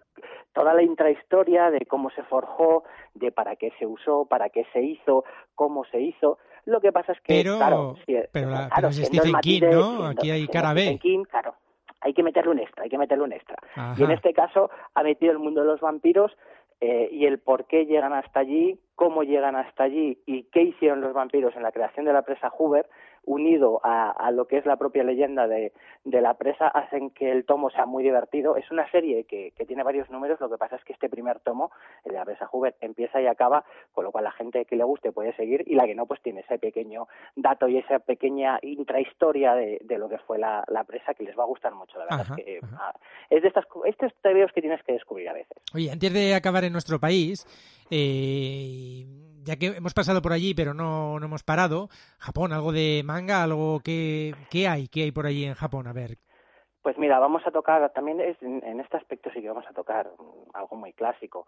toda la intrahistoria de cómo se forjó, de para qué se usó, para qué se hizo, cómo se hizo. Lo que pasa es que, Pero, claro, si- pero, la- claro, pero es Stephen King, ¿no? siendo- Aquí hay cara B. Stephen King, claro, hay que meterle un extra, hay que meterle un extra. Ajá. Y en este caso ha metido el mundo de los vampiros eh, y el por qué llegan hasta allí, cómo llegan hasta allí y qué hicieron los vampiros en la creación de la presa Hoover, unido a, a lo que es la propia leyenda de, de la presa, hacen que el tomo sea muy divertido. Es una serie que, que tiene varios números, lo que pasa es que este primer tomo, el de la presa Hoover, empieza y acaba, con lo cual la gente que le guste puede seguir y la que no, pues tiene ese pequeño dato y esa pequeña intrahistoria de, de lo que fue la, la presa que les va a gustar mucho. La verdad Ajá, es que ajá. ah, es de estas, estos tebeos que tienes que descubrir a veces. Oye, antes de acabar en nuestro país, eh, ya que hemos pasado por allí, pero no, no hemos parado, Japón, algo de manga, algo que, ¿qué hay? ¿Qué hay por allí en Japón? A ver. Pues mira, vamos a tocar, también es- en, este aspecto sí que vamos a tocar mm, algo muy clásico,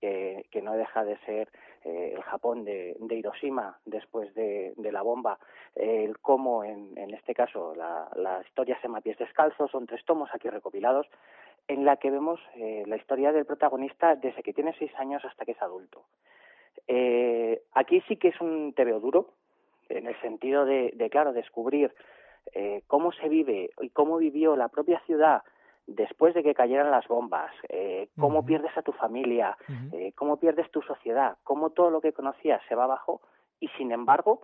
que, que no deja de ser eh, el Japón de, Hiroshima después de, de la bomba, el cómo en, en este caso la, la historia se llama Pies Descalzos, son tres tomos aquí recopilados, en la que vemos eh, la historia del protagonista desde que tiene seis años hasta que es adulto. Eh, aquí sí que es un tebeo duro, en el sentido de, de claro, descubrir eh, cómo se vive y cómo vivió la propia ciudad después de que cayeran las bombas, eh, cómo pierdes a tu familia, eh, cómo pierdes tu sociedad, cómo todo lo que conocías se va abajo y sin embargo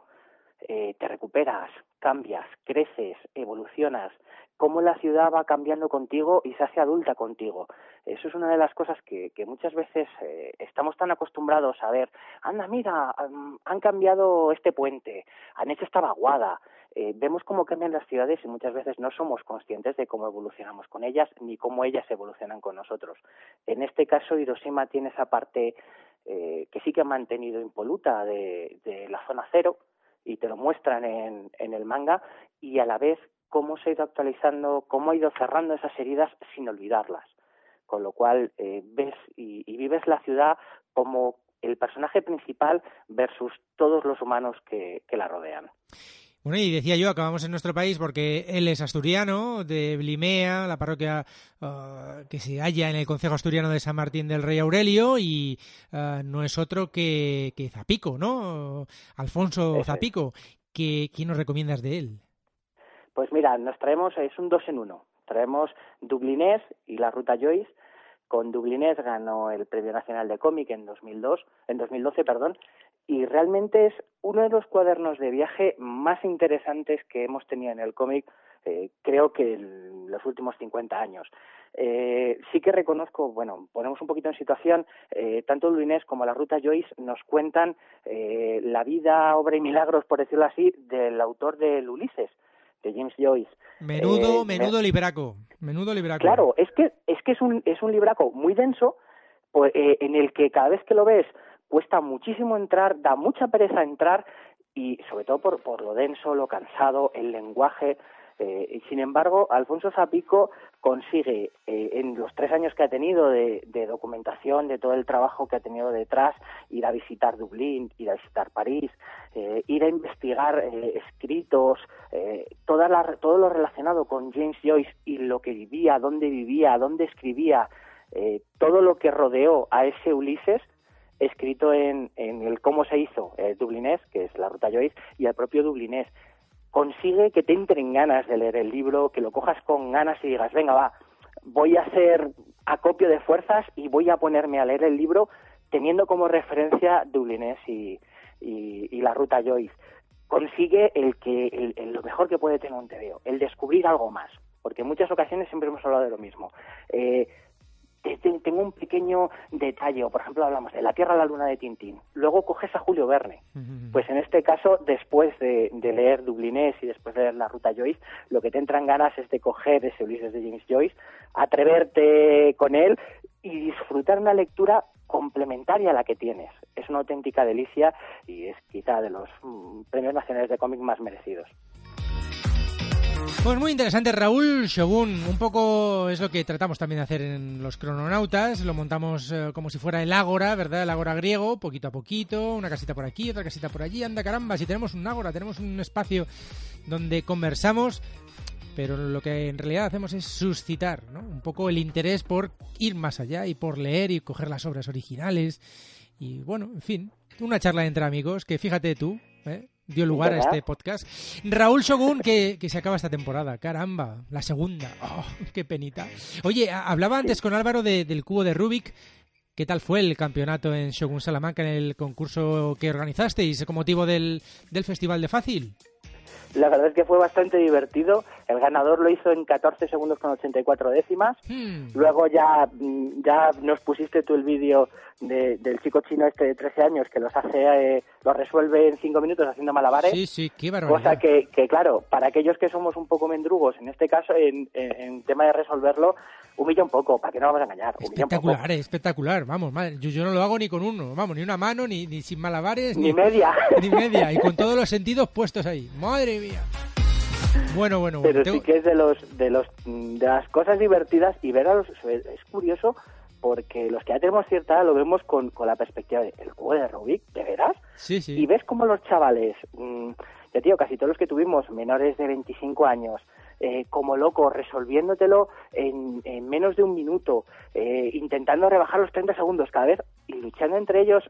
eh, te recuperas, cambias, creces, evolucionas, cómo la ciudad va cambiando contigo y se hace adulta contigo. Eso es una de las cosas que, muchas veces eh, estamos tan acostumbrados a ver, anda, mira, han cambiado este puente, han hecho esta vaguada, eh, vemos cómo cambian las ciudades y muchas veces no somos conscientes de cómo evolucionamos con ellas ni cómo ellas evolucionan con nosotros. En este caso, Hiroshima tiene esa parte eh, que sí que ha mantenido impoluta de, de la zona cero y te lo muestran en, en el manga y a la vez cómo se ha ido actualizando, cómo ha ido cerrando esas heridas sin olvidarlas. Con lo cual eh, ves y, y vives la ciudad como el personaje principal versus todos los humanos que, que la rodean. Bueno, y decía yo, acabamos en nuestro país porque él es asturiano, de Blimea, la parroquia ah, que se halla en el Concejo Asturiano de San Martín del Rey Aurelio, y ah, no es otro que, que Zapico, ¿no? Alfonso. Zapico. ¿Qué, ¿Quién nos recomiendas de él? Pues mira, nos traemos, es un dos en uno. Traemos Dublinés y la Ruta Joyce. Con Dublinés ganó el Premio Nacional de Cómic en 2002, en 2012, perdón, y realmente es uno de los cuadernos de viaje más interesantes que hemos tenido en el cómic, eh, creo que en los últimos 50 años. Eh, sí que reconozco, bueno, ponemos un poquito en situación, eh, tanto Dublinés como la Ruta Joyce nos cuentan eh, la vida, obra y milagros, por decirlo así, del autor del Ulises, de James Joyce. Menudo, Eh, menudo libraco. Menudo libraco. Claro, es que es que es un es un libraco muy denso, pues, eh, en el que cada vez que lo ves cuesta muchísimo entrar, da mucha pereza entrar y sobre todo por por lo denso, lo cansado, el lenguaje. Eh, sin embargo, Alfonso Zapico consigue, eh, en los tres años que ha tenido de, de documentación, de todo el trabajo que ha tenido detrás, ir a visitar Dublín, ir a visitar París, eh, ir a investigar eh, escritos, eh, toda la- todo lo relacionado con James Joyce y lo que vivía, dónde vivía, dónde escribía, eh, todo lo que rodeó a ese Ulises, escrito en, en el cómo se hizo el Dublinés, que es la ruta Joyce, y el propio Dublinés. Consigue que te entren ganas de leer el libro, que lo cojas con ganas y digas, venga, va, voy a hacer acopio de fuerzas y voy a ponerme a leer el libro teniendo como referencia Dublinés y, y, la ruta Joyce. Consigue el que el- el- lo mejor que puede tener un TVO, el descubrir algo más, porque en muchas ocasiones siempre hemos hablado de lo mismo. Eh, tengo un pequeño detalle, o por ejemplo hablamos de la Tierra a la Luna de Tintín. Luego coges a Julio Verne. Pues en este caso, después de, de leer Dublinés y después de leer la Ruta Joyce, lo que te entran ganas es de coger ese Ulises de James Joyce, atreverte con él y disfrutar una lectura complementaria a la que tienes. Es una auténtica delicia y es quizá de los mm, premios nacionales de cómic más merecidos. Pues muy interesante, Raúl Shogun. Un poco es lo que tratamos también de hacer en los crononautas. Lo montamos eh, como si fuera el ágora, ¿verdad? El ágora griego, poquito a poquito, una casita por aquí, otra casita por allí. Anda, caramba, si tenemos un ágora, tenemos un espacio donde conversamos, pero lo que en realidad hacemos es suscitar ¿no? un poco el interés por ir más allá y por leer y coger las obras originales. Y bueno, en fin, una charla entre amigos que fíjate tú, ¿eh? Dio lugar a este podcast. Raúl Shogun, que, que se acaba esta temporada. Caramba, la segunda. Oh, qué penita. Oye, hablaba antes con Álvaro de- del cubo de Rubik. ¿Qué tal fue el campeonato en Shogun Salamanca en el concurso que organizasteis con motivo del, del Festival de Fácil? La verdad es que fue bastante divertido. El ganador lo hizo en 14 segundos con 84 décimas. Hmm. Luego ya, mm, ya nos pusiste tú el vídeo de- del chico chino este de 13 años que los hace, eh, los resuelve en 5 minutos haciendo malabares. Sí, sí, qué barbaridad. Cosa que, que, claro, para aquellos que somos un poco mendrugos, en este caso, en, en, en tema de resolverlo, humilla un poco, para que no vamos a engañar. Humilla un poco. Espectacular, eh, espectacular. Vamos, madre, yo, yo no lo hago ni con uno, vamos, ni una mano, ni, ni sin malabares, Ni media. ni media, y con todos los sentidos puestos ahí. Madre mía. Bueno, bueno, bueno. Pero tengo- sí que es de los de los de las cosas divertidas y ver a los es curioso porque los que ya tenemos cierta edad lo vemos con, con la perspectiva de el cubo de Rubik, ¿de veras? Sí, sí. Y ves como los chavales, mm, ya tío, casi todos los que tuvimos menores de 25 años, eh, como locos, resolviéndotelo en, en menos de un minuto, eh, intentando rebajar los 30 segundos cada vez y luchando entre ellos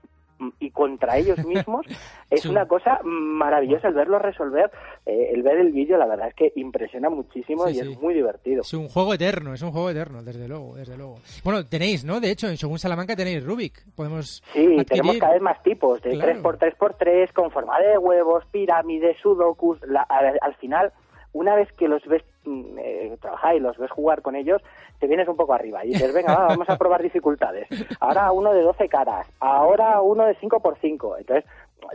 y contra ellos mismos, es una cosa maravillosa el verlos resolver, eh, el ver el vídeo, la verdad es que impresiona muchísimo Sí, y sí. es muy divertido. Es un juego eterno, es un juego eterno, desde luego, desde luego. Bueno, tenéis, ¿no? De hecho, en Shogun Salamanca tenéis Rubik. Podemos Sí, tenemos cada vez más tipos, de Claro. 3x3x3, con forma de huevos, pirámides, sudokus. La- al, al final, una vez que los ves eh, trabajar y los ves jugar con ellos, te vienes un poco arriba y dices, venga, va, vamos a probar dificultades. Ahora uno de 12 caras, ahora uno de 5x5. Entonces,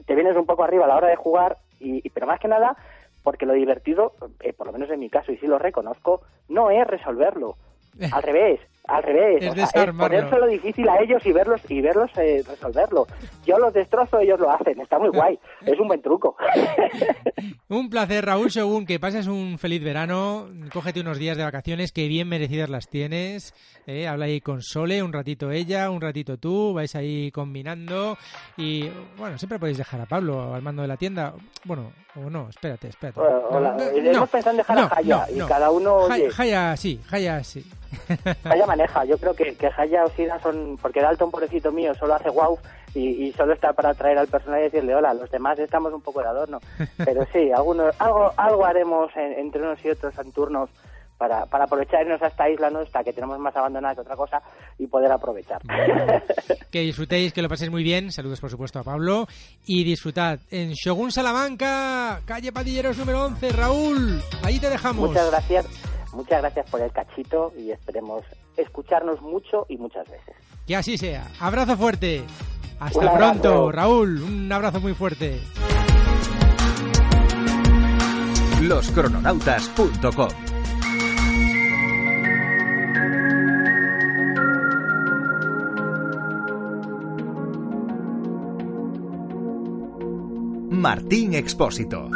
te vienes un poco arriba a la hora de jugar, y, y- pero más que nada, porque lo divertido, eh, por lo menos en mi caso, y sí lo reconozco, no es resolverlo. Al revés, al revés. Es o sea, es ponérselo difícil a ellos y verlos y verlos eh, resolverlo. Yo los destrozo, ellos lo hacen. Está muy guay. Es un buen truco. Un placer, Raúl Shogun, que pases un feliz verano, cógete unos días de vacaciones, que bien merecidas las tienes, eh, habla ahí con Sole, un ratito ella, un ratito tú, vais ahí combinando y, bueno, siempre podéis dejar a Pablo al mando de la tienda, bueno, o no, espérate, espérate. Bueno, hola. Hemos pensado en dejar a Jaya, y cada uno, Jaya. Jaya, sí, Jaya, sí. Jaya maneja. Yo creo que, que Jaya o Sida son... Porque Dalton, pobrecito mío, solo hace wow y, y solo está para atraer al personal y decirle hola. Los demás estamos un poco de adorno. Pero sí, algunos, algo, algo haremos en- entre unos y otros en turnos para, para aprovecharnos a esta isla nuestra que tenemos más abandonada que otra cosa y poder aprovechar. Que disfrutéis, que lo paséis muy bien. Saludos, por supuesto, a Pablo. Y disfrutad en Shogun Salamanca, calle Padilleros número 11. Raúl, ahí te dejamos. Muchas gracias. Muchas gracias por el cachito y esperemos escucharnos mucho y muchas veces. Que así sea. Abrazo fuerte. Hasta pronto, Raúl. Un abrazo muy fuerte. Loscrononautas.com Martín Expósito.